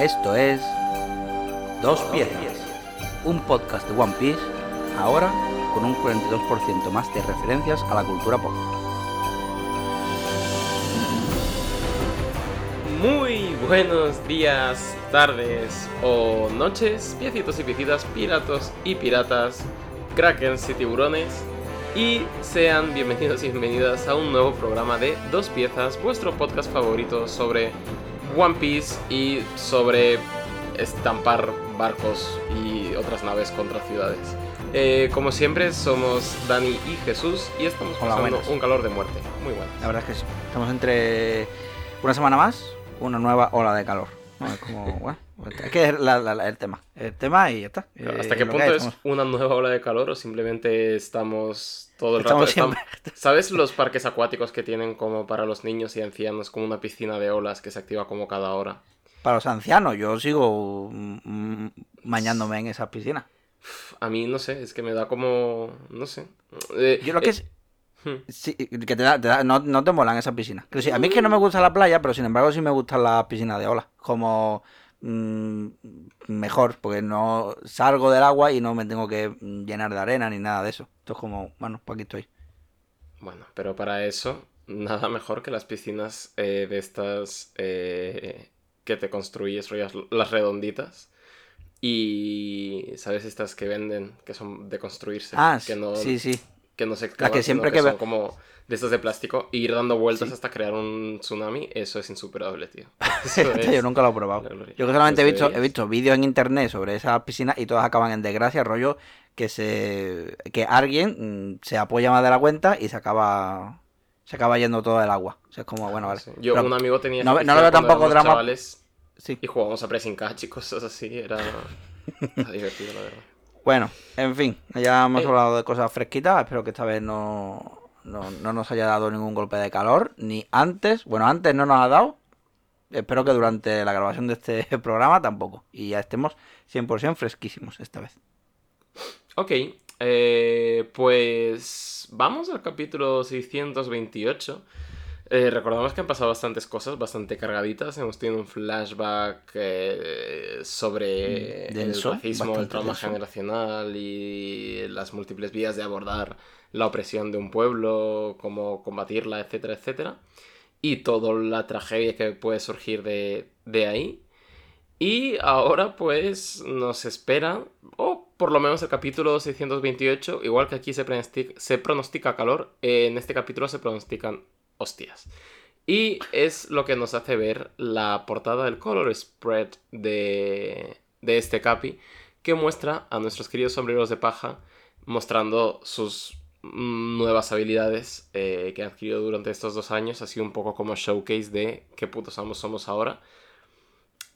Esto es Dos Piezas, un podcast de One Piece, ahora con un 42% más de referencias a la cultura pop. Muy buenos días, tardes o noches, piecitos y piecitas, piratos y piratas, krakens y tiburones. Y sean bienvenidos y bienvenidas a un nuevo programa de Dos Piezas, vuestro podcast favorito sobre One Piece y sobre estampar barcos y otras naves contra ciudades. Eh, como siempre, somos Dani y Jesús y estamos Hola, pasando buenas. un calor de muerte. Muy bueno. La verdad es que sí. Estamos entre una semana más, una nueva ola de calor. como, bueno, es que es la- la- la- el tema. El tema y ya está. ¿Hasta Eh, qué punto hay, es estamos- una nueva ola de calor o simplemente estamos todo el Estamos rato... estam- siempre- ¿Sabes los parques acuáticos que tienen como para los niños y ancianos, como una piscina de olas que se activa como cada hora? Para los ancianos, yo sigo mm, bañándome en esas piscinas. A mí, no sé, es que me da como... no sé. Eh, Yo lo que eh, hmm. Sí, que te da, te da- no, no te molan esas piscinas. A mí es que no me gusta la playa, pero sin embargo sí me gustan las piscinas de olas. Como mm, mejor, porque no salgo del agua y no me tengo que llenar de arena ni nada de eso. Entonces como, bueno, pues aquí estoy. Bueno, pero para eso, nada mejor que las piscinas eh, de estas eh, que te construyes, las redonditas. Y, ¿sabes? Estas que venden, que son de construirse. Ah, que no, sí, sí. Que no se excavan, que sino siempre que son ve- como de estos de plástico, e ir dando vueltas Sí. hasta crear un tsunami, eso es insuperable, tío. Es yo nunca lo he probado. la. Yo que solamente he visto, he deberías. visto vídeos en internet sobre esas piscinas y todas acaban en desgracia, rollo que se que alguien mm, se apoya más de la cuenta y se acaba se acaba yendo todo el agua. O sea, es como, bueno, vale. Sí. Yo, Pero- un amigo tenía no- no le veo tampoco drama- chavales sí. y jugábamos a pressing catch y cosas así, era, era divertido, la verdad. Bueno, en fin, ya hemos Eh. hablado de cosas fresquitas. Espero que esta vez no, no, no nos haya dado ningún golpe de calor, ni antes. Bueno, antes no nos ha dado. Espero que durante la grabación de este programa tampoco. Y ya estemos 100% fresquísimos esta vez. Ok, eh, pues vamos al capítulo 628. Eh, recordamos que han pasado bastantes cosas, bastante cargaditas. Hemos tenido un flashback eh, sobre Mm, denso, el racismo, el trauma denso. generacional y las múltiples vías de abordar la opresión de un pueblo, cómo combatirla, etcétera, etcétera. Y toda la tragedia que puede surgir de, de ahí. Y ahora pues nos espera, o por lo menos el capítulo 628, igual que aquí se pronostica, se pronostica calor, eh, en este capítulo se pronostican hostias. Y es lo que nos hace ver la portada del color spread de, de este capi, que muestra a nuestros queridos sombreros de paja mostrando sus nuevas habilidades eh, que han adquirido durante estos dos años. Ha sido un poco como showcase de qué putos amos somos ahora.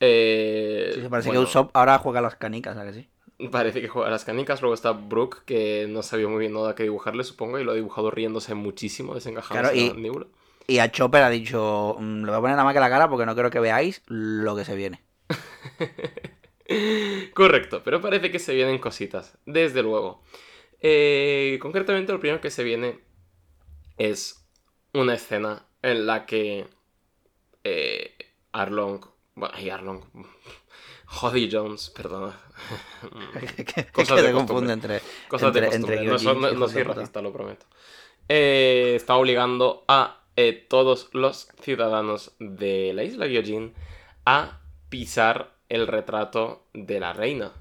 Eh, Sí, se parece bueno, que Usopp ahora juega a las canicas, ¿sabes que sí? Parece que juega a las canicas. Luego está Brooke, que no sabía muy bien nada que dibujarle, supongo, y lo ha dibujado riéndose muchísimo, desencajándose Claro, y- la mandíbula. Y a Chopper ha dicho, "Mm, le voy a poner nada más que la cara porque no quiero que veáis lo que se viene. Correcto, pero parece que se vienen cositas, desde luego. Eh, concretamente, lo primero que se viene es una escena en la que eh, Arlong. Bueno, ay, Arlong. Jody Jones, perdona. que que Cosas te de confunde entre, Cosas de entre, no, soy- no- no soy racista, lo prometo. Eh, está obligando a eh, todos los ciudadanos de la isla Gyojin a pisar el retrato de la reina.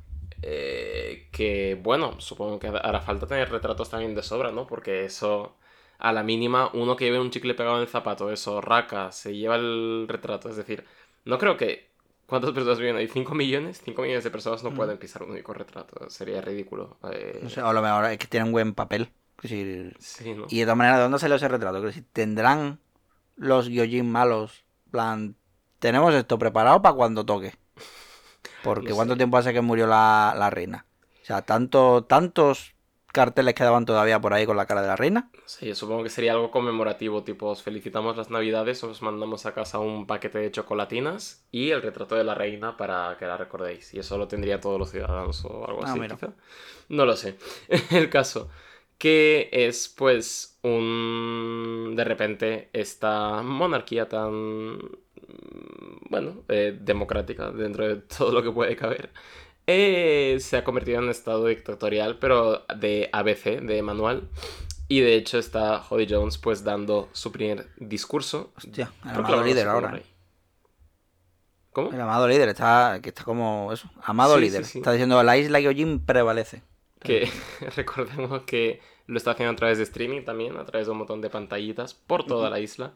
Eh, que bueno, supongo que hará falta tener retratos también de sobra, ¿no? Porque eso, a la mínima, uno que lleve un chicle pegado en el zapato, eso, raca, se lleva el retrato. Es decir, no creo que. ¿Cuántas personas viven ahí? ¿5 millones? 5 millones de personas no Mm. pueden pisar un único retrato. Sería ridículo. Eh, No sé, a lo mejor es que tienen buen papel. Decir, sí, ¿no? Y de todas maneras, ¿de dónde salió ese retrato? Decir, ¿tendrán los Gyojin malos? plan, tenemos esto preparado para cuando toque. Porque No ¿cuánto tiempo hace que murió la, la reina? O sea, tanto, tantos carteles quedaban todavía por ahí con la cara de la reina. Sí, yo supongo que sería algo conmemorativo, tipo, os felicitamos las navidades, os mandamos a casa un paquete de chocolatinas y el retrato de la reina para que la recordéis. Y eso lo tendría todos los ciudadanos o algo Ah, así, mira. quizá. No lo sé. El caso, que es pues un... De repente, esta monarquía tan... bueno, eh, democrática dentro de todo lo que puede caber, eh, se ha convertido en un estado dictatorial, pero de ABC, de manual. Y de hecho está Jody Jones pues dando su primer discurso. Hostia, el amado líder ahora. rey. ¿Cómo? El amado líder está, que está como eso. Amado Sí, líder. sí, sí. Está diciendo la isla Gyojin prevalece. Que recordemos que lo está haciendo a través de streaming también, a través de un montón de pantallitas por toda la isla.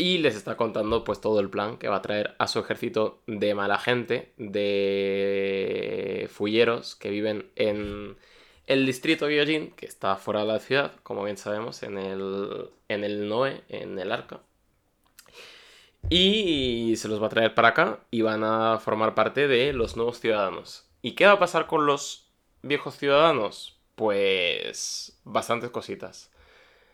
Y les está contando pues todo el plan que va a traer a su ejército de mala gente, de fulleros que viven en el distrito Gyojin, que está fuera de la ciudad, como bien sabemos, en el, en el Noe, en el Arca. Y se los va a traer para acá y van a formar parte de los nuevos ciudadanos. ¿Y qué va a pasar con los viejos ciudadanos? Pues bastantes cositas.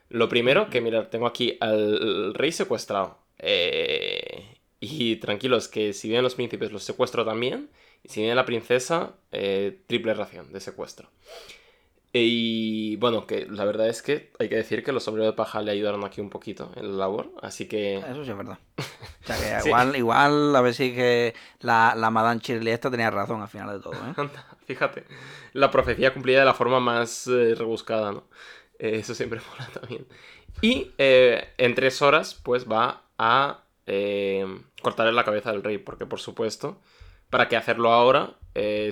Lo primero, que mirar, tengo aquí al rey secuestrado. Eh, y tranquilos, que si vienen los príncipes los secuestro también. Y si viene la princesa, eh, triple ración de secuestro. Y bueno, que la verdad es que hay que decir que los sombreros de paja le ayudaron aquí un poquito en la labor. Así que Eso sí es verdad. O sea que Sí. igual, a ver si que la, la Madame Shirley esta tenía razón al final de todo, ¿eh? Fíjate, la profecía cumplida de la forma más eh, rebuscada, ¿no? Eh, eso siempre mola también. Y eh, en tres horas, pues va a eh, cortarle la cabeza al rey, porque por supuesto, ¿para qué hacerlo ahora?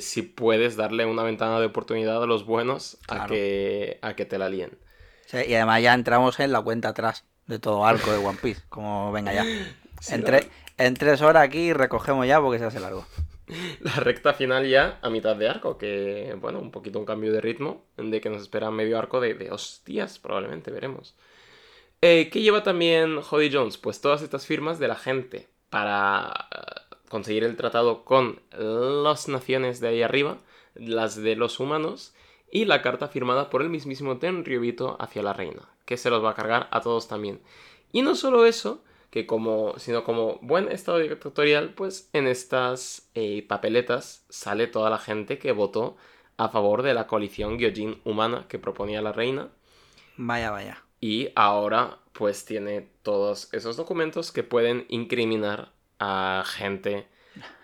si puedes darle una ventana de oportunidad a los buenos a, que, a que te la líen. Sí, y además ya entramos en la cuenta atrás de todo arco de One Piece. Como venga ya. Sí, en, en tres horas aquí recogemos ya porque se hace largo. la recta final ya a mitad de arco, que bueno, un poquito un cambio de ritmo, de que nos espera medio arco de, de hostias, probablemente, veremos. Eh, ¿Qué lleva también Jody Jones? Pues todas estas firmas de la gente para eh, conseguir el tratado con las naciones de ahí arriba, las de los humanos, y la carta firmada por el mismísimo Tenryubito hacia la reina, que se los va a cargar a todos también. Y no solo eso, que como, sino como buen estado dictatorial, pues en estas eh, papeletas sale toda la gente que votó a favor de la coalición Gyojin humana que proponía la reina. Vaya, vaya. Y ahora pues tiene todos esos documentos que pueden incriminar a gente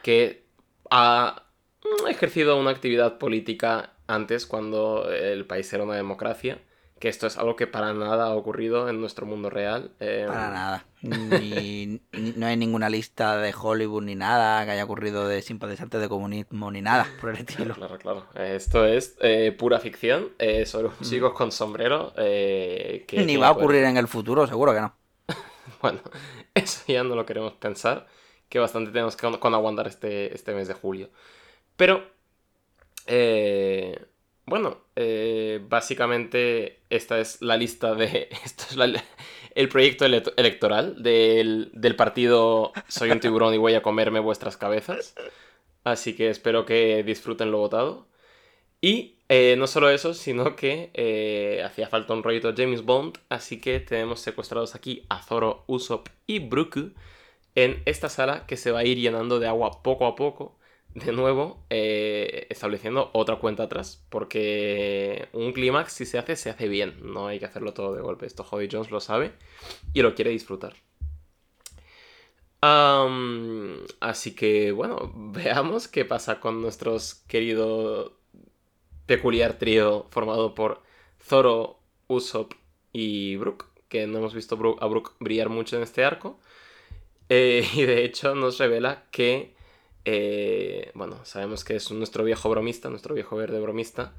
que ha mm, ejercido una actividad política antes cuando el país era una democracia. Que esto es algo que para nada ha ocurrido en nuestro mundo real. eh, Para nada. Ni, ni- no hay ninguna lista de Hollywood ni nada que haya ocurrido de simpatizantes de comunismo ni nada por el estilo. Claro, claro. Esto es eh, pura ficción eh, sobre un chico con sombrero. eh, que Ni va a ocurrir en el futuro, seguro que no. Bueno, eso ya no lo queremos pensar, que bastante tenemos que con aguantar este, este mes de julio. Pero, eh, bueno, eh, básicamente esta es la lista de... Esto es la- el proyecto ele- electoral del, del partido Soy un tiburón y voy a comerme vuestras cabezas. Así que espero que disfruten lo votado. Y eh, no solo eso, sino que eh, hacía falta un rollito James Bond, así que tenemos secuestrados aquí a Zoro, Usopp y Brook en esta sala que se va a ir llenando de agua poco a poco. De nuevo, eh, estableciendo otra cuenta atrás, porque un clímax si se hace, se hace bien, no hay que hacerlo todo de golpe. Esto Jody Jones lo sabe y lo quiere disfrutar. Así que bueno, veamos qué pasa con nuestros querido peculiar trío formado por Zoro, Usopp y Brook, que no hemos visto a Brook brillar mucho en este arco. Eh, y de hecho nos revela que, eh, bueno, sabemos que es nuestro viejo bromista, nuestro viejo verde bromista,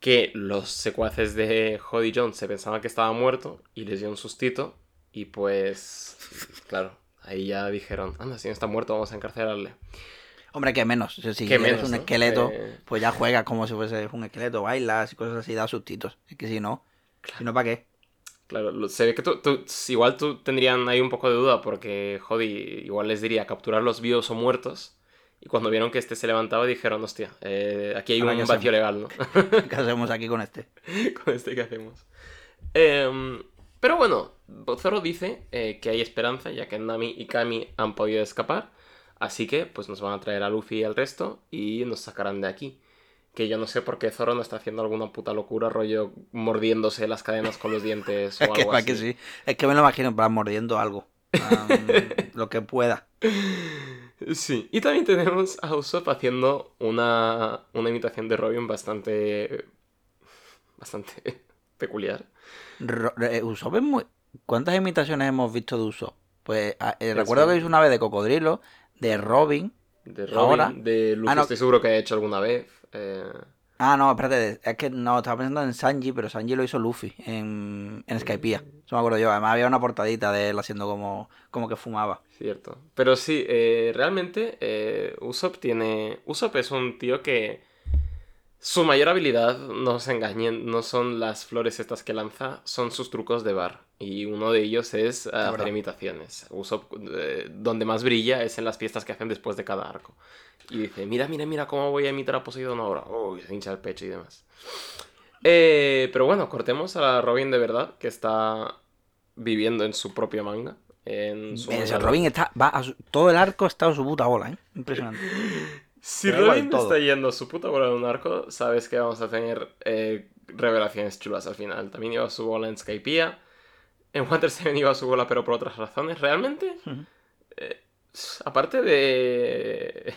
que los secuaces de Jody Jones se pensaban que estaba muerto y les dio un sustito. Y pues, claro, ahí ya dijeron, anda, si no está muerto vamos a encarcelarle. Hombre, que menos. Si Que menos, un ¿no? esqueleto, Eh. pues ya juegas como si fuese un esqueleto, bailas y cosas así, da sustitos. Es que si no, si no, ¿para qué? Claro, se ve que tú, tú- igual tú tendrían ahí un poco de duda porque, Jody, igual les diría capturarlos vivos o muertos. Y cuando vieron que este se levantaba dijeron, hostia, eh, aquí hay Ahora, un ¿qué vacío legal, ¿no? ¿Qué hacemos aquí con este? con este que hacemos. Em, pero bueno, Zoro dice eh, que hay esperanza ya que Nami y Kami han podido escapar. Así que pues nos van a traer a Luffy y al resto y nos sacarán de aquí. Que yo no sé por qué Zoro no está haciendo alguna puta locura, rollo mordiéndose las cadenas con los dientes o Es que, algo ¿para así. sí? Es que me lo imagino, plan, mordiendo algo. lo que pueda. Sí, y también tenemos a Usopp haciendo una, una imitación de Robin bastante. bastante peculiar. Eh, Usopp es muy. ¿Cuántas imitaciones hemos visto de Usopp? Pues ah, eh, recuerdo que hizo una vez de Cocodrilo, de Robin. De Robin, de ah, Luffy, estoy seguro que ha hecho alguna vez. Eh... Ah, no, espérate, es que no, estaba pensando en Sanji, pero Sanji lo hizo Luffy en, en Skypiea. Eso me acuerdo yo. Además había una portadita de él haciendo como, como que fumaba. Cierto. Pero sí, eh, realmente eh, Usopp tiene... Usopp es un tío que su mayor habilidad, no se engañen, no son las flores estas que lanza, son sus trucos de bar. Y uno de ellos es hacer imitaciones. Usopp, eh, donde más brilla es en las fiestas que hacen después de cada arco. Y dice, mira, mira, mira cómo voy a imitar a Poseidon ahora. Oh, se hincha el pecho y demás. Eh, pero bueno, cortemos a Robin de verdad, que está viviendo en su propio manga. En su Robin está, va todo el arco está en su puta bola, ¿eh? Impresionante. si Robin está yendo su puta bola en un arco, sabes que vamos a tener eh, revelaciones chulas al final. También iba a su bola en Skypiea. En Water 7 iba a su bola, pero por otras razones. Realmente, eh, aparte de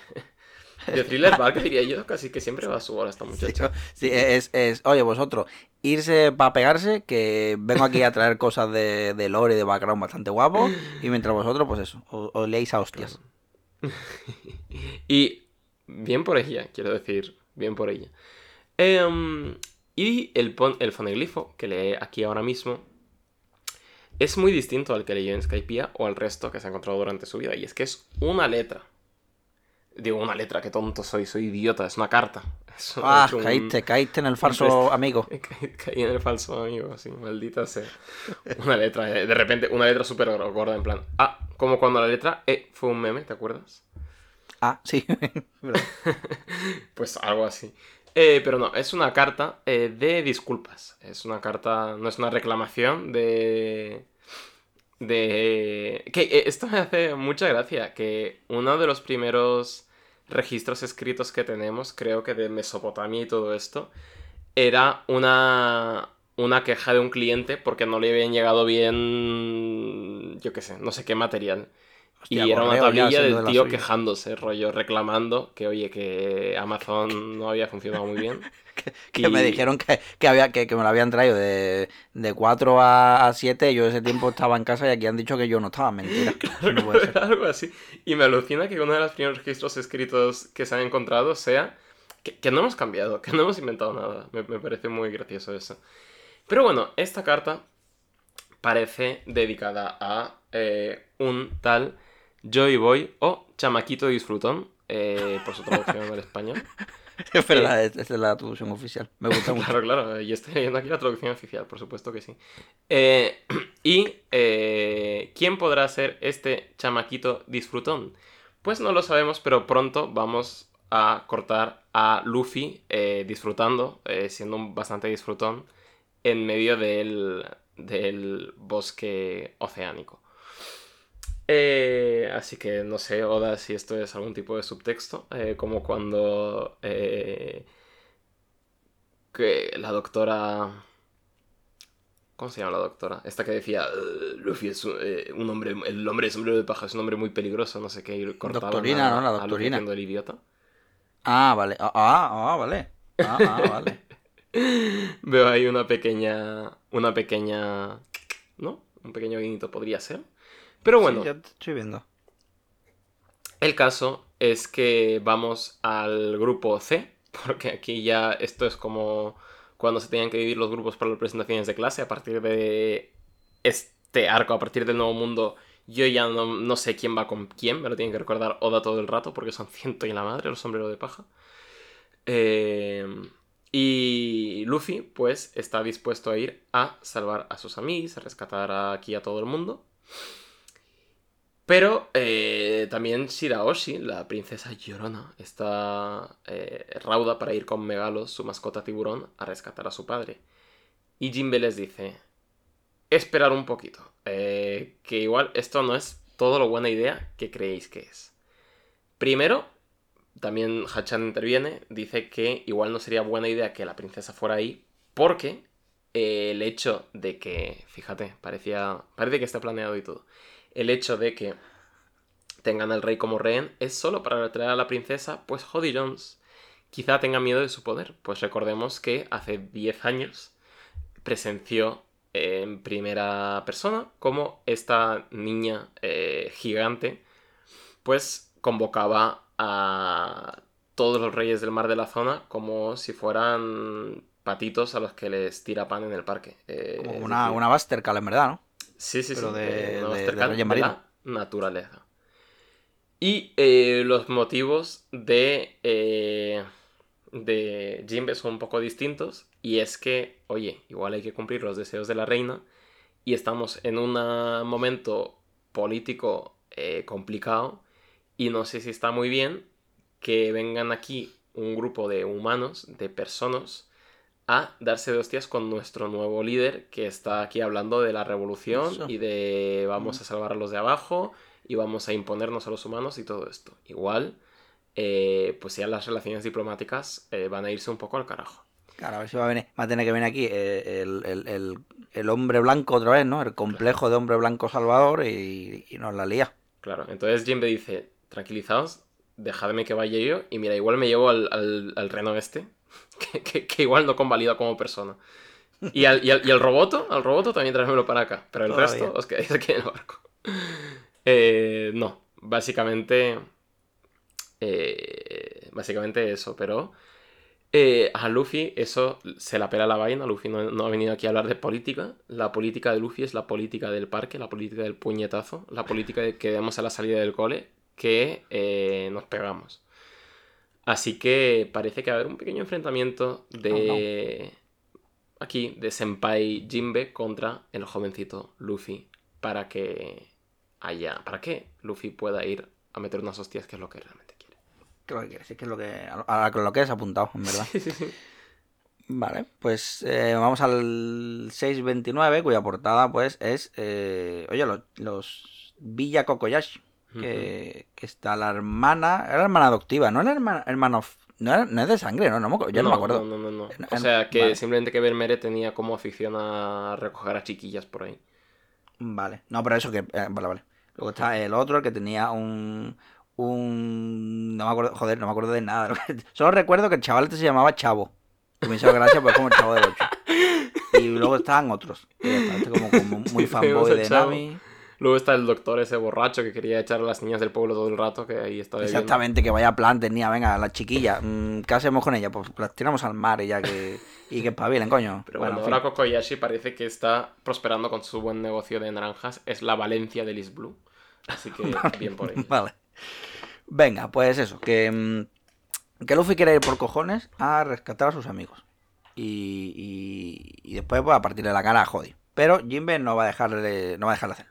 de Thriller Bark, diría yo, casi que siempre va a su bola esta muchacha. Sí, es, es, oye, vosotros, irse para pegarse, que vengo aquí a traer cosas de, de lore y de background bastante guapo, y mientras vosotros, pues eso, os, leéis a hostias. y bien por ella, quiero decir, bien por ella. Em, y el, el foneglifo que lee aquí ahora mismo es muy distinto al que leyó en Skypiea o al resto que se ha encontrado durante su vida, y es que es una letra. Digo, una letra, qué tonto soy, soy idiota, es una carta. ah, caíste, caíste en el falso amigo. Caí en el falso amigo, sí, maldita sea. Una letra, eh, de repente, una letra súper gorda, en plan. Ah, como cuando la letra E fue un meme, ¿te acuerdas? Ah, sí. pues algo así. Eh, pero no, es una carta eh, de disculpas. Es una carta, no es una reclamación de de... Que eh, esto me hace mucha gracia, que uno de los primeros registros escritos que tenemos, creo que de Mesopotamia y todo esto, era una, una queja de un cliente porque no le habían llegado bien, yo qué sé, no sé qué material y era una tablilla del tío quejándose, rollo, reclamando que, oye, que Amazon no había funcionado muy bien. que, me dijeron que, había, que, me lo habían traído de, de 4 a, 7. Yo ese tiempo estaba en casa y aquí han dicho que yo no estaba. Mentira. algo así. Y me alucina que uno de los primeros registros escritos que se han encontrado sea que, no hemos cambiado, que no hemos inventado nada. Me, parece muy gracioso eso. Pero bueno, esta carta parece dedicada a eh, un tal Joy Boy o Chamaquito Disfrutón, eh, por su traducción al español. Es verdad, es la traducción oficial. Me gusta mucho. Claro, claro. Y estoy leyendo aquí la traducción oficial, por supuesto que sí. Eh, ¿Y eh, quién podrá ser este chamaquito disfrutón? Pues no lo sabemos, pero pronto vamos a cortar a Luffy disfrutando, siendo un bastante disfrutón, en medio del, del bosque oceánico. Eh, así que no sé, Oda, si esto es algún tipo de subtexto, eh, como cuando eh, que la doctora... ¿Cómo se llama la doctora? Esta que decía, Luffy es un, hombre, el hombre de sombrero de paja es un hombre muy peligroso, no sé qué, y doctorina, ¿no? La doctorina. el idiota. Ah, vale. Ah, ah, ah vale. Ah, ah, vale. Veo ahí una pequeña, una pequeña, ¿no? Un pequeño guiñito podría ser. Pero bueno. estoy viendo. El caso es que vamos al grupo C, porque aquí ya esto es como cuando se tenían que dividir los grupos para las presentaciones de clase. A partir de este arco, a partir del nuevo mundo, yo ya no, sé quién va con quién, me lo tienen que recordar Oda todo el rato, porque son ciento y la madre los sombreros de paja. Eh, y Luffy, pues, está dispuesto a ir a salvar a sus amigos, a rescatar aquí a todo el mundo. Pero eh, también Shiraoshi, la princesa llorona, está eh, rauda para ir con Megalo, su mascota tiburón, a rescatar a su padre. Y Jinbe les dice, esperar un poquito, eh, que igual esto no es todo lo buena idea que creéis que es. Primero, también Hachan interviene, dice que igual no sería buena idea que la princesa fuera ahí, porque el hecho de que, fíjate, parecía, parece que está planeado y todo, el hecho de que tengan al rey como rehén es solo para retraer a la princesa, pues Jodie Jones quizá tenga miedo de su poder, pues recordemos que hace 10 años presenció en primera persona como esta niña eh, gigante pues convocaba a todos los reyes del mar de la zona como si fueran patitos a los que les tira pan en el parque. Eh, Como una, decir, una Bustercal, en verdad, ¿no? Sí, sí, pero sí. de- de- la naturaleza. Y eh, los motivos de, eh, de Jimbe son un poco distintos. Y es que, oye, igual hay que cumplir los deseos de la reina. Y estamos en un momento político eh, complicado. Y no sé si está muy bien que vengan aquí un grupo de humanos, de personas, a darse de hostias con nuestro nuevo líder que está aquí hablando de la revolución Eso. y de vamos a salvar a los de abajo y vamos a imponernos a los humanos y todo esto. Igual, eh, pues ya las relaciones diplomáticas eh, van a irse un poco al carajo. Claro, a ver si va a, venir, va a tener que venir aquí eh, el, el- el- el hombre blanco otra vez, ¿no? El complejo de hombre blanco salvador y, y nos la lía. Claro, entonces Jimbe dice, tranquilizaos, dejadme que vaya yo y mira, igual me llevo al, al, al reno este, que, que- que igual no convalida como persona. Y al, y al, y al roboto, al roboto también tráemelo para acá, pero el Todavía. resto os quedáis aquí en el barco. Eh, no, básicamente... eh, básicamente eso, pero... eh, a Luffy eso se la pela la vaina, Luffy no, no ha venido aquí a hablar de política, la política de Luffy es la política del parque, la política del puñetazo, la política de que vemos a la salida del cole, que eh, nos pegamos. Así que parece que va a haber un pequeño enfrentamiento de... Aquí, de Senpai Jinbe contra el jovencito Luffy, para que haya... Para que Luffy pueda ir a meter unas hostias, que es lo que realmente quiere. Creo que sí, que es lo que, a, lo que es apuntado, en verdad. Sí, sí, sí. Vale, pues eh, vamos al 629, cuya portada pues es, eh, oye, los, los Villa Kokoyashi, que, que está la hermana, era la hermana adoptiva, no era hermana, hermano, no, era- no es de sangre, no, no me yo no, me acuerdo. No, no, no, O sea, que vale. simplemente que Bermere tenía como afición a recoger a chiquillas por ahí. Vale, no, pero eso que, eh, vale, vale. Luego está el otro, el que tenía un, un, no me acuerdo, joder, no me acuerdo de nada. Solo recuerdo que el chaval este se llamaba Chavo. Y me hizo gracia, pues como el Chavo del 8. Y luego estaban otros. Este como, como muy fanboy de. Nami. Luego está el doctor ese borracho que quería echar a las niñas del pueblo todo el rato, que ahí está bebiendo. Exactamente, que vaya plan tenía, venga, la chiquilla, mm, ¿qué hacemos con ella? Pues las tiramos al mar y ya que, y que espabilen, coño. Pero bueno, bueno, en ahora. Kokoyashi parece que está prosperando con su buen negocio de naranjas. Es la Valencia del East Blue. Así que bien por ello. Vale. Venga, pues eso, que, mm, que Luffy quiere ir por cojones a rescatar a sus amigos. Y, y, y después pues, a partirle la cara a Jody. Pero Jinbe no va a dejarle, no va a dejarle hacerlo.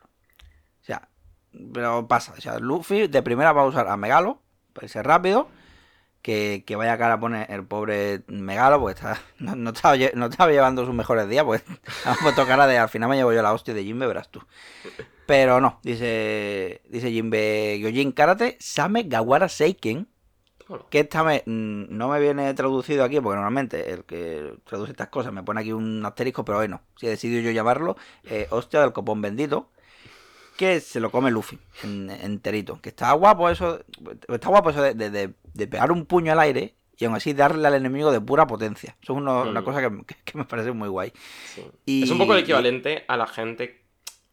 Pero pasa. O sea, Luffy de primera va a usar a Megalo, para irse rápido. Que, que vaya cara a poner el pobre Megalo, porque está, no, no estaba, no estaba llevando sus mejores días, pues ha puesto cara de al final me llevo yo la hostia de Jinbe, verás tú. Pero no, dice, dice Jinbe Gyojin Karate Same Gawara Seiken. Que esta vez mm, no me viene traducido aquí, porque normalmente el que traduce estas cosas me pone aquí un asterisco, pero hoy no. Si he decidido yo llamarlo, eh, hostia del copón bendito, que se lo come Luffy en- enterito. Que está guapo eso, está guapo eso de, de- de- de pegar un puño al aire y aún así darle al enemigo de pura potencia. Eso es uno- una Mm. cosa que, que- que me parece muy guay. sí. Y- Es un poco el equivalente a la gente,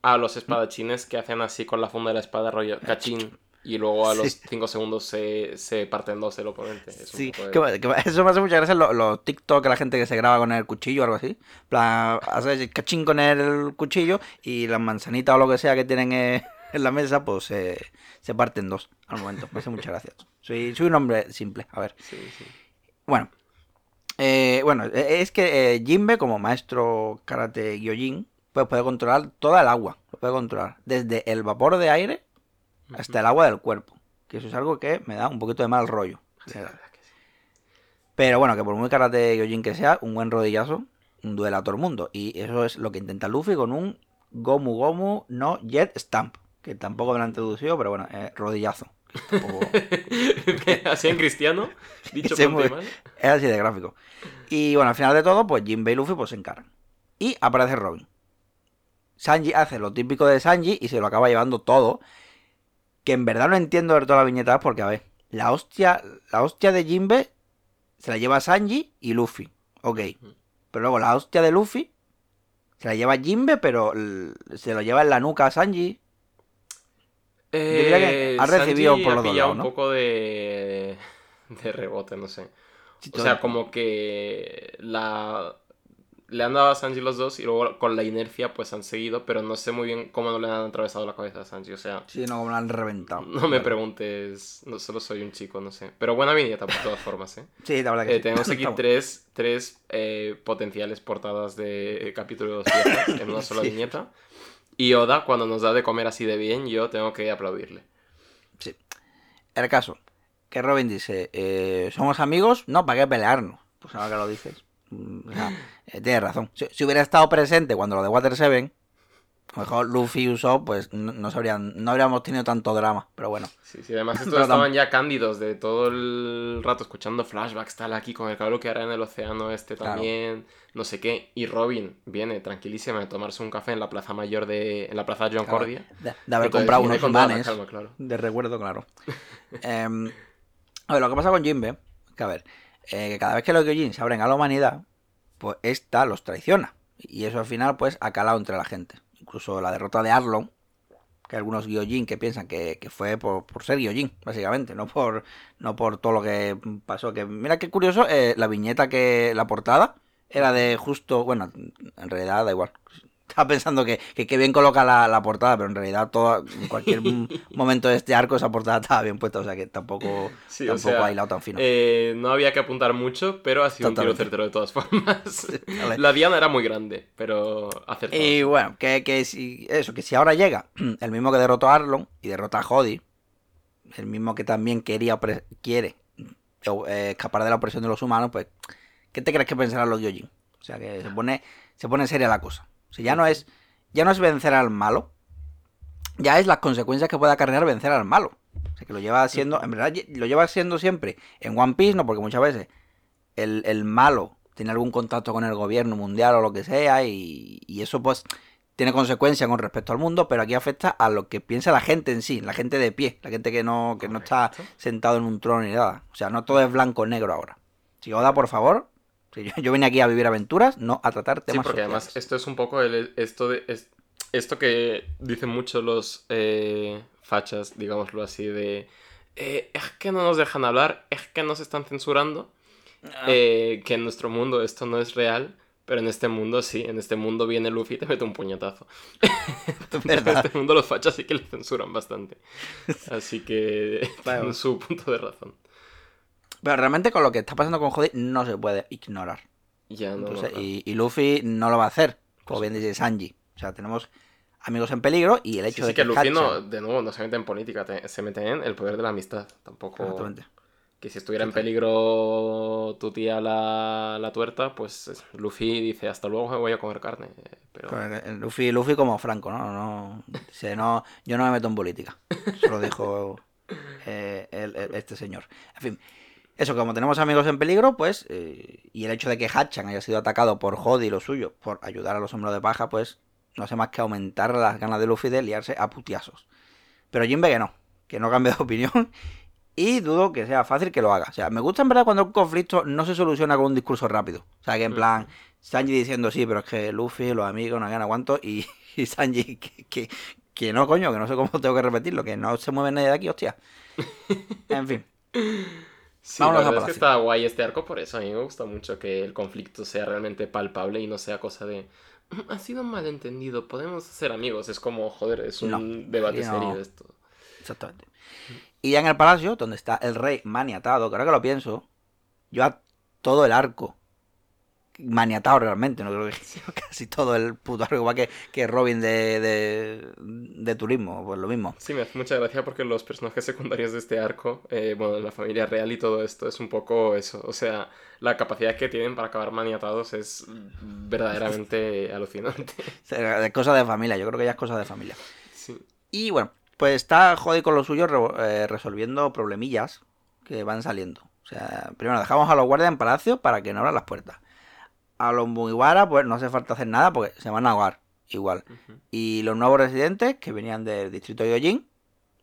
a los espadachines que hacen así con la funda de la espada rollo cachín. Y luego a los Sí. 5 segundos se, se parten dos el oponente. Es Sí, de- que que eso me hace mucha gracia los, los TikTok, la gente que se graba con el cuchillo o algo así. Plan, hace cachín con el cuchillo y las manzanitas o lo que sea que tienen eh, en la mesa, pues se se parten dos al momento. Me hace mucha gracia. Soy, soy un hombre simple, a ver. Sí, sí. Bueno, eh, bueno, eh, es que eh, Jinbe, como maestro karate gyojin, pues puede controlar toda el agua. Lo puede controlar. Desde el vapor de aire hasta el agua del cuerpo. Que eso es algo que me da un poquito de mal rollo. Sí, la verdad que sí. Pero bueno, que por muy karate gyojin que sea, un buen rodillazo duela a todo el mundo. Y eso es lo que intenta Luffy con un Gomu Gomu no Jet Stamp. Que tampoco me lo han traducido, pero bueno, eh, rodillazo. Tampoco- Así en cristiano, dicho y muy- mal. es así de gráfico. Y bueno, al final de todo, pues Jinbe y Luffy pues se encargan. y aparece Robin. Sanji hace lo típico de Sanji y se lo acaba llevando todo. Que en verdad no entiendo de toda la viñeta porque, a ver, la hostia, la hostia de Jinbe se la lleva Sanji y Luffy. Ok. Pero luego la hostia de Luffy se la lleva Jinbe, pero se lo lleva en la nuca a Sanji. diría que ha recibido Sanji por ha los dos un poco de, de rebote, no sé. Sí, O sea, como que la le han dado a Sanji los dos y luego con la inercia pues han seguido, pero no sé muy bien cómo no le han atravesado la cabeza a Sanji. O sea, Sí, no, lo han reventado. no me preguntes, no solo soy un chico, no sé. Pero buena viñeta por todas formas, ¿eh? Sí, la verdad que Eh, sí. tenemos aquí tres, tres eh, potenciales portadas de capítulos viejas en una sola Sí. viñeta. Y Oda, cuando nos da de comer así de bien, yo tengo que aplaudirle. Sí. El caso, que Robin dice, eh, ¿somos amigos? No, ¿para qué pelearnos? Pues ahora que lo dices. O sea, eh, tienes razón. Si, si hubiera estado presente cuando lo de Water 7, a lo mejor Luffy y Usopp, pues no, no, se habrían- no habríamos tenido tanto drama. Pero bueno, Sí, sí, además estos estaban ya cándidos de todo el rato escuchando flashbacks, tal aquí con el cabrón que hará en el océano este Claro. también, no sé qué. Y Robin viene tranquilísima de tomarse un café en la plaza mayor de... en la plaza John claro, Cordia. de, de haber Entonces, comprado unos calma, claro. De recuerdo, claro. Em, a ver, lo que pasa con Jinbe, que a ver, eh, que cada vez que los Gyojin se abren a la humanidad, pues esta los traiciona. Y eso al final, pues, ha calado entre la gente. Incluso la derrota de Arlong, que algunos Gyojin que piensan que, que fue por, por ser Gyojin, básicamente, no por, no por todo lo que pasó. Que mira qué curioso, eh, la viñeta que, la portada, era de justo, bueno, en realidad da igual. Estaba pensando que, que, que bien coloca la, la portada, pero en realidad todo, en cualquier momento de este arco esa portada estaba bien puesta, o sea que tampoco, Sí, o tampoco sea, ha tan fino. Eh, no había que apuntar mucho, pero ha sido un tiro certero de todas formas. La diana era muy grande, pero acertado. Y bueno, que, que si eso, que si ahora llega el mismo que derrotó a Arlon y derrota a Jody, el mismo que también quería quiere eh, escapar de la opresión de los humanos, pues, ¿qué te crees que pensarán los Gyojin? O sea que se pone, se pone seria la cosa. O sea, ya no es, ya no es vencer al malo, ya es las consecuencias que puede acarrear vencer al malo. O sea que lo lleva haciendo, en verdad lo lleva haciendo siempre en One Piece, no porque muchas veces el, el malo tiene algún contacto con el gobierno mundial o lo que sea y, y eso pues tiene consecuencias con respecto al mundo, pero aquí afecta a lo que piensa la gente en sí, la gente de pie, la gente que no, que no está sentado en un trono ni nada. O sea, no todo es blanco o negro ahora. Si Oda, por favor, yo, yo vine aquí a vivir aventuras, no a tratar Sí, temas porque además esto es un poco el, esto, de, es- esto que dicen mucho los eh, fachas, digámoslo así, de eh, es que no nos dejan hablar, es que nos están censurando, Ah. eh, que en nuestro mundo esto no es real, pero en este mundo sí, en este mundo viene Luffy y te mete un puñetazo. en este mundo los fachas sí que le censuran bastante. Así que tienen su punto de razón. Pero realmente con lo que está pasando con Jody no se puede ignorar. Ya no, y, y Luffy no lo va a hacer, como bien dice Sanji. O sea, tenemos amigos en peligro y el hecho sí, de que que, Luffy no, de nuevo, no se mete en política, te- se mete en el poder de la amistad. Tampoco. Exactamente. Que si estuviera en peligro tu tía la, la tuerta, pues Luffy dice hasta luego me voy a comer carne. Pero Luffy, Luffy como Franco, ¿no? no, dice, no yo no me meto en política. Eso lo dijo eh, el- el- este señor. En fin, eso, como tenemos amigos en peligro, pues, eh, y el hecho de que Hatchan haya sido atacado por Jody y lo suyo, por ayudar a los hombres de paja, pues, no hace más que aumentar las ganas de Luffy de liarse a putiazos. Pero Jinbe que no, que no cambie de opinión. Y dudo que sea fácil que lo haga. O sea, me gusta en verdad cuando un conflicto no se soluciona con un discurso rápido. O sea, que en plan, Sanji diciendo sí, pero es que Luffy, los amigos, no ganan aguanto. Y, y Sanji, que, que, que no, coño, que no sé cómo tengo que repetirlo, que no se mueve nadie de aquí, hostia. En fin. Sí, vámonos la a verdad es que está guay este arco por eso. A mí me gusta mucho que el conflicto sea realmente palpable y no sea cosa de. "Mm, Ha sido un malentendido, podemos ser amigos. Es como, joder, es un No, debate no. serio esto. Exactamente. Y ya en el palacio, donde está el rey maniatado, que ahora que lo pienso, lleva todo el arco maniatado realmente, no creo que casi todo el puto arco, igual que, que Robin de, de, de turismo, pues lo mismo. Sí, me hace mucha gracia porque los personajes secundarios de este arco, eh, bueno, la familia real y todo esto es un poco eso. O sea, la capacidad que tienen para acabar maniatados es verdaderamente alucinante. Es cosa de familia, yo creo que ya es cosa de familia. Sí. Y bueno, pues está Jody con lo suyo eh, resolviendo problemillas que van saliendo. O sea, primero dejamos a los guardias en palacio para que no abran las puertas. A los Mugiwara, pues no hace falta hacer nada porque se van a ahogar igual. Y los nuevos residentes que venían del distrito de Yojin,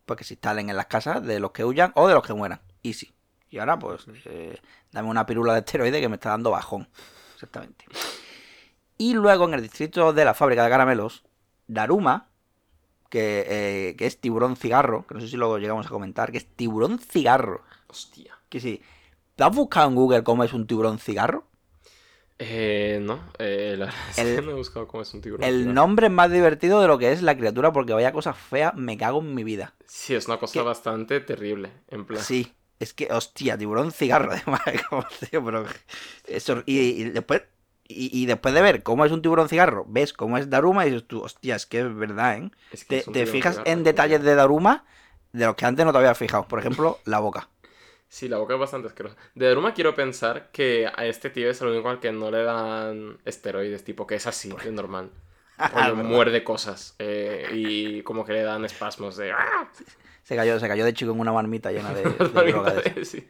pues que se instalen en las casas de los que huyan o de los que mueran. Easy. Y ahora, pues, eh, dame una pirula de esteroide que me está dando bajón. Exactamente. Y luego en el distrito de la fábrica de caramelos, Daruma, que, eh, que es tiburón cigarro, que no sé si luego llegamos a comentar, que es tiburón cigarro. Hostia. Que sí. ¿Te has buscado en Google cómo es un tiburón cigarro? Eh, no, eh, la El- no he buscado cómo es un tiburón. El nombre es más divertido de lo que es la criatura, porque vaya cosa fea, me cago en mi vida. Sí, es una cosa ¿Qué? bastante terrible. En plan. Sí, es que, hostia, tiburón cigarro, además, como tío, pero eso, y, y después y, y después de ver cómo es un tiburón cigarro, ves cómo es Daruma y dices tú, hostia, es que es verdad, ¿eh? Es que Te, fijas cigarro, en detalles de Daruma de los que antes no te habías fijado. Por ejemplo, la boca. Sí, la boca es bastante asquerosa. De Daruma quiero pensar que a este tío es el único al que no le dan esteroides, tipo que es así, de normal. Rollo, Verdad. muerde cosas eh, y como que le dan espasmos de... ¡Ah! Se cayó, se cayó de chico en una marmita llena de, de droga de esas. Sí.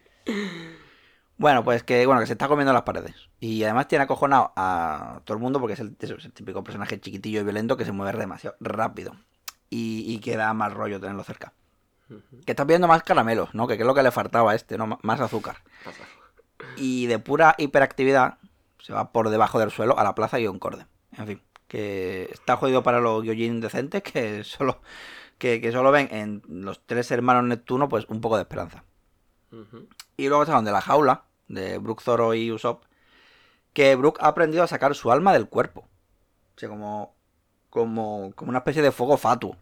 Bueno, pues que bueno, que se está comiendo las paredes. Y además tiene acojonado a todo el mundo porque es el, es típico personaje chiquitillo y violento que se mueve demasiado rápido. Y, y que da más rollo tenerlo cerca. Que está pidiendo más caramelos, ¿no? Que, que es lo que le faltaba a este, ¿no? M- Más azúcar. Y de pura hiperactividad se va por debajo del suelo a la plaza Concorde. En fin, que está jodido para los Gyojin decentes que solo, que, que solo ven en los tres hermanos Neptuno pues un poco de esperanza. Y luego está donde la jaula de Brook Zoro y Usopp. Que Brook ha aprendido a sacar su alma del cuerpo. O sea, como, como, como una especie de fuego fatuo.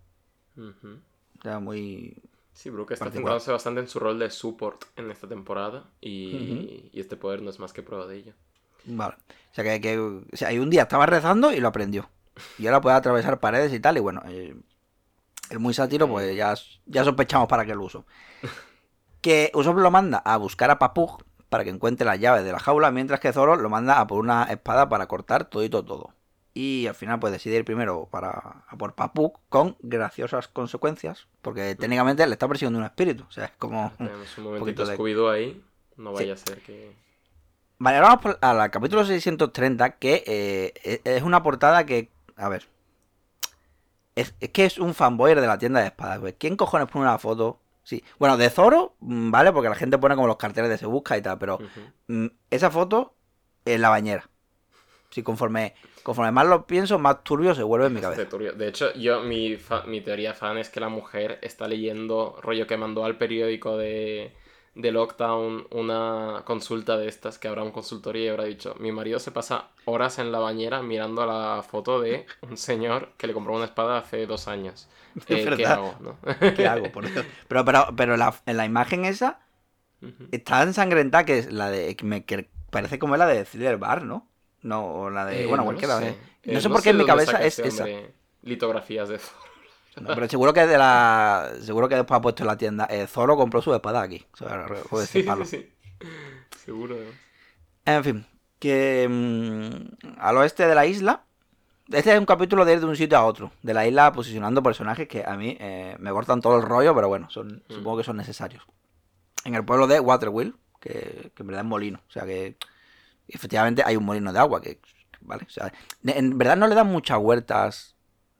Ujú. O sea, muy... Sí, Brook está centrándose bastante en su rol de support en esta temporada y, y este poder no es más que prueba de ello. Vale. O sea, que, que o sea, y un día estaba rezando y lo aprendió. Y ahora puede atravesar paredes y tal. Y bueno, eh, el muy sátiro, pues ya, ya sospechamos para qué lo uso. Que Usopp lo manda a buscar a Papug para que encuentre las llaves de la jaula, mientras que Zoro lo manda a por una espada para cortar todito todo. Y al final pues decide ir primero para, a por Papug con graciosas consecuencias, porque técnicamente le está persiguiendo un espíritu. O sea, es como... Tenemos un poquito momentito de- Scooby-Doo ahí. No Sí. vaya a ser que... Vale, ahora vamos al capítulo 630, que eh, e- es una portada que, a ver, es, es que es un fanboy de la tienda de espadas. pues. ¿Quién cojones pone una foto? Sí, bueno, de Zoro, mm, vale, porque la gente pone como los carteles de se busca y tal, pero mm, esa foto en la bañera. Sí, conforme, conforme más lo pienso, más turbio se vuelve en mi cabeza. turbio. De hecho, yo mi, fa- mi teoría fan es que la mujer está leyendo rollo que mandó al periódico de, de Lockdown una consulta de estas, que habrá un consultorio y habrá dicho, mi marido se pasa horas en la bañera mirando la foto de un señor que le compró una espada hace dos años. Eh, ¿Qué hago? ¿no? ¿Qué hago? Por Dios? Pero, pero, pero la- en la imagen esa está ensangrentada, que es la de. Que, me, que parece como la de Thriller Bar, ¿no? No, o la de. Eh, bueno, no cualquiera. sé. de- Eh, No sé por qué en mi cabeza es este esa. Litografías de Thor. No, pero seguro que de la. Seguro que después ha puesto en la tienda. eh, Zoro compró su espada aquí. O sea, puede Sí, sí, sí. Seguro. además. En fin. Que mm, al oeste de la isla. Este es un capítulo de ir de un sitio a otro. De la isla posicionando personajes que a mí eh, me cortan todo el rollo, pero bueno, son, Mm. supongo que son necesarios. En el pueblo de Waterwheel, que, que en verdad es molino. O sea que efectivamente hay un molino de agua. Que, ¿vale? O sea, en- verdad no le dan muchas vueltas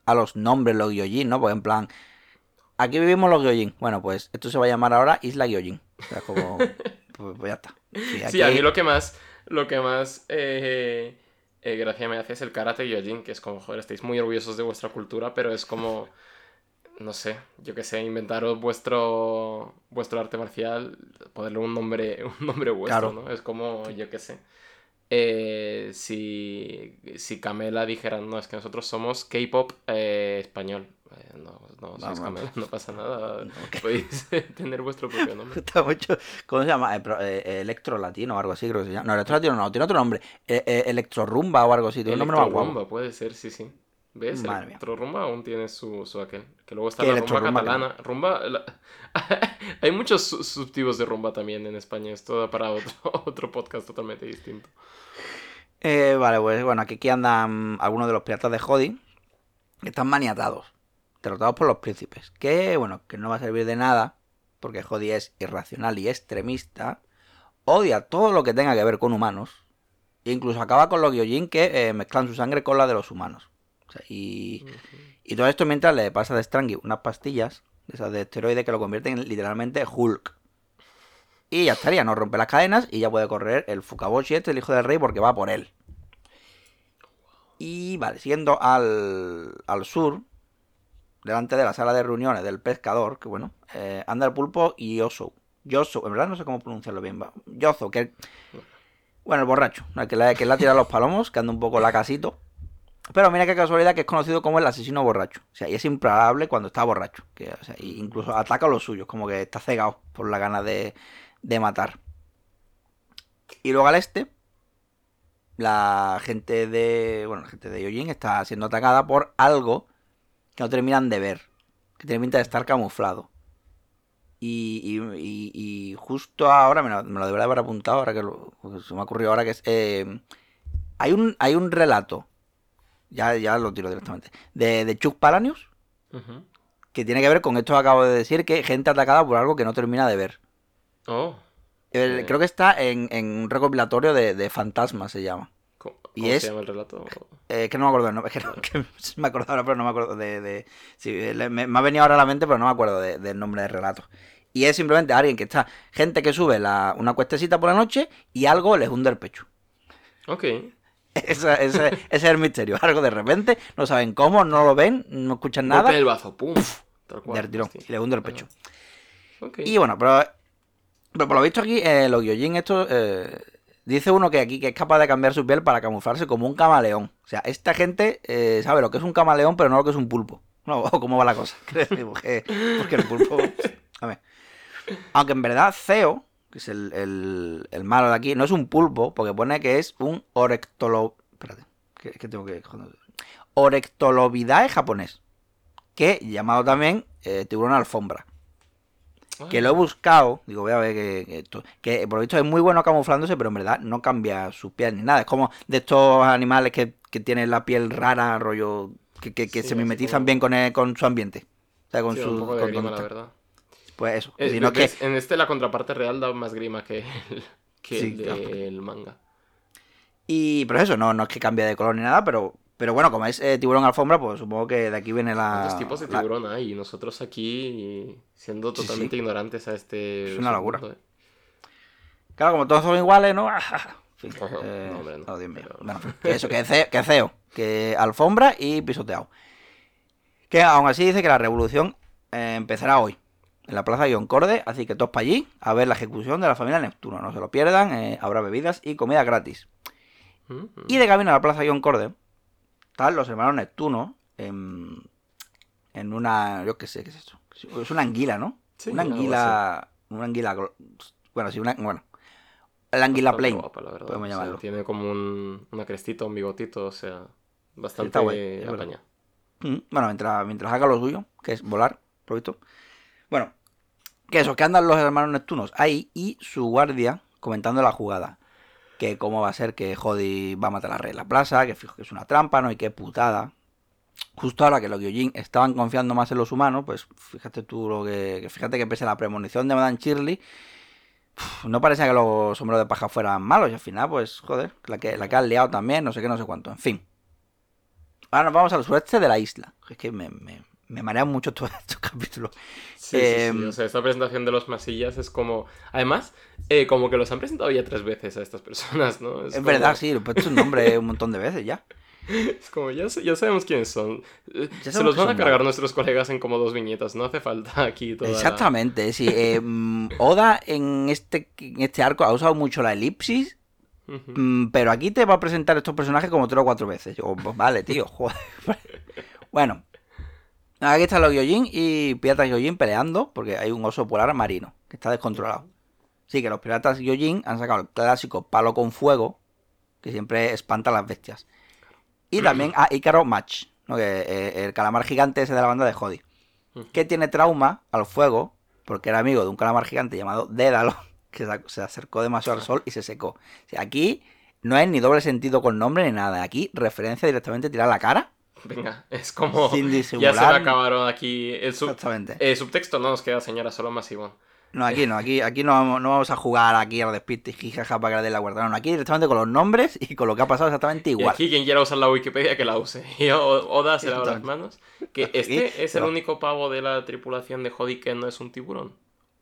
a los nombres, los Gyojin, ¿no? Porque en plan, aquí vivimos los Gyojin. Bueno, pues esto se va a llamar ahora Isla Gyojin. O sea, como, pues, pues ya está. Sí, Sí, a mí lo que más, lo que más eh, eh, gracia me hace es el karate yojin, que es como, joder, estáis muy orgullosos de vuestra cultura, pero es como, no sé, yo qué sé, inventaros vuestro, vuestro arte marcial, ponerle un nombre, un nombre vuestro, Claro. ¿no? Es como, yo qué sé. Eh, si, si Camela dijera, no, es que nosotros somos K-pop eh, español. Eh, no, no. Camela, no pasa nada. Podéis tener vuestro propio nombre. mucho. ¿Cómo se llama? Eh, eh, Electro Latino o algo así, creo que se llama. No, Electro Latino no, tiene otro nombre. Electro Rumba o algo así. Tiene un nombre más guapo. Electrorumba, puede ser, sí, sí. ¿Ves? Madre mía. Electrorumba aún tiene su, su aquel. Que luego está ¿Qué la rumba catalana. Rumba. la- Hay muchos su- subtipos de rumba también en España. Esto da para otro, otro podcast totalmente distinto. Eh, vale, pues bueno, aquí, aquí andan algunos de los piratas de Jodi. Que están maniatados. Derrotados por los príncipes. Que, bueno, que no va a servir de nada. Porque Jodi es irracional y extremista. Odia todo lo que tenga que ver con humanos. E incluso acaba con los Gyojin que eh, mezclan su sangre con la de los humanos. O sea, y, y todo esto mientras le pasa de Strangy unas pastillas, de esas de esteroide, que lo convierten en literalmente Hulk. Y ya estaría, no rompe las cadenas y ya puede correr el Fukaboshi este, el hijo del rey, porque va por él. Y vale, siguiendo al, al sur, delante de la sala de reuniones del pescador, que bueno, eh, anda el pulpo y Oso. Yoso, en verdad no sé cómo pronunciarlo bien. va. Yozo, que bueno, el borracho, el que le, que le ha tirado los palomos, que anda un poco lacasito. Pero mira qué casualidad que es conocido como el asesino borracho. O sea, y es imparable cuando está borracho. Que, o sea, incluso ataca a los suyos, como que está cegado por la gana de, de matar. Y luego al este, la gente de. Bueno, la gente de Yojin está siendo atacada por algo que no terminan de ver. Que tiene pinta de estar camuflado. Y, y- justo ahora, me lo, debería haber apuntado, ahora que lo- se me ha ocurrido ahora que es. eh, hay, un, hay un relato, ya, ya lo tiro directamente, de, de Chuck Palahnius, Ujú. que tiene que ver con esto que acabo de decir, que gente atacada por algo que no termina de ver. Oh. Eh. Creo que está en, en un recopilatorio de, de fantasmas, se llama. ¿Cómo, Y cómo es- se llama el relato? Eh, que no me acuerdo del nombre, es que, no- que me acuerdo ahora, pero no me acuerdo de... de- sí, me, me ha venido ahora a la mente, pero no me acuerdo de- del nombre del relato. Y es simplemente alguien que está, gente que sube la- una cuestecita por la noche y algo les hunde el pecho. Ok. Ese, es el misterio. Algo de repente, no saben cómo, no lo ven, no escuchan Golpe nada, en el bazo, pum. Tal cual. del tirón, y les hunde el pecho. Y bueno, pero, pero por lo visto aquí, eh, los Gyojin, esto, eh, dice uno que aquí que es capaz de cambiar su piel para camuflarse como un camaleón. O sea, esta gente eh, sabe lo que es un camaleón, pero no lo que es un pulpo. No, cómo va la cosa. porque, porque el pulpo. A ver. Aunque en verdad, Ceo, que es el, el, el malo de aquí, no es un pulpo, porque pone que es un orectolo. Espérate, que, que tengo que. joder. Orectolobidae japonés. Que llamado también eh, tiburón alfombra que lo he buscado, digo, voy a ver que, que esto, que por lo visto es muy bueno camuflándose, pero en verdad no cambia su piel ni nada. Es como de estos animales que, que tienen la piel rara, rollo, que, que, Sí, se mimetizan como- bien con, el- con su ambiente. O sea, con Sí, su... un poco de con grima, donde la está. verdad. Pues eso. Eh, si no es que, En este la contraparte real da más grima que el, que Sí, el claro. manga. y, pero eso, no, no es que cambie de color ni nada, pero, pero bueno, como es eh, tiburón alfombra, pues supongo que de aquí viene la... ¿Cuántos tipos de la- tiburón hay? Y nosotros aquí siendo Sí, sí. totalmente ignorantes a este... Es una locura. ¿eh? Claro, como todos son iguales, ¿no? Eh, no, hombre, no, oh, Dios mío. pero- Bueno, que eso, que ceo, que ceo, que alfombra y pisoteado. Que aún así dice que la revolución eh, empezará hoy, en la plaza Concorde, así que todos para allí a ver la ejecución de la familia Neptuno. No se lo pierdan, eh, habrá bebidas y comida gratis. Mm, Y de camino a la plaza Concorde, están los hermanos Neptuno en, en una. Yo qué sé, ¿qué es esto? Es una anguila, ¿no? Sí, una anguila. Una anguila. Bueno, sí, una. Bueno. La anguila plain. guapa, la verdad. podemos O sea, llamarlo. tiene como un, una crestita, un bigotito, o sea, bastante guay, apaña. Mm, Bueno, mientras, mientras haga lo suyo, que es volar, visto. Bueno, que eso, que andan los hermanos Neptunos ahí y su guardia comentando la jugada. Que cómo va a ser que Jody va a matar a Rey en la plaza, que fijo que es una trampa, ¿no? Y qué putada. Justo ahora que los Gyojin estaban confiando más en los humanos, pues fíjate tú lo que. fíjate que pese a la premonición de Madame Shirley, no parecía que los sombreros de paja fueran malos. Y al final, pues, joder, la que, la que liado también, no sé qué, no sé cuánto. En fin. Ahora nos vamos al sureste de la isla. Es que me, me marean mucho todos estos capítulos. Sí, sí, sí, Em, O sea, esta presentación de los masillas es como. Además, eh, como que los han presentado ya tres veces a estas personas, ¿no? Es, como- verdad, sí, he puesto un nombre un montón de veces ya. Es como, ya, ya sabemos quiénes son. Eh, Ya Se los van a cargar nuestros colegas en como dos viñetas. No hace falta aquí toda. la- Exactamente, sí. eh, mm, Oda en este, en este arco ha usado mucho la elipsis, mm, pero aquí te va a presentar estos personajes como tres o cuatro veces. Yo, pues vale, tío, joder. Bueno, aquí están los Gyojin y piratas Gyojin peleando porque hay un oso polar marino que está descontrolado. Sí, que los piratas Gyojin han sacado el clásico palo con fuego que siempre espanta a las bestias. Y también a Ícaro Match, ¿no? que, eh, el calamar gigante ese de la banda de Jody, que tiene trauma al fuego porque era amigo de un calamar gigante llamado Dédalo, que se- acercó demasiado al sol y se secó. O sea, aquí no es ni doble sentido con nombre ni nada. Aquí referencia directamente tirar la cara. Venga, es como. Sin Ya se me acabaron aquí. El sub- Exactamente. eh, subtexto no nos queda, señora, solo masivón. No, aquí no, aquí, aquí no, vamos, no vamos a jugar aquí a despiste y jijaja para que dé la guarda. No, aquí directamente con los nombres y con lo que ha pasado exactamente Y igual. aquí quien quiera usar la Wikipedia que la use. Y O- Oda se lava las manos. Que Aquí, este es el único pavo de la tripulación de Jody que no es un tiburón.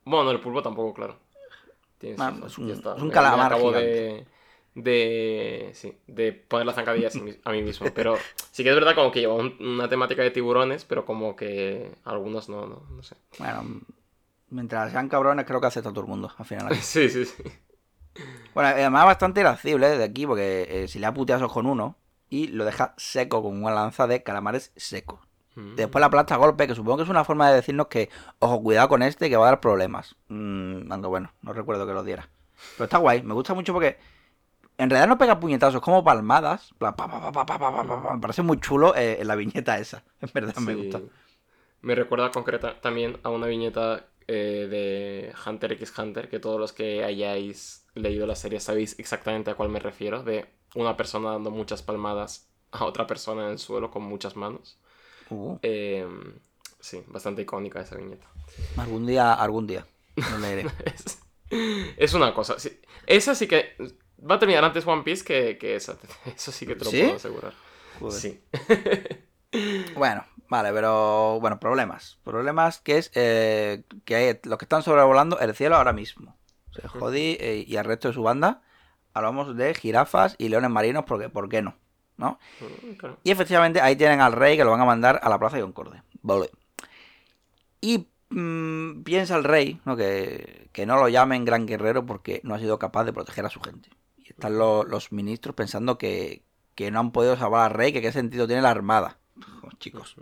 Bueno, el pulpo tampoco, claro. Tienes es un- ya está. es un Me- me calamar acabo gigante. de, de, sí, de poner la zancadilla a mí mismo. Pero sí que es verdad como que lleva un- una temática de tiburones, pero como que algunos no, no, no sé. Bueno, mientras sean cabrones, creo que acepta todo el mundo, al final. Sí, sí, sí. Bueno, además bastante irascible de aquí, porque eh, si le da puteazos con uno y lo deja seco con una lanza de calamares secos. Mm. Después la aplasta golpe, que supongo que es una forma de decirnos que, ojo, cuidado con este, que va a dar problemas. Mm, aunque bueno, no recuerdo que lo diera. Pero está guay, me gusta mucho porque en realidad no pega puñetazos, como palmadas. Me parece muy chulo eh, la viñeta esa. En verdad me gusta. Me recuerda concreta también a una viñeta eh, de Hunter x Hunter, que todos los que hayáis leído la serie sabéis exactamente a cuál me refiero, de una persona dando muchas palmadas a otra persona en el suelo con muchas manos. Uh. Em, sí, bastante icónica esa viñeta. Algún día, algún día. Es, es, una cosa. Sí, esa sí que va a terminar antes One Piece que, que esa. Eso sí que te lo ¿Sí? puedo asegurar. Joder. Sí. Bueno, vale, pero bueno, problemas. Problemas que es eh, que hay los que están sobrevolando el cielo ahora mismo. O sea, Jody eh, y el resto de su banda. Hablamos de jirafas y leones marinos porque, ¿por qué no? ¿No? Mm. Y efectivamente ahí tienen al rey que lo van a mandar a la plaza de Concorde. Vale. Y mm, piensa el rey ¿no? que, que no lo llamen gran guerrero porque no ha sido capaz de proteger a su gente. Están lo- los ministros pensando que, que no han podido salvar al rey, que qué sentido tiene la armada. Oh, chicos,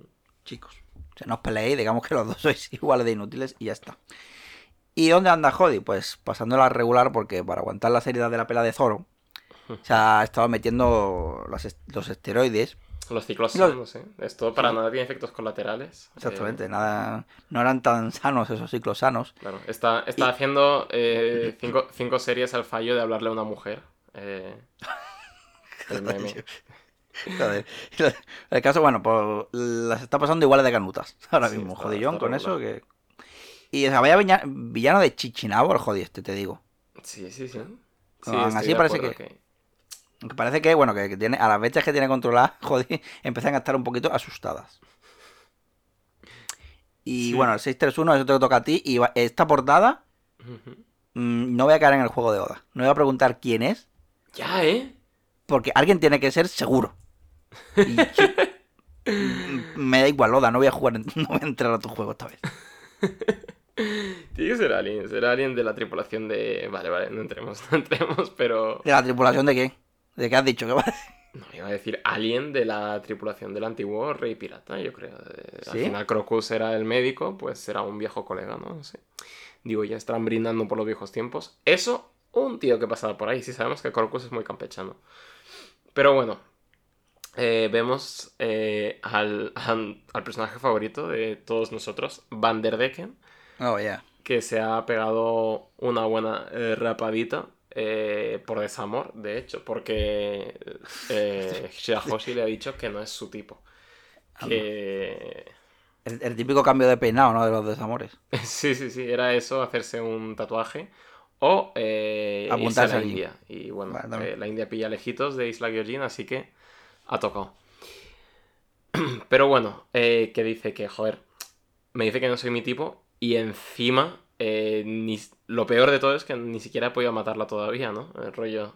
chicos. O sea, no os peleéis, digamos que los dos sois iguales de inútiles y ya está. ¿Y dónde anda Jody? Pues pasándola regular porque para aguantar la seriedad de la pela de Zoro, se ha estado metiendo los, est- los esteroides Los ciclos Los- sanos, ¿eh? Esto para nada tiene efectos colaterales. Exactamente, Eh, nada, no eran tan sanos esos ciclos sanos. claro, está, está haciendo eh, cinco, cinco series al fallo de hablarle a una mujer. Eh, el meme. Joder. El caso, bueno, pues las está pasando iguales de canutas ahora Sí, mismo, está- jodillón está con eso que... Y o sea, vaya villano de Chichinabo el jodi este, te digo. Sí, sí, sí. Así parece que- Aunque parece que, bueno, que, que tiene, a las bestias que tiene controladas, jodi, empiezan a estar un poquito asustadas. Y Sí. bueno, el 631, eso te toca a ti. Y esta portada, mm, no voy a caer en el juego de Oda. No voy a preguntar quién es, Ya, ¿eh? Porque alguien tiene que ser seguro. Y yo- me da igual, Oda, no voy a jugar, no voy a entrar a tu juego esta vez. Tiene que ser alguien. Será alguien de la tripulación de. Vale, vale, no entremos, no entremos, pero. ¿De la tripulación de qué? ¿De qué has dicho? que va? No, iba a decir alguien de la tripulación del antiguo rey pirata, yo creo. Eh, Al ¿Sí? final Crocus era el médico, pues será un viejo colega, ¿no? No sé. Digo, ya estarán brindando por los viejos tiempos. Eso, un tío que pasaba por ahí. Si sabemos que Crocus es muy campechano. Pero bueno, eh, vemos eh, al, al- al personaje favorito de todos nosotros, Van der Decken, Oh, ya. que se ha pegado una buena eh, rapadita eh, por desamor, de hecho, porque Shirahoshi le ha dicho que no es su tipo. Que... El, el típico cambio de peinado, ¿no? De los desamores. Sí, sí, sí, era eso, hacerse un tatuaje o eh, irse a la allí. India. Y bueno, Vale, eh, la India pilla lejitos de Isla Gyojin, así que ha tocado. Pero bueno, eh, que dice que, joder, me dice que no soy mi tipo y encima eh, ni- lo peor de todo es que ni siquiera he podido matarla todavía, ¿no? El rollo...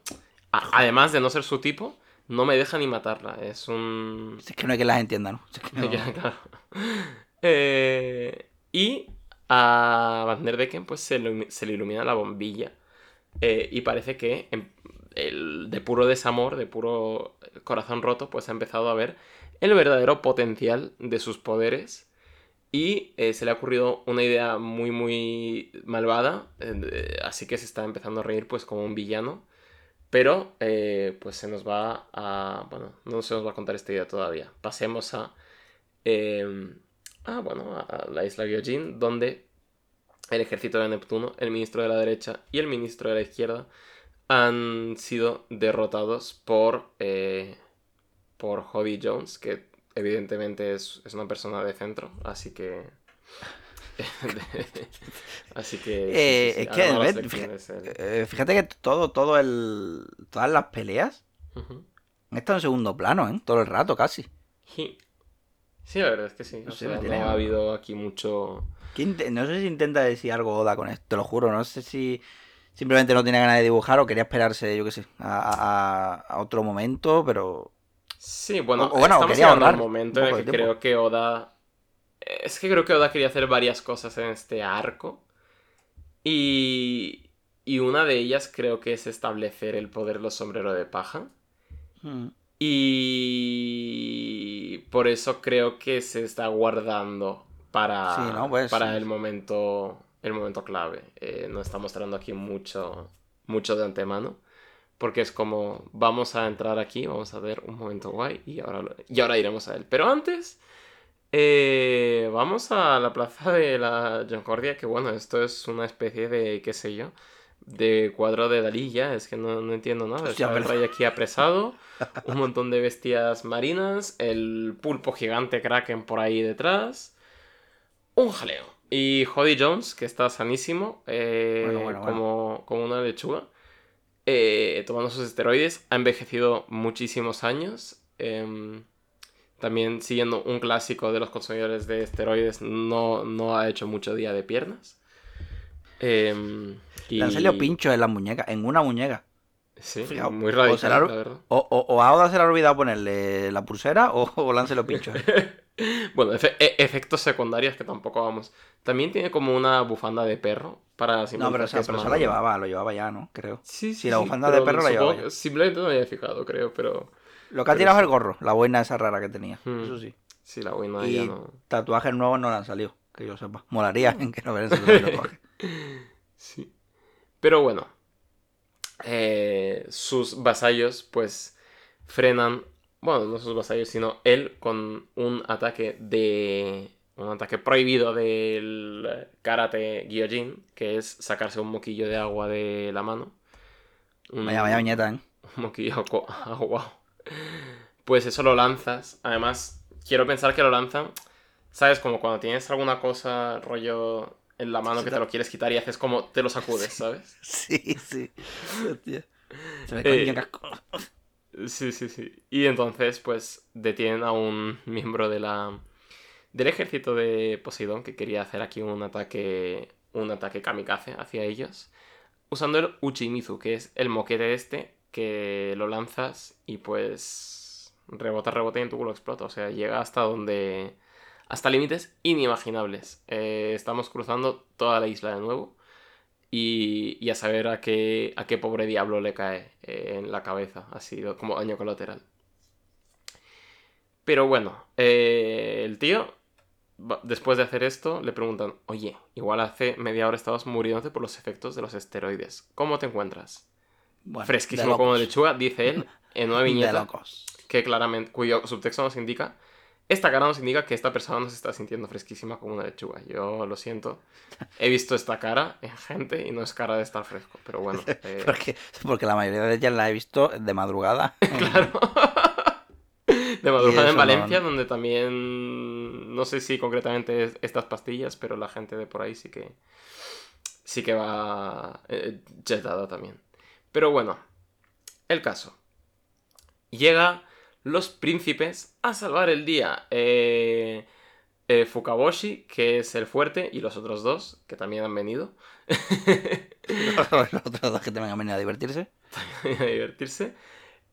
A- además de no ser su tipo, no me deja ni matarla. Es un... Es que no hay que las entienda, ¿no? Es que no- Ya, claro. Eh, y a Van der Decken pues se, le ilumina la bombilla. Eh, y parece que em- el, de puro desamor, de puro corazón roto, pues ha empezado a ver el verdadero potencial de sus poderes. Y eh, se le ha ocurrido una idea muy, muy malvada. eh, así que se está empezando a reír pues como un villano. Pero pues se nos va a... Bueno, no se nos va a contar esta idea todavía. Pasemos a... ah, bueno, a la isla Gyojin, donde el ejército de Neptuno, el ministro de la derecha y el ministro de la izquierda han sido derrotados por, eh, por Hobby Jones, que evidentemente es, es una persona de centro, así que Así que... Eh, sí, sí, es que, ves, lecciones, el- Eh, fíjate que todo, todo el. Todas las peleas han estado en segundo plano, ¿eh? Todo el rato casi. Sí. Sí, la verdad es que sí. No O sé, sea, no ha habido aquí mucho... ¿Qué inte- No sé si intenta decir algo Oda con esto, te lo juro. No sé si simplemente no tiene ganas de dibujar o quería esperarse, yo qué sé, a, a- a otro momento, pero. Sí, bueno, O- bueno, estamos momento un en poco el de que creo que Oda... Es que creo que Oda quería hacer varias cosas en este arco. Y... Y una de ellas creo que es establecer el poder de los sombreros de paja. hmm, Y por eso creo que se está guardando para, Sí, ¿no? Pues, para sí. el momento el momento clave. Eh, no está mostrando aquí mucho, mucho de antemano. Porque es como, vamos a entrar aquí, vamos a ver un momento guay y ahora, y ahora iremos a él. Pero antes, eh, vamos a la plaza de la Concordia, que bueno, esto es una especie de, qué sé yo, de cuadro de Dalí ya, es que no, no entiendo nada. Hostia, el rey aquí apresado, un montón de bestias marinas, el pulpo gigante Kraken por ahí detrás, un jaleo. Y Jody Jones, que está sanísimo, eh, Bueno, bueno, bueno. Como, como una lechuga, eh, tomando sus esteroides, ha envejecido muchísimos años. em, también siguiendo un clásico de los consumidores de esteroides, no, no ha hecho mucho día de piernas. Em, y... Le han salido pinchos en las muñecas, en una muñeca. Sí, muy o radical, la verdad. O, o, o a Oda se le ha olvidado ponerle la pulsera o, o han salido pinchos. Bueno, efe- e- efectos secundarios que tampoco vamos. También tiene como una bufanda de perro para No, pero, que es pero malo. la llevaba, lo llevaba ya, ¿no? Creo. Sí, Sí, la bufanda de perro la llevaba Simplemente no me había fijado, creo, pero Lo que ha tirado es sí. el gorro, la boina esa rara que tenía. Hmm. Eso sí. sí, la buena Y ya no. tatuajes nuevos no le han salido, que yo sepa. Molaría en que no verán ese tatuaje. Sí. Pero bueno. eh, sus vasallos, pues, frenan. Bueno, no sus vasallos, sino él con un ataque de. Un ataque prohibido del karate Gyojin, que es sacarse un moquillo de agua de la mano. Un- Vaya, vaya viñeta, ¿eh? un moquillo agua. Pues eso lo lanzas. Además, quiero pensar que lo lanzan. ¿Sabes? Como cuando tienes alguna cosa, rollo en la mano que te lo quieres quitar y haces como te lo sacudes, ¿sabes? Sí, sí. Hostia. Se me Eh, casco. Sí, sí, sí. Y entonces, pues, detienen a un miembro de la del ejército de Poseidón que quería hacer aquí un ataque un ataque kamikaze hacia ellos usando el Uchimizu, que es el moquete este que lo lanzas y pues rebota, rebota y en tu culo explota, o sea, llega hasta donde hasta límites inimaginables. Eh, estamos cruzando toda la isla de nuevo. Y, y a saber a qué, a qué pobre diablo le cae eh, en la cabeza, así como daño colateral. Pero bueno, eh, el tío, después de hacer esto, le preguntan, oye, igual hace media hora estabas muriéndote por los efectos de los esteroides. ¿Cómo te encuentras? Bueno, Fresquísimo de como lechuga, dice él, en una De viñeta locos. que claramente, cuyo subtexto nos indica, esta cara nos indica que esta persona no se está sintiendo fresquísima como una lechuga. Yo lo siento. He visto esta cara en gente y no es cara de estar fresco, pero bueno. eh, Porque, porque la mayoría de ellas la he visto de madrugada. claro. De madrugada en no- Valencia, donde también no sé si concretamente es- estas pastillas, pero la gente de por ahí sí que sí que va eh, jetada también. Pero bueno, el caso. Llega los príncipes a salvar el día. Eh, eh, Fukaboshi, que es el fuerte, y los otros dos, que también han venido. Los otros dos que vengan a venir a divertirse. a divertirse.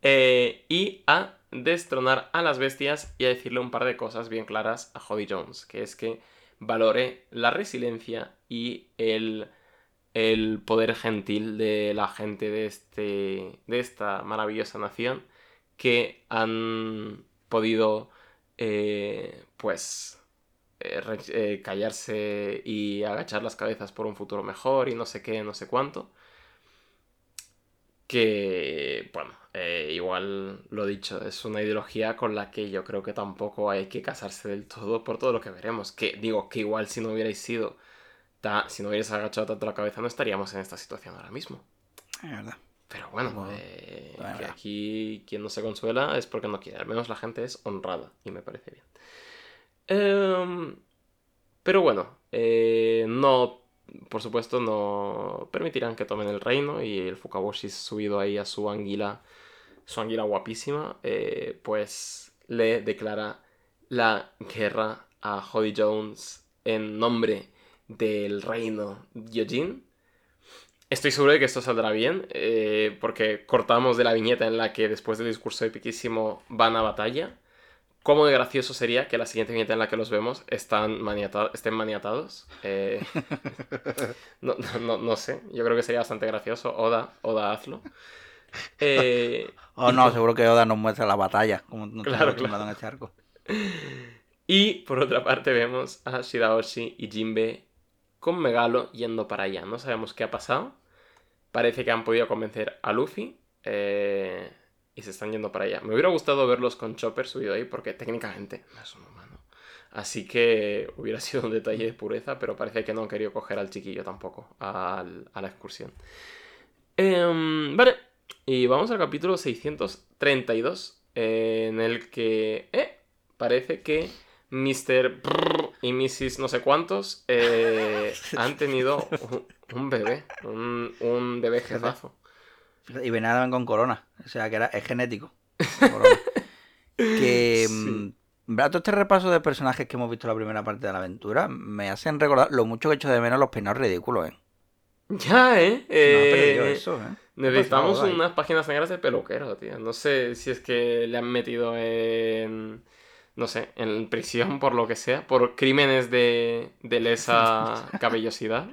eh, y a destronar a las bestias y a decirle un par de cosas bien claras a Jody Jones, que es que valore la resiliencia y el, el poder gentil de la gente de, este, de esta maravillosa nación que han podido, eh, pues, eh, eh, callarse y agachar las cabezas por un futuro mejor y no sé qué, no sé cuánto que, bueno, igual lo dicho, es una ideología con la que yo creo que tampoco hay que casarse del todo por todo lo que veremos. Que digo que igual si no hubierais sido, si no hubierais agachado tanto la cabeza, no estaríamos en esta situación ahora mismo. Es verdad. Pero bueno, Bueno, eh, bueno. que aquí quien no se consuela es porque no quiere. Al menos la gente es honrada y me parece bien. Em, Pero bueno, eh, no, por supuesto, no permitirán que tomen el reino y el Fukaboshi subido ahí a su anguila, su anguila guapísima, eh, pues le declara la guerra a Jody Jones en nombre del reino Yojin. Estoy seguro de que esto saldrá bien, eh, porque cortamos de la viñeta en la que después del discurso epiquísimo van a batalla. ¿Cómo de gracioso sería que la siguiente viñeta en la que los vemos están estén maniatados? Eh, no, no, sé, yo creo que sería bastante gracioso. Oda, Oda, hazlo. Eh, oh, no, seguro que Oda nos muestra la batalla, como no claro, claro. en este arco. Y por otra parte vemos a Shidaoshi y Jinbe con Megalo yendo para allá. No sabemos qué ha pasado. Parece que han podido convencer a Luffy. Eh, y se están yendo para allá. Me hubiera gustado verlos con Chopper subido ahí porque técnicamente no es un humano. Así que hubiera sido un detalle de pureza, pero parece que no han querido coger al chiquillo tampoco a la excursión. Em, vale, y vamos al capítulo 632, en el que eh, parece que Mr. y Mrs. no sé cuántos eh, han tenido un, bebé, un, bebé jefazo. Y venían con corona, o sea que era, es genético. que sí. Mm, este repaso de personajes que hemos visto en la primera parte de la aventura me hacen recordar lo mucho que he hecho de menos los peinados ridículos, ¿eh? Ya, ¿eh? eh eso, ¿eh? Necesitamos unas páginas negras de peluquero, tío. No sé si es que le han metido en no sé, en prisión por lo que sea, por crímenes de, de lesa cabellosidad,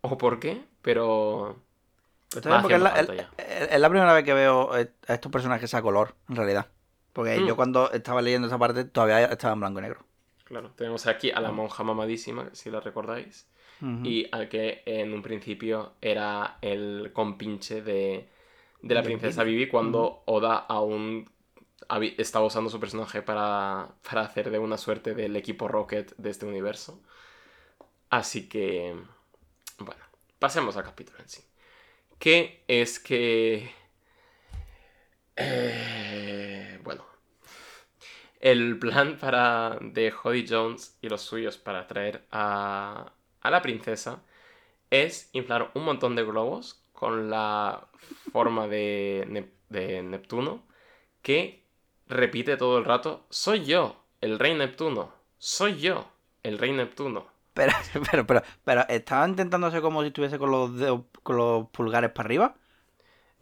o por qué, pero... es, la, primera vez que veo a estos personajes a color, en realidad. Porque yo mm. cuando estaba leyendo esa parte todavía estaba en blanco y negro. Claro, tenemos aquí a la monja mamadísima, si la recordáis, y al que en un principio era el compinche de, de la princesa Vivi cuando Oda aún estaba usando su personaje para, para hacer de una suerte del equipo Rocket de este universo. Así que, bueno, pasemos al capítulo en sí. Que es que... Eh, bueno, el plan para de Jody Jones y los suyos para traer a, a la princesa es inflar un montón de globos con la forma de, de Neptuno que repite todo el rato, soy yo, el rey Neptuno, soy yo, el rey Neptuno. Pero, pero, pero, pero, ¿estaba intentándose como si estuviese con los con los pulgares para arriba?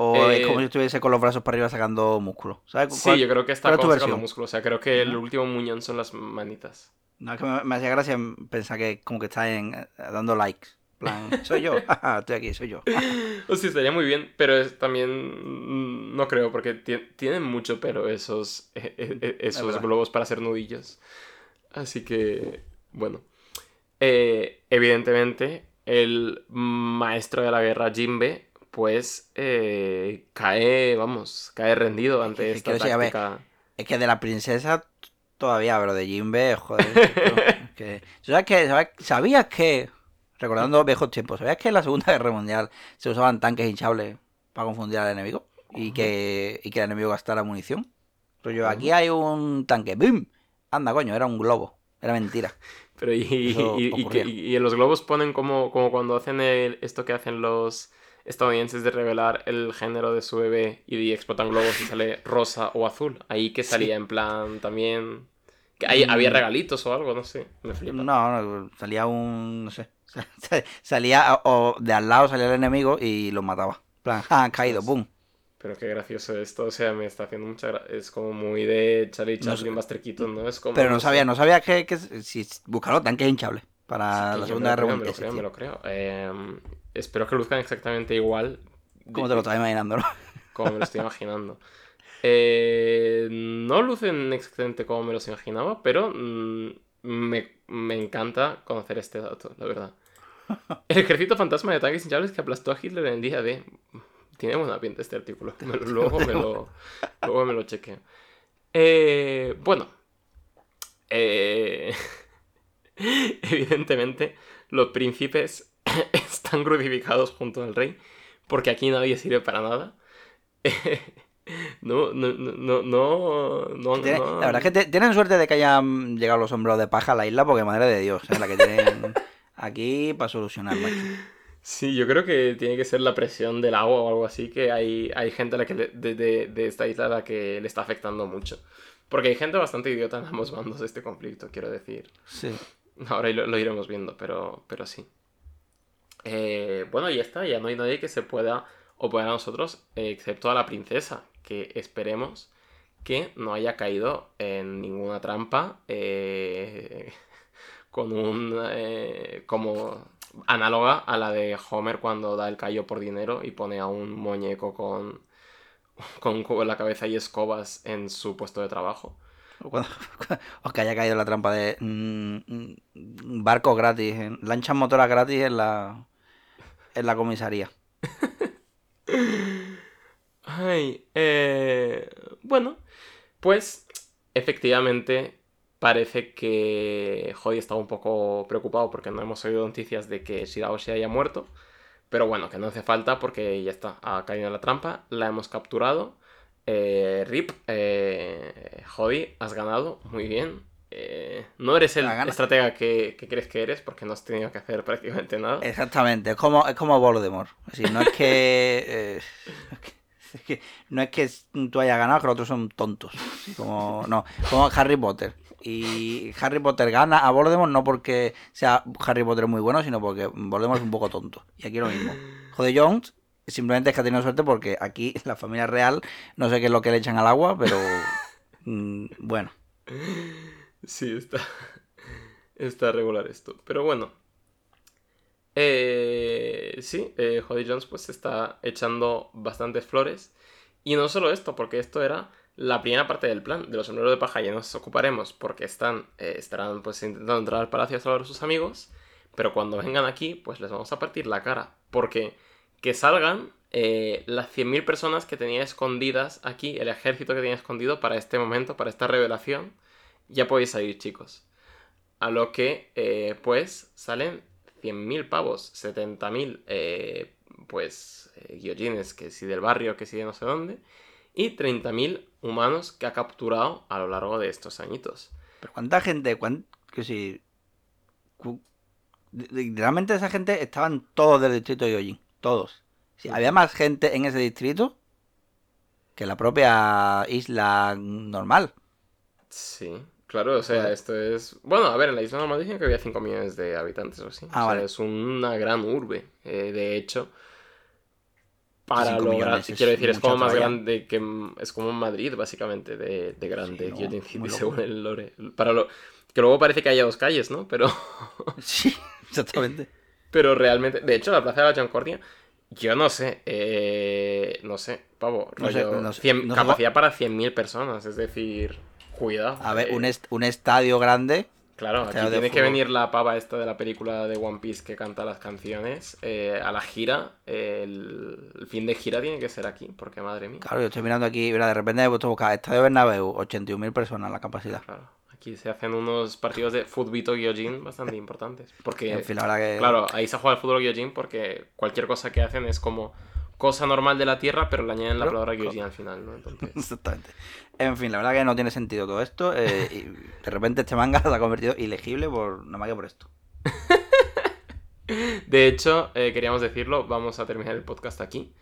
¿O es como si eh, estuviese con los brazos para arriba sacando músculo? Sí, yo creo que está sacando músculo. O sea, creo que el último muñón son las manitas. No, es que me, hacía gracia pensar que como que está en, eh, dando likes plan, soy yo, estoy aquí, soy yo. o sea, estaría muy bien, pero es, también mm, no creo, porque tienen mucho pero esos, e, e, e, esos globos para hacer nudillos. Así que, bueno. Eh, evidentemente, el maestro de la guerra, Jimbe, pues eh, cae, vamos, cae rendido ante esta táctica. es que de la princesa todavía, pero de Jimbe, joder. que, ¿sabes, que, ¿Sabías que recordando viejos tiempos, ¿sabías que en la Segunda Guerra Mundial se usaban tanques hinchables para confundir al enemigo? Y que, y que el enemigo gastara munición. Pero yo, aquí hay un tanque, ¡bim! Anda, coño, era un globo, era mentira. Pero y, y, en los globos ponen como, como cuando hacen esto que hacen los estadounidenses de revelar el género de su bebé y explotan globos y sale rosa o azul. Ahí que salía en plan también... Que había mm. regalitos o algo, no sé. Me flipa. No, no, salía un... no sé salía, o de al lado salía el enemigo y lo mataba. plan, ah, caído, boom. Pero qué gracioso esto, o sea, me está haciendo mucha gracia. Es como muy de Charlie Chaplin, Buster Keaton, ¿no? Es como, pero no sabía, no sabía que, que si buscarlo tanques hinchables para la segunda guerra Me lo creo, me lo creo. Em, espero que luzcan exactamente igual. Como te lo estás imaginando, ¿no? Como me lo estoy imaginando. Eh, no lucen exactamente como me los imaginaba, pero mm, me, me encanta conocer este dato, la verdad. El ejército fantasma de tanques hinchables que aplastó a Hitler en el día de... Tiene buena pinta este artículo. luego, me lo, luego me lo chequeo. Eh, bueno. Eh, evidentemente, los príncipes están crucificados junto al rey. Porque aquí nadie sirve para nada. No, no, no, no, no, Tiene- no. La verdad es que te- tienen suerte de que hayan llegado los sombreros de paja a la isla, porque madre de Dios, es la que tienen aquí para solucionar, macho. Sí, yo creo que tiene que ser la presión del agua o algo así, que hay, hay gente a la que le- de, de- de esta isla a la que le está afectando mucho. Porque hay gente bastante idiota en ambos bandos de este conflicto, quiero decir. Sí. Ahora lo, lo iremos viendo, pero, pero sí. Eh, bueno, ya está, ya no hay nadie que se pueda oponer a nosotros, excepto a la princesa, que esperemos que no haya caído en ninguna trampa eh, con un... eh, como análoga a la de Homer cuando da el callo por dinero y pone a un muñeco con, con un cubo en la cabeza y escobas en su puesto de trabajo. Os que haya caído la trampa de mm, mm, barcos gratis, en, lanchas motoras gratis en la, en la comisaría. Ay, eh, bueno, pues efectivamente parece que Jody estaba un poco preocupado porque no hemos oído noticias de que Shirao se haya muerto. Pero bueno, que no hace falta porque ya está, ha caído en la trampa, la hemos capturado. Eh, Rip, eh, has ganado, muy bien. Eh, no eres el estratega que, que crees que eres porque no has tenido que hacer prácticamente nada. Exactamente, es como, es como Voldemort. Decir, no es que, eh, no es que tú hayas ganado, que los otros son tontos. Como, no, como Harry Potter. Y Harry Potter gana a Voldemort no porque sea Harry Potter muy bueno, sino porque Voldemort es un poco tonto. Y aquí lo mismo. Jode Jones simplemente es que ha tenido suerte porque aquí la familia real, no sé qué es lo que le echan al agua, pero mm, bueno. Sí, está. Está regular esto. Pero bueno. Eh, sí, eh, Jody Jones pues está echando bastantes flores. Y no solo esto, porque esto era la primera parte del plan. De los sombreros de paja ya nos ocuparemos porque están, eh, estarán pues intentando entrar al palacio a salvar a sus amigos. Pero cuando vengan aquí, pues les vamos a partir la cara. Porque que salgan eh, las 100.000 personas que tenía escondidas aquí, el ejército que tenía escondido para este momento, para esta revelación. Ya podéis salir, chicos. A lo que, eh, pues, salen 100.000 pavos, 70.000, eh, pues, eh, guillotines, que si del barrio, que si de no sé dónde, y 30.000 humanos que ha capturado a lo largo de estos añitos. Pero cuánta gente, cuán- que si cu- literalmente esa gente estaban todos del distrito de Yojin, todos. Sí, había más gente en ese distrito que la propia isla normal. Sí, claro, o sea, esto es... Bueno, a ver, en la isla normal dicen que había 5 millones de habitantes o así. Ah, o sea, es una gran urbe. Eh, de hecho, para lograr... Quiero decir, es como más grande que... Es como Madrid, básicamente, de, de grande, Sí, no, Guillotine City, según el lore. Para lo... Que luego parece que haya dos calles, ¿no? Pero... Sí, exactamente. Pero realmente, de hecho, la Plaza de la Concordia, yo no sé, eh, no sé, pavo, No sé, rollo, no sé, 100 no sé capacidad para 100.000 personas, es decir, cuidado. A ver, eh, un, est- un estadio grande. Claro, aquí estadio tiene que venir la pava esta de la película de One Piece que canta las canciones eh, a la gira, eh, el, el fin de gira tiene que ser aquí, porque madre mía. Claro, yo estoy mirando aquí, mira, de repente he puesto a buscar Estadio Bernabéu, 81.000 personas la capacidad. Claro, aquí se hacen unos partidos de futbito Gyojin bastante importantes, porque... En fin, la verdad que... Claro, ahí se juega el fútbol Gyojin porque cualquier cosa que hacen es como cosa normal de la Tierra, pero le añaden la Claro, palabra. Gyojin al final, ¿no? Entonces, Exactamente. En fin, la verdad que no tiene sentido todo esto. eh, y de repente este manga se ha convertido ilegible por nada más que por esto. de hecho, eh, queríamos decirlo, vamos a terminar el podcast aquí.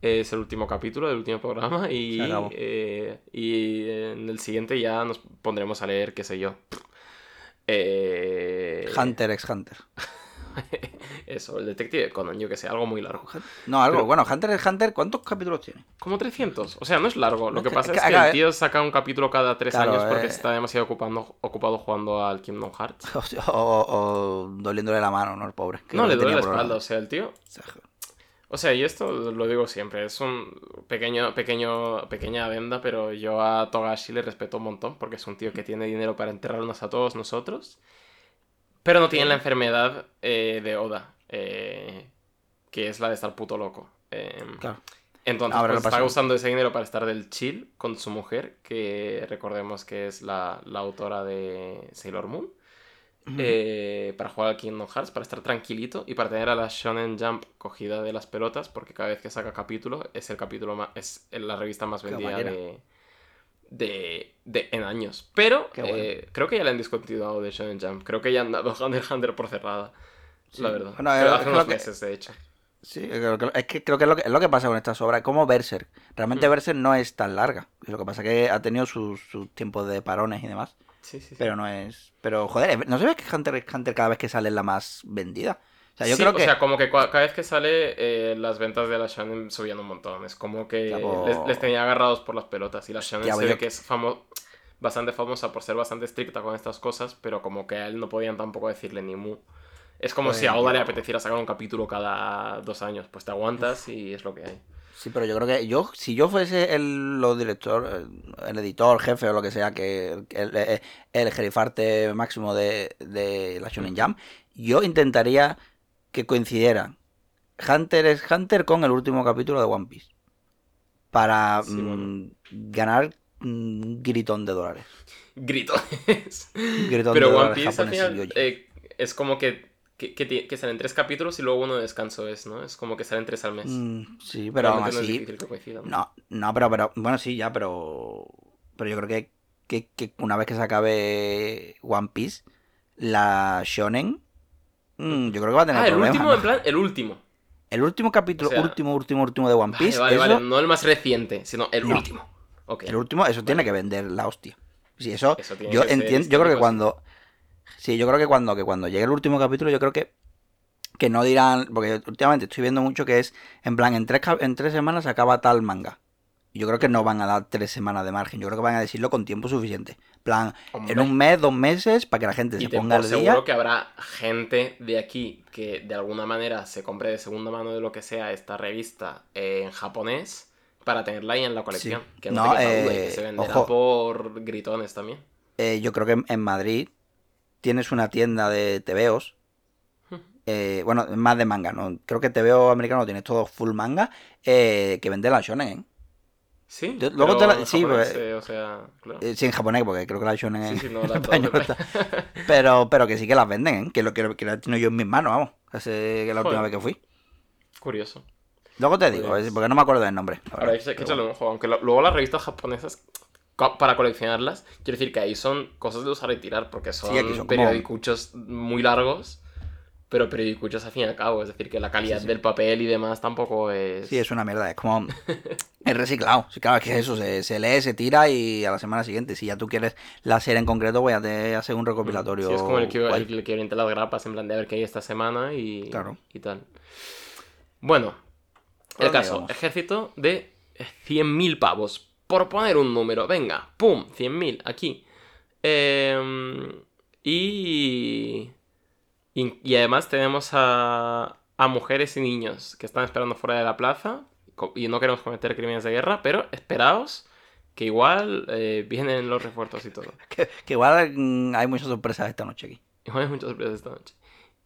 Es el último capítulo del último programa y, eh, y en el siguiente ya nos pondremos a leer, qué sé yo. Eh, Hunter x Hunter. Eso, el detective Conan, yo que sé, algo muy largo. No, algo, Pero- bueno, Hunter x Hunter, ¿cuántos capítulos tiene? Como 300. O sea, no es largo. Lo que pasa es que el eh. tío saca un capítulo cada tres Claro, años porque eh. está demasiado ocupando, ocupado jugando al Kingdom Hearts. O, o- o doliéndole la mano, ¿no? El pobre. que No, le duele la espalda. O sea, el tío. O sea, y esto lo digo siempre. Es un pequeño, pequeño, pequeña adenda, pero yo a Togashi le respeto un montón porque es un tío que tiene dinero para enterrarnos a todos nosotros. Pero no tiene la enfermedad eh, de Oda, eh, que es la de estar puto loco. Eh, Claro. Entonces, Ahora pues, está usando ese dinero para estar del chill con su mujer, que recordemos que es la, la autora de Sailor Moon. eh, para jugar al Kingdom Hearts, para estar tranquilito y para tener a la Shonen Jump cogida de las pelotas, porque cada vez que saca capítulo es el capítulo más, es la revista más vendida de, de, de, en años. Pero eh, creo que ya le han discontinuado de Shonen Jump. Creo que ya han dado Hunter Hunter por cerrada. La verdad. Bueno, hace unos meses, de hecho. Sí, es que creo que es lo que, es lo que pasa con estas obras. Como Berserk. Realmente mm. Berserk no es tan larga. Lo que pasa es que ha tenido sus, tiempos de parones y demás. Sí, sí, sí. Pero no es. Pero, joder, ¿no se ve que Hunter x Hunter cada vez que sale es la más vendida? O sea, yo creo que... o sea, como que cada vez que sale, eh, las ventas de la Shonen subían un montón. Es como que les, tenía agarrados por las pelotas. Y la Shonen se ve que es famo... bastante famosa por ser bastante estricta con estas cosas, pero como que a él no podían tampoco decirle ni mu. Es como si a Oda le apeteciera sacar un capítulo cada dos años. Pues te aguantas y es lo que hay. Sí, pero yo creo que yo, si yo fuese el lo director, el, editor, jefe o lo que sea, que el, el, el jerifarte máximo de, de la Shonen Jam, yo intentaría que coincidieran Hunter es Hunter con el último capítulo de One Piece. Para mm, ganar un gritón de dólares. Gritones. Pero One Piece al final eh, es como que que, que, salen tres capítulos y luego uno de descanso es, ¿no? Es como que salen tres al mes. Mm, sí, pero aún así... No, no, pero, pero, bueno, sí, ya, pero... Pero yo creo que, que, una vez que se acabe One Piece, la Shonen, mm, yo creo que va a tener ah, el último, en plan, el último. El último capítulo, último, último, último de One Piece. Vale, vale, no el más reciente, sino el último. El último, eso tiene que vender la hostia. Sí, eso, yo entiendo, yo creo que cuando Sí, yo creo que cuando, que cuando llegue el último capítulo, yo creo que, que no dirán, porque últimamente estoy viendo mucho que es, en plan, en tres, en tres semanas acaba tal manga. Yo creo que no van a dar tres semanas de margen, yo creo que van a decirlo con tiempo suficiente. Plan, en un mes, dos meses, para que la gente se ponga al día. Seguro que habrá gente de aquí que de alguna manera se compre de segunda mano de lo que sea esta revista en japonés para tenerla ahí en la colección. Que no, que se eh, venderá por gritones también. Eh, yo creo que en Madrid tienes una tienda de TVOs. Eh, bueno, más de manga, ¿no? Creo que TVO americano tiene todo full manga. Eh, que vende la shonen, ¿eh? Sí, luego te la, sí, pues, o sea, claro. sí, en japonés, porque creo que la shonen sí, sí, no, la pero, pero que sí que las venden, ¿eh? Que lo que, que la tengo yo en mis manos, vamos. Hace que la última vez que fui. Curioso. Luego te digo, pues porque no me acuerdo del nombre. Ahora, hay que echarle un ojo, aunque luego las revistas japonesas para coleccionarlas, quiero decir que ahí son cosas de usar y tirar, porque son, periodicuchos muy largos, pero periodicuchos al fin y al cabo, es decir, que la calidad del papel y demás tampoco es... Sí, es una mierda, es como... es reciclado, sí, claro, es que eso, se, lee, se tira y a la semana siguiente, si ya tú quieres la serie en concreto, voy a hacer un recopilatorio. Sí, es como el que, el que orienta las grapas, en plan de a ver qué hay esta semana y, y tal. Bueno, el caso, ejército de 100.000 pavos por poner un número, venga, ¡pum! 100.000 aquí. Em, y, y, además tenemos a, a mujeres y niños que están esperando fuera de la plaza y no queremos cometer crímenes de guerra, pero esperaos que igual eh, vienen los refuerzos y todo. que, igual mm, hay muchas sorpresas esta noche aquí. Igual hay muchas sorpresas esta noche.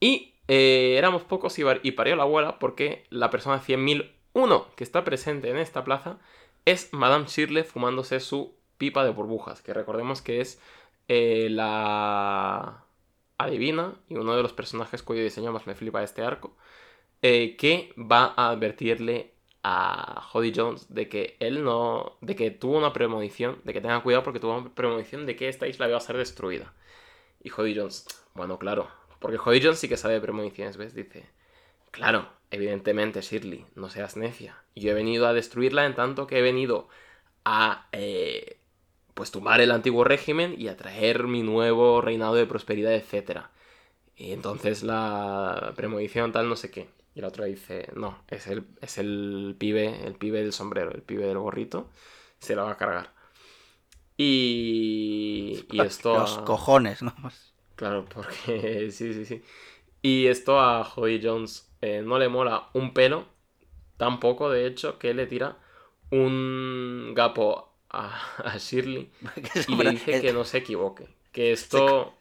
Y eh, éramos pocos y, y parió la abuela porque la persona 100.001 que está presente en esta plaza es Madame Shirley fumándose su pipa de burbujas, que recordemos que es eh, la adivina y uno de los personajes cuyo diseño más me flipa este arco, eh, que va a advertirle a Jody Jones de que él no, de que tuvo una premonición, de que tenga cuidado porque tuvo una premonición de que esta isla iba a ser destruida. Y Jody Jones, bueno, claro, porque Jody Jones sí que sabe de premoniciones, ¿ves? Dice, claro, Evidentemente, Shirley, no seas necia. Yo he venido a destruirla en tanto que he venido a eh, pues tumbar el antiguo régimen y a traer mi nuevo reinado de prosperidad, etc. Y entonces la premonición tal no sé qué. Y la otra dice, no, es el, es el pibe, el pibe del sombrero, el pibe del gorrito, se la va a cargar. Y, y esto... Los cojones, ¿no? Claro, porque sí, sí, sí. Y esto a Joey Jones eh, no le mola un pelo, tampoco de hecho, que le tira un gapo a, Shirley y le dice que no se equivoque. Que esto.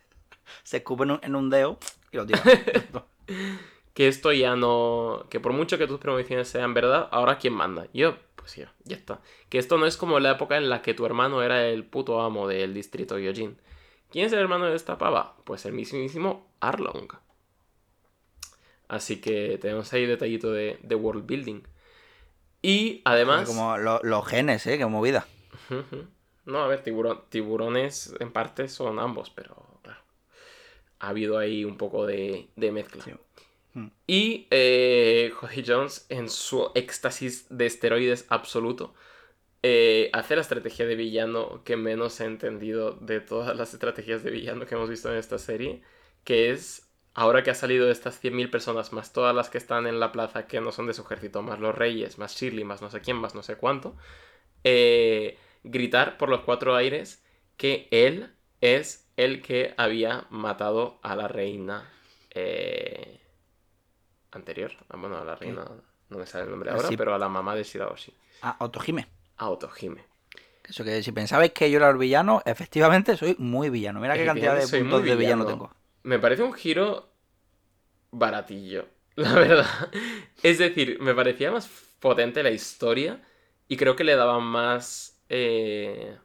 Se, escupe en un, dedo y lo tira. que esto ya no. Que por mucho que tus premoniciones sean verdad, ahora quién manda. Yo, pues ya, ya está. Que esto no es como la época en la que tu hermano era el puto amo del distrito Yojin. ¿Quién es el hermano de esta pava? Pues el mismísimo Arlong. Así que tenemos ahí detallito de, de world building. Y además... Como los genes, ¿eh? Qué movida. No, a ver, tiburones en parte son ambos, pero claro. Ha habido ahí un poco de, mezcla. Hmm. Y eh, Jones, en su éxtasis de esteroides absoluto, eh, hace la estrategia de villano que menos he entendido de todas las estrategias de villano que hemos visto en esta serie, que es, ahora que ha salido de estas 100.000 personas, más todas las que están en la plaza que no son de su ejército, más los reyes, más Shirley, más no sé quién, más no sé cuánto, eh, gritar por los cuatro aires que él es el que había matado a la reina eh, anterior. Ah, bueno, a la reina, no me sale el nombre ahora, pero a la mamá de Shiraoshi. A Otohime. A Otohime. Eso que si pensabais que yo era el villano, efectivamente soy muy villano. Mira qué cantidad de puntos de villano tengo. Me parece un giro baratillo, la verdad. Es decir, me parecía más potente la historia y creo que le daba más eh,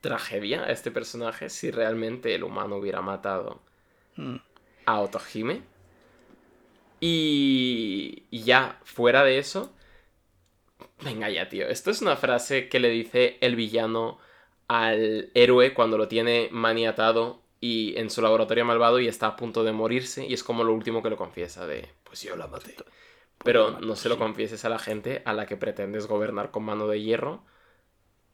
tragedia a este personaje si realmente el humano hubiera matado hmm. a Otohime. Y, y ya, fuera de eso, venga ya, tío. Esto es una frase que le dice el villano al héroe cuando lo tiene maniatado y en su laboratorio malvado y está a punto de morirse y es como lo último que lo confiesa de pues yo la maté. Pero no se lo confieses a la gente a la que pretendes gobernar con mano de hierro.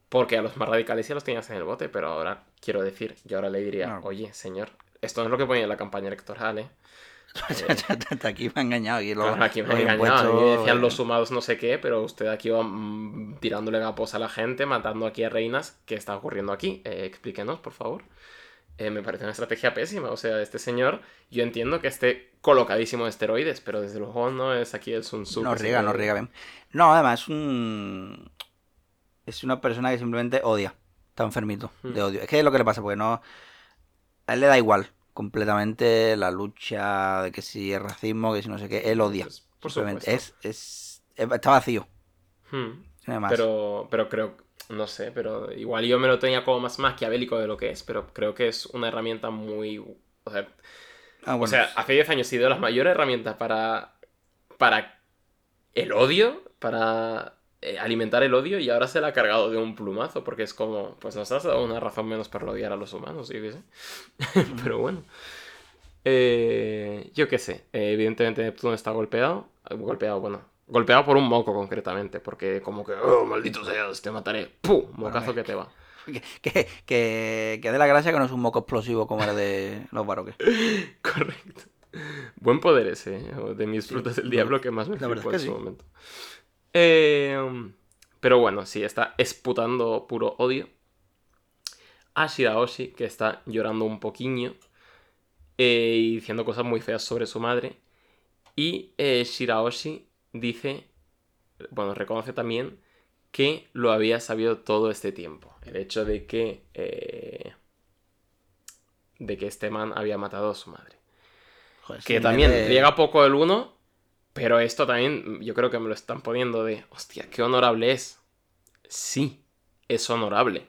Porque a los más radicales ya los tenías en el bote, pero ahora quiero decir, yo ahora le diría, oye, señor, esto no es lo que ponía en la campaña electoral, ¿eh? aquí me ha engañado. Aquí, aquí me ha engañado. Y decían los sumados no sé qué, pero usted aquí va mm, tirándole gapos a la gente, matando aquí a reinas. ¿Qué está ocurriendo aquí? Eh, explíquenos, por favor. Eh, me parece una estrategia pésima. O sea, este señor, yo entiendo que esté colocadísimo de esteroides, pero desde luego no es aquí el Sun Tzu. No riega, no riega bien. No, además es un... Es una persona que simplemente odia. Está enfermito de hmm. odio. Es que es lo que le pasa, porque no... A él le da igual completamente la lucha de que si es racismo, que si no sé qué. Él odia. Pues, por Es, es, Está vacío. Hmm. Pero, pero creo no sé, pero igual yo me lo tenía como más maquiavélico de lo que es, pero creo que es una herramienta muy... O sea, ah, o sea hace 10 años ha sido la mayor herramienta para, para el odio, para eh, alimentar el odio y ahora se la ha cargado de un plumazo porque es como, pues nos has dado una razón menos para odiar a los humanos, yo qué sé. pero bueno. Eh, yo qué sé, evidentemente Neptuno está golpeado, golpeado, bueno, Golpeado por un moco concretamente, porque como que, oh, maldito seas, te mataré. ¡Pum! Mocazo que te va. Que, que, que, de la gracia que no es un moco explosivo como el de los baroques. Correcto. Buen poder ese, ¿eh? de mis frutas del diablo que más me flipó en su momento. Eh, pero bueno, sí, está esputando puro odio. A Shiraoshi, que está llorando un poquillo eh, y diciendo cosas muy feas sobre su madre. Y Shiraoshi dice, bueno, reconoce también que lo había sabido todo este tiempo. El hecho de que, eh, de que este man había matado a su madre. que también llega poco el uno, pero esto también yo creo que me lo están poniendo de, hostia, qué honorable es. Sí, es honorable.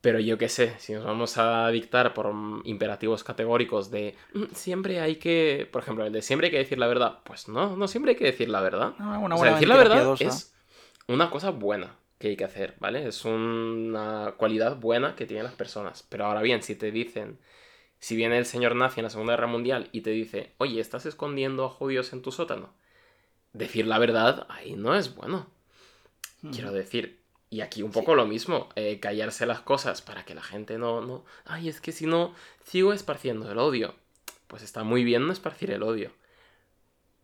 Pero yo qué sé, si nos vamos a dictar por imperativos categóricos de mm, siempre hay que, por ejemplo, el de siempre hay que decir la verdad, pues no, no siempre hay que decir la verdad. o sea, decir la verdad es una cosa buena que hay que hacer, ¿vale? Es una cualidad buena que tienen las personas. Pero ahora bien, si te dicen, si viene el señor nazi en la Segunda Guerra Mundial y te dice, oye, estás escondiendo a judíos en tu sótano, decir la verdad ahí no es bueno. Quiero decir, y aquí un poco lo mismo, eh, callarse las cosas para que la gente no, no... Ay, es que si no, sigo esparciendo el odio. Pues está muy bien no esparcir el odio.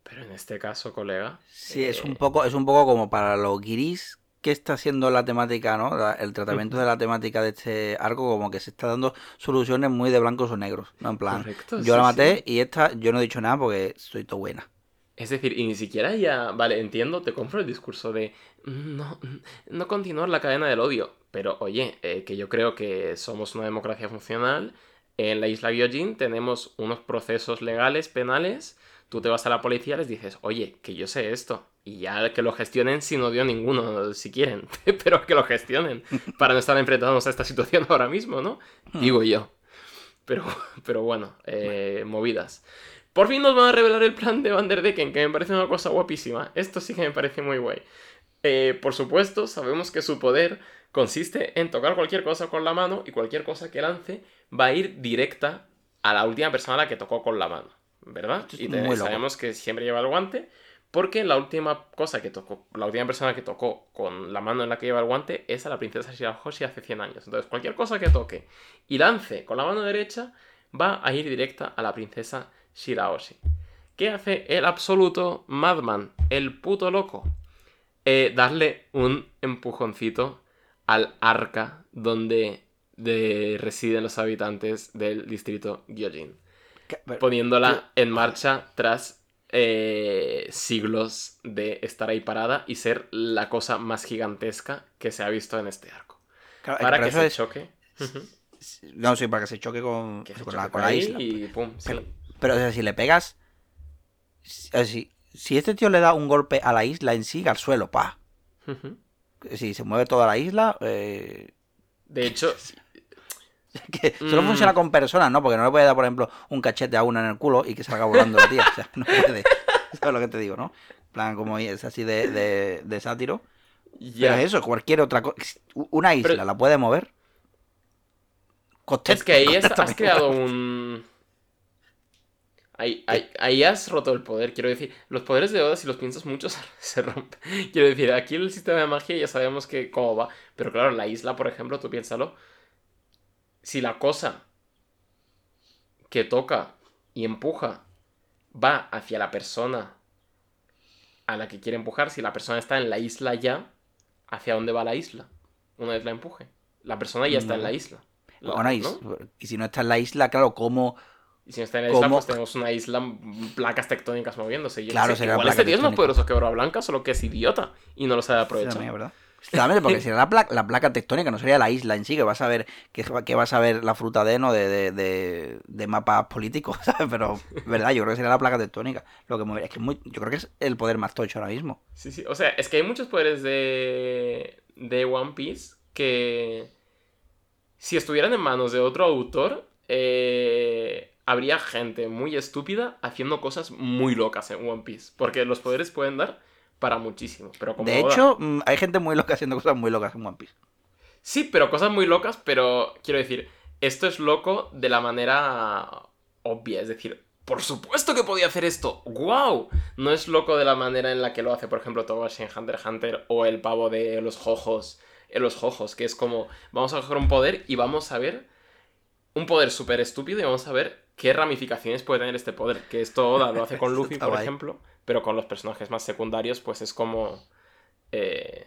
Pero en este caso, colega... Sí, es, un eh, poco, es un poco como para los guiris que está haciendo la temática, ¿no? El tratamiento de la temática de este arco, como que se está dando soluciones muy de blancos o negros. ¿no? En plan, yo la maté y esta yo no he dicho nada porque soy todo buena. Es decir, y ni siquiera ya, vale, entiendo, te compro el discurso de no, no continuar la cadena del odio, pero oye, eh, que yo creo que somos una democracia funcional, en la isla Gyojin tenemos unos procesos legales, penales, tú te vas a la policía y les dices, oye, que yo sé esto, Y ya que lo gestionen sin odio ninguno, si quieren. Pero que lo gestionen. Para no estar enfrentándonos a esta situación ahora mismo, ¿no? Digo yo. Pero, pero bueno, eh, movidas. Por fin nos van a revelar el plan de Van der Decken, que me parece una cosa guapísima. Esto sí que me parece muy guay. Eh, por supuesto, sabemos que su poder consiste en tocar cualquier cosa con la mano y cualquier cosa que lance va a ir directa a la última persona a la que tocó con la mano, ¿verdad? Es Y te- sabemos que siempre lleva el guante porque la última cosa que tocó, la última persona que tocó con la mano en la que lleva el guante es a la princesa Shirahoshi hace 100 años. Entonces, cualquier cosa que toque y lance con la mano derecha va a ir directa a la princesa Shirahoshi. ¿Qué hace el absoluto Madman, el puto loco? Eh, darle un empujoncito al arca donde de- residen los habitantes del distrito Gyojin, poniéndola en marcha tras eh, siglos de estar ahí parada y ser la cosa más gigantesca que se ha visto en este arco. claro, Para que se es- choque. No, sí, para que se choque con, Que se con choque la, con la isla. Y pum, sí. Pero- Pero o sea, si le pegas. Si, si, este tío le da un golpe a la isla en sí, al suelo, pa. Si se mueve toda la isla. eh, De hecho, que solo Mm. funciona con personas, ¿no? Porque no le puede dar, por ejemplo, un cachete a una en el culo y que salga volando la tía. O sea, no puede. ¿Sabes lo que te digo, no? En plan, como es así de, de, de sátiro. ya. Pero es eso, cualquier otra cosa. Una isla Pero- la puede mover. Coste- Es que ahí has, creado un. Ahí, ahí, ahí has roto el poder, quiero decir. Los poderes de Oda, si los piensas mucho, se, se rompen. Quiero decir, aquí el sistema de magia ya sabemos que cómo va. Pero claro, la isla, por ejemplo, tú piénsalo. Si la cosa que toca y empuja va hacia la persona a la que quiere empujar, si la persona está en la isla ya, ¿hacia dónde va la isla? Una vez la empuje. La persona ya está en la isla. La- Bueno, y, ¿no? y si no está en la isla, claro, ¿cómo, Y si no está en la isla, ¿Cómo? pues tenemos una isla, mm, placas tectónicas moviéndose. Y yo Claro, sé, sería igual este tío es más poderoso que Bro Blanca, solo que es idiota y no lo sabe aprovechar. También, ¿verdad? Exactamente, porque sería la placa, la placa tectónica, no sería la isla en sí, que vas a ver, que, que vas a ver la fruta de no de, de, de, de mapas políticos, ¿sabes? Pero, ¿verdad? Yo creo que sería la placa tectónica. Lo que movería. Es que es muy, yo creo que es el poder más tocho ahora mismo. Sí, sí. O sea, es que hay muchos poderes de, de One Piece que si estuvieran en manos de otro autor, eh, habría gente muy estúpida haciendo cosas muy locas en One Piece. Porque los poderes pueden dar para muchísimo. Pero como De hecho, mm, hay gente muy loca haciendo cosas muy locas en One Piece. Sí, pero cosas muy locas, pero quiero decir, esto es loco de la manera obvia, es decir, por supuesto que podía hacer esto, ¡wow! No es loco de la manera en la que lo hace, por ejemplo, Togashi en Hunter x Hunter o el pavo de los jojos, en los jojos, que es como, vamos a coger un poder y vamos a ver un poder súper estúpido y vamos a ver qué ramificaciones puede tener este poder, que esto Oda lo hace con Luffy, por ejemplo, pero con los personajes más secundarios, pues es como... eh,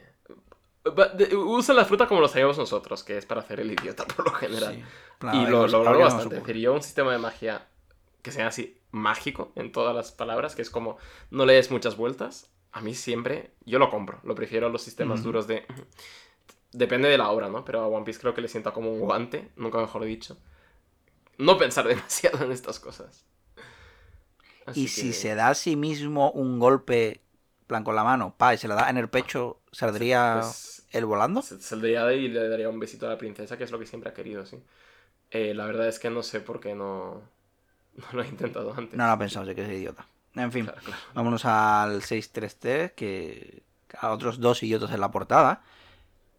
Va- de- Usa la fruta como lo sabíamos nosotros, que es para hacer el idiota por lo general. Sí. Y lo se bastante. Es decir, yo un sistema de magia que sea así mágico en todas las palabras, que es como no le des muchas vueltas. A mí siempre, yo lo compro. Lo prefiero a los sistemas duros de. Depende de la obra, ¿no? Pero a One Piece creo que le sienta como un guante, nunca mejor dicho. No pensar demasiado en estas cosas. Así Y si se da a sí mismo un golpe, plan con la mano, pa, y se le da en el pecho, ¿saldría pues, él volando? Saldría de ahí y le daría un besito a la princesa, que es lo que siempre ha querido, sí. Eh, la verdad es que no sé por qué no, no lo he intentado antes. No lo ha pensado, sé que es idiota. En fin, Claro, claro. vámonos al 633, que a otros dos idiotas en la portada.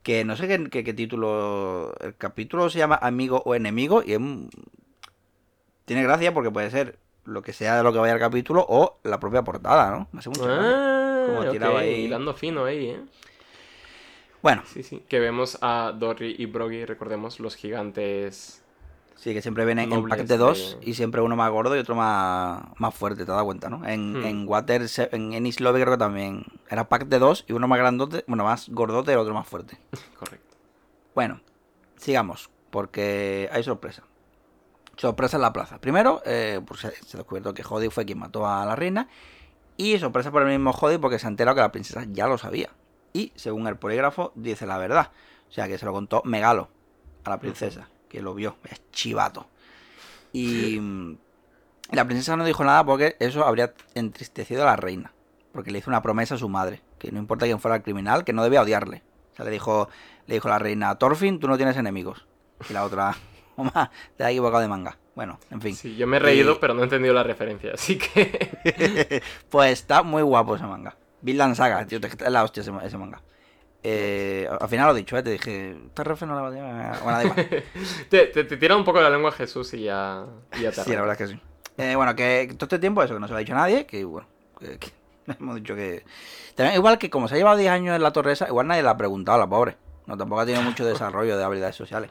Que no sé qué, qué- qué título. El capítulo se llama Amigo o Enemigo y es tiene gracia porque puede ser lo que sea de lo que vaya el capítulo o la propia portada, ¿no? Me hace gracia. Ah, Como ok, tiraba ahí. hilando fino ahí, ¿eh? Bueno, Sí, sí. Que vemos a Dory y Broggy, recordemos, los gigantes. sí, que siempre vienen en paquete de dos y siempre uno más gordo y otro más, más fuerte, te das cuenta, ¿no? En, Hmm. en Water, en Ennis Lobby creo que también era pack de dos y uno más grandote, bueno, más gordote y el otro más fuerte. Correcto. Bueno, sigamos, porque hay sorpresa. Sorpresa en la plaza. Primero, eh, pues se, se descubierto que Jody fue quien mató a la reina. Y sorpresa por el mismo Jody porque se ha enterado que la princesa ya lo sabía. Y según el polígrafo, dice la verdad. O sea que se lo contó Megalo a la princesa, que lo vio. Es chivato. Y mm, la princesa no dijo nada porque eso habría entristecido a la reina. porque le hizo una promesa a su madre, que no importa quién fuera el criminal, que no debía odiarle. O sea, le dijo, le dijo la reina, Thorfinn, tú no tienes enemigos. Y la otra, mamá, te has equivocado de manga. Bueno, en fin. Sí, yo me he reído, Y- pero no he entendido la referencia, así que... pues está muy guapo ese manga. Vinland Saga, tío, te- es la hostia ese, ese manga. Eh, al final lo he dicho, ¿eh? te dije, esta refe no la va a Bueno, da igual. te, te, te tira un poco la lengua Jesús y ya, y ya te Sí, la verdad es que sí. Eh, bueno, que todo este tiempo eso, que no se lo ha dicho nadie, que bueno, que, que hemos dicho que... También, igual que como se ha llevado 10 años en la torre esa, igual nadie le ha preguntado a la pobre. No, tampoco ha tenido mucho desarrollo de habilidades sociales.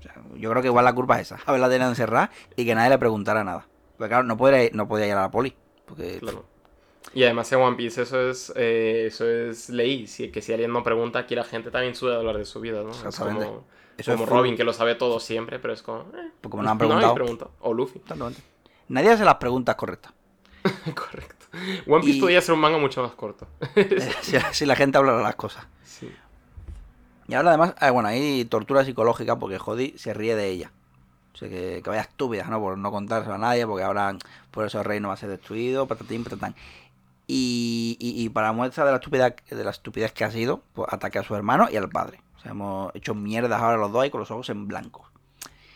O sea, yo creo que igual la culpa es esa, haberla tenido encerrada y que nadie le preguntara nada. Porque claro, no podía, ir- no podía ir a la poli. Porque Claro. Y además en One Piece eso es, eh, eso es ley, si, que si alguien no pregunta, aquí la gente también suele hablar de su vida, ¿no? Es Exactamente. como, eso como es full- Robin, que lo sabe todo siempre, pero es como... eh, pues como no han preguntado. pregunta. O Luffy, Exactamente. Nadie hace las preguntas correctas. correcto. One Piece Y- podría ser un manga mucho más corto. si, si la gente hablara las cosas. sí. Y ahora además, eh, bueno, hay tortura psicológica porque Jody se ríe de ella. O sea, que, que vaya estúpida, ¿no? Por no contárselo a nadie, porque ahora por eso el reino va a ser destruido, patatín, patatán. Y, y, y para muestra de la estupidez, de la estupidez que ha sido, pues ataque a su hermano y al padre. O sea, hemos hecho mierdas ahora los dos y con los ojos en blanco.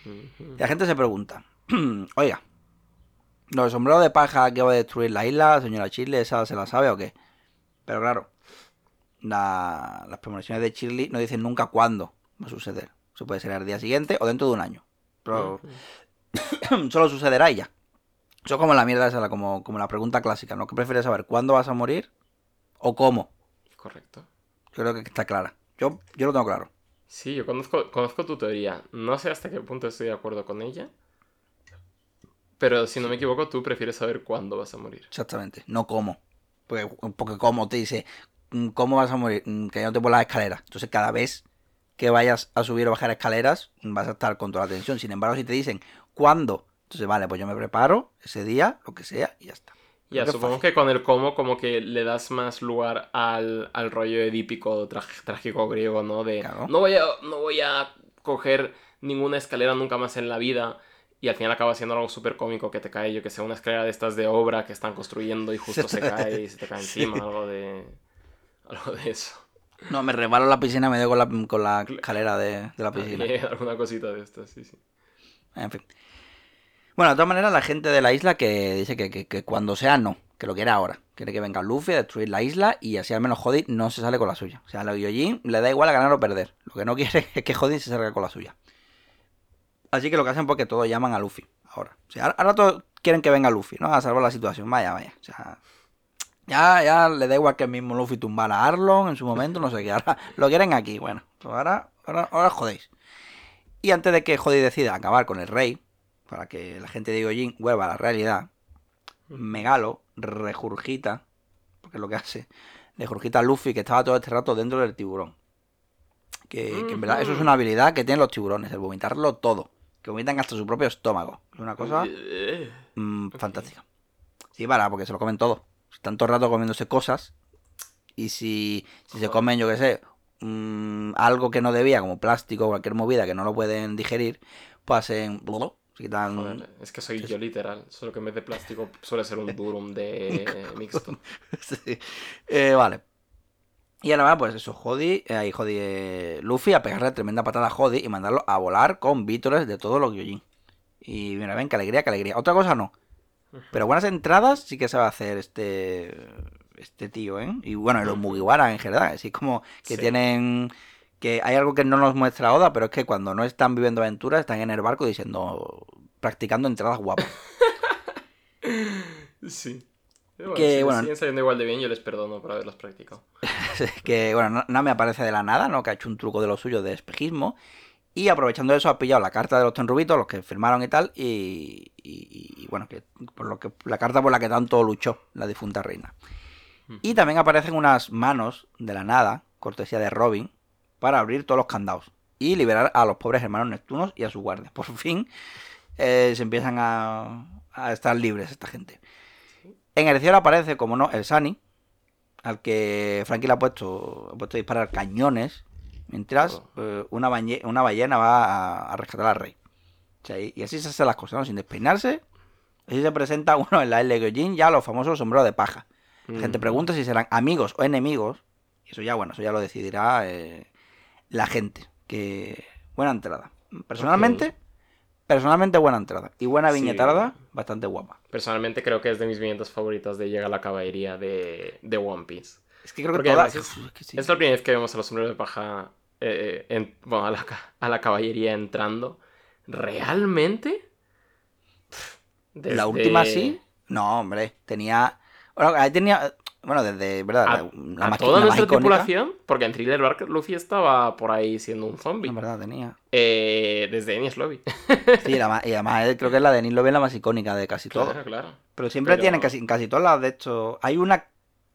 Y la gente se pregunta, oiga, ¿los sombreros de paja que va a destruir la isla, señora Chile, esa se la sabe o qué? Pero claro, la- las premoniciones de Shirley no dicen nunca cuándo va a suceder. Eso puede ser al día siguiente o dentro de un año. Pero solo sucederá y ya. Eso es como la mierda esa, como, como la pregunta clásica, ¿no? ¿Qué prefieres saber? ¿Cuándo vas a morir? ¿O cómo? Correcto. Yo creo que está clara. Yo, yo lo tengo claro. Sí, yo conozco, conozco tu teoría. No sé hasta qué punto estoy de acuerdo con ella. Pero si no me equivoco, tú prefieres saber cuándo vas a morir. Exactamente, no cómo. Porque, porque cómo te dice, ¿cómo vas a morir? Mm, Cayéndote por las escaleras. Entonces cada vez que vayas a subir o bajar escaleras, mm, vas a estar con toda la tensión. Sin embargo, si te dicen, ¿cuándo? Entonces, vale, pues yo me preparo ese día, lo que sea, y ya está. Ya, supongo que con el cómo como que le das más lugar al, al rollo edípico trágico griego, ¿no? De Claro. no voy a no voy a coger ninguna escalera nunca más en la vida y al final acaba siendo algo súper cómico que te cae, yo que sé, una escalera de estas de obra que están construyendo y justo se cae y se te cae encima, algo de algo de eso. No, me resbalo la piscina, me doy con la, con la escalera de, de la piscina. Alguna cosita de estas, sí, sí. En fin. Bueno, de todas maneras, la gente de la isla que dice que, que- que cuando sea, no. Que lo quiere ahora. Quiere que venga Luffy a destruir la isla y así al menos Jody no se sale con la suya. O sea, a la Gyojin le da igual a ganar o perder. Lo que no quiere es que Jody se salga con la suya. Así que lo que hacen porque todos llaman a Luffy ahora. O sea, ahora todos quieren que venga Luffy, ¿no? A salvar la situación. Vaya, vaya. O sea, ya, ya le da igual que el mismo Luffy tumbara a Arlon en su momento, no sé qué. Ahora lo quieren aquí. Bueno, pues ahora, ahora, ahora jodéis. Y antes de que Jody decida acabar con el rey, para que la gente de Gyojin vuelva a la realidad, Megalo regurgita, porque es lo que hace, regurgita a Luffy que estaba todo este rato dentro del tiburón. Que, que en verdad eso es una habilidad que tienen los tiburones, el vomitarlo todo. Que vomitan hasta su propio estómago. Es una cosa Eh, mm, fantástica. Sí, para, porque se lo comen todo. Todo el rato comiéndose cosas. Y si, si se comen, yo qué sé, mm, algo que no debía, como plástico o cualquier movida que no lo pueden digerir, pues hacen... Quitan... Joder, es que soy yo literal, solo que en vez de plástico suele ser un durum de mixto. Sí. Eh, vale. Y ahora va, pues eso, Jody, eh, ahí Jody, eh, Luffy a pegarle tremenda patada a Jody y mandarlo a volar con vítores de todos los Gyojin. Y mira, ven, qué alegría, qué alegría. Otra cosa no. Pero buenas entradas sí que sabe hacer este este tío, ¿eh? Y bueno, y los Mugiwara en general. Así como que Sí. tienen... Que hay algo que no nos muestra Oda, pero es que cuando no están viviendo aventuras, están en el barco diciendo... Practicando entradas guapas. Sí. Pero bueno, Que, si bueno, siguen saliendo igual de bien, yo les perdono por haberlas practicado. que bueno, no, no me aparece de la nada, ¿no? Que ha hecho un truco de lo suyo de espejismo. Y aprovechando eso ha pillado la carta de los Tenrubitos, los que firmaron y tal, y, y- y, bueno, que por lo que la carta por la que tanto luchó la difunta reina. Y también aparecen unas manos de la nada, cortesía de Robin, para abrir todos los candados y liberar a los pobres hermanos Neptunos y a su guardia. Por fin eh, se empiezan a, a estar libres esta gente. En el cielo aparece, como no, el Sani, al que Frankie le ha puesto, ha puesto a disparar cañones, mientras eh, una, bañe- una ballena va a, a rescatar al rey. O sea, y, y así se hacen las cosas, ¿no? Sin despeinarse. Así se presenta uno en la L. Gyojin ya los famosos sombreros de paja. La gente Mm. pregunta si serán amigos o enemigos. Y eso ya, bueno, eso ya lo decidirá eh, la gente. Que buena entrada. Personalmente, personalmente buena entrada. Y buena Sí. viñetada, bastante guapa. Personalmente creo que es de mis viñetas favoritas de Llega la caballería de, de One Piece. Es que creo que todas... es- es que sí. Es la primera vez que vemos a los sombreros de paja, eh, en- bueno, a la, a la caballería entrando. ¿Realmente? Pff, La última sí. No, hombre. Tenía. Bueno, ahí tenía. Bueno, desde. ¿Verdad? A, la, a toda la nuestra tripulación, porque en Thriller Bark Luffy estaba por ahí siendo un zombie. En verdad, tenía. Eh, desde Enies Lobby. Sí, la más- y además creo que es la de Neil Lobby la más icónica de casi todo. claro. Pero siempre Pero- tienen casi, casi todas las de hecho. Hay una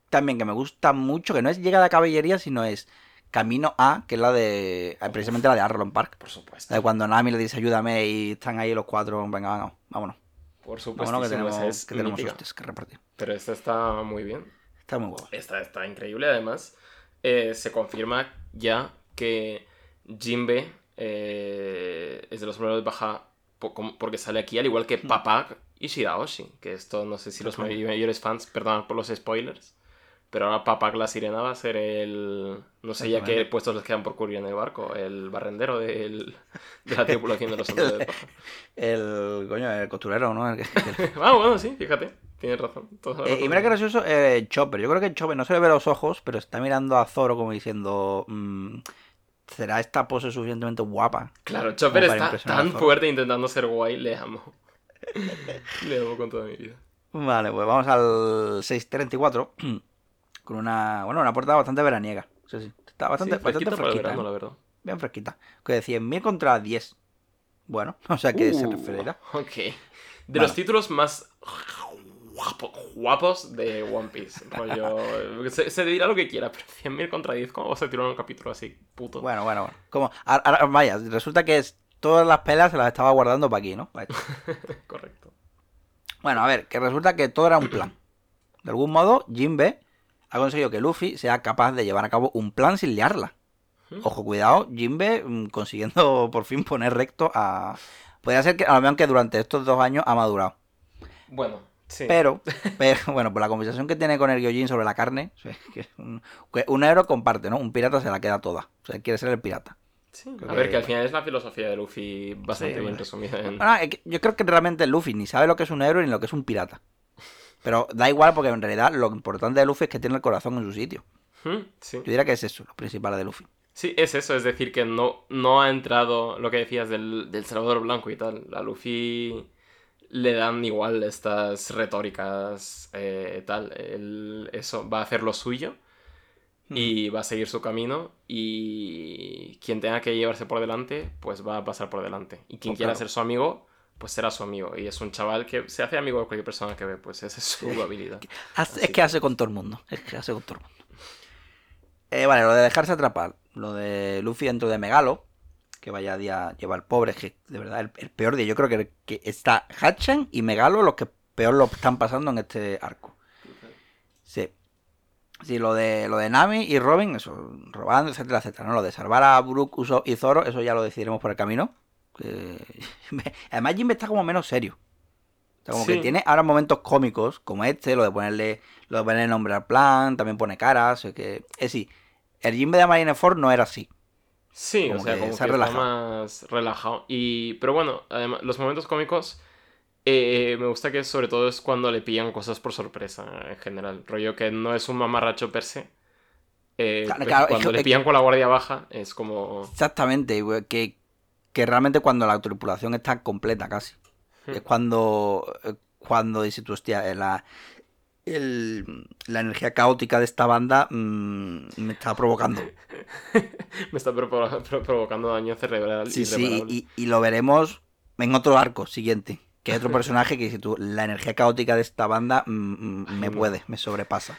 también que me gusta mucho, que no es llegada a caballería, sino es Camino A, que es la de. eh, precisamente la de Arlon Park. Por supuesto. De cuando Nami le dice ayúdame y están ahí los cuatro. Venga, vamos, vámonos. Por supuesto. Vámonos que tenemos, es que tenemos que repartir. Pero esta está muy bien. Está muy guapo. Esta está increíble. Además, eh, se confirma ya que Jinbe eh, es de los de baja porque sale aquí, al igual que Papak y Shiraoshi. Que esto no sé si los mayores fans perdonan por los spoilers. Pero ahora Papak la sirena va a ser el. No sé ya qué puestos les quedan por cubrir en el barco. El barrendero del- de la tripulación de los sombreros de paja. El coño, el costurero, ¿no? El Ah, bueno, sí, fíjate. Tienes razón. Eh, y mira que gracioso, eh, Chopper. Yo creo que Chopper no se le ve los ojos, pero está mirando a Zoro como diciendo: mm, ¿Será esta pose suficientemente guapa? Claro, Chopper está tan fuerte intentando ser guay, le amo. le amo con toda mi vida. Vale, pues vamos al 634 con una, bueno, una portada bastante veraniega. Sí, sí. Está bastante, Sí, bastante fresquita el fresquita. verano, ¿eh? la verdad. Bien fresquita. Que de 100.000 contra 10. Bueno, o sea que se Uh, referirá. Ok. De los títulos más guapo- guapos de One Piece. rollo, se, se dirá lo que quiera, pero 100.000 contra 10, ¿cómo vas a tirar un capítulo así, puto? Bueno, bueno, bueno. Como, ahora- vaya, resulta que es, todas las pelas se las estaba guardando para aquí, ¿no? Correcto. Bueno, a ver, que resulta que todo era un plan. De algún modo, Jinbe ha conseguido que Luffy sea capaz de llevar a cabo un plan sin liarla. Ojo, cuidado, Jinbe mm, consiguiendo por fin poner recto a... Podría ser que a lo mejor que durante estos dos años ha madurado. Bueno, sí. Pero, pero, bueno, por la conversación que tiene con el Gyojin sobre la carne, o sea, que un, que un héroe comparte, ¿no? Un pirata se la queda toda. O sea, quiere ser el pirata. Sí, A ver, que- al final es la filosofía de Luffy bastante Sí, bien resumida en... Ah, yo creo que realmente Luffy ni sabe lo que es un héroe ni lo que es un pirata. Pero da igual porque en realidad lo importante de Luffy es que tiene el corazón en su sitio. ¿Mm? Sí. Yo diría que es eso, lo principal de Luffy. Sí, es eso, es decir, que no, no ha entrado lo que decías del, del Salvador Blanco y tal. A Luffy le dan igual estas retóricas, eh, tal. Él, eso, va a hacer lo suyo y va a seguir su camino y quien tenga que llevarse por delante, pues va a pasar por delante. Y quien Oh, quiera claro. ser su amigo, pues será su amigo. Y es un chaval que se hace amigo de cualquier persona que ve, pues esa es su habilidad. Así es que hace con todo el mundo. Es que hace con todo el mundo. Eh, vale, lo de dejarse atrapar. Lo de Luffy dentro de Megalo. Que vaya día lleva el pobre. Que de verdad, el, el peor día. Yo creo que, que está Hachan y Megalo los que peor lo están pasando en este arco. Sí. Sí, lo de, lo de Nami y Robin, eso, robando, etcétera, etcétera. ¿no? Lo de salvar a Brook, Usopp y Zoro, eso ya lo decidiremos por el camino. Que- Además, Jimbe está como menos serio. O sea, como que tiene ahora momentos cómicos, como este, lo de ponerle, lo de ponerle nombre al plan, también pone caras, o que, es decir, el Jimbe de Marineford no era así. Sí, Como o sea, que como se ha que está relajado. más relajado. Y, pero bueno, además, los momentos cómicos eh, me gusta que sobre todo es cuando le pillan cosas por sorpresa en general. Rollo que no es un mamarracho per se. Eh, Claro, claro, es cuando le pillan con la guardia baja es como... Exactamente, que, que realmente cuando la tripulación está completa casi. Hmm. Es cuando, eh, cuando dices tú, hostia, eh, la, el- la energía caótica de esta banda mm, me está provocando. me está provo- pro- provocando daño cerebral Sí, sí, y, y lo veremos en otro arco siguiente. Que hay otro personaje que dice tú, la energía caótica de esta banda mm, mm, me no. puede, me sobrepasa.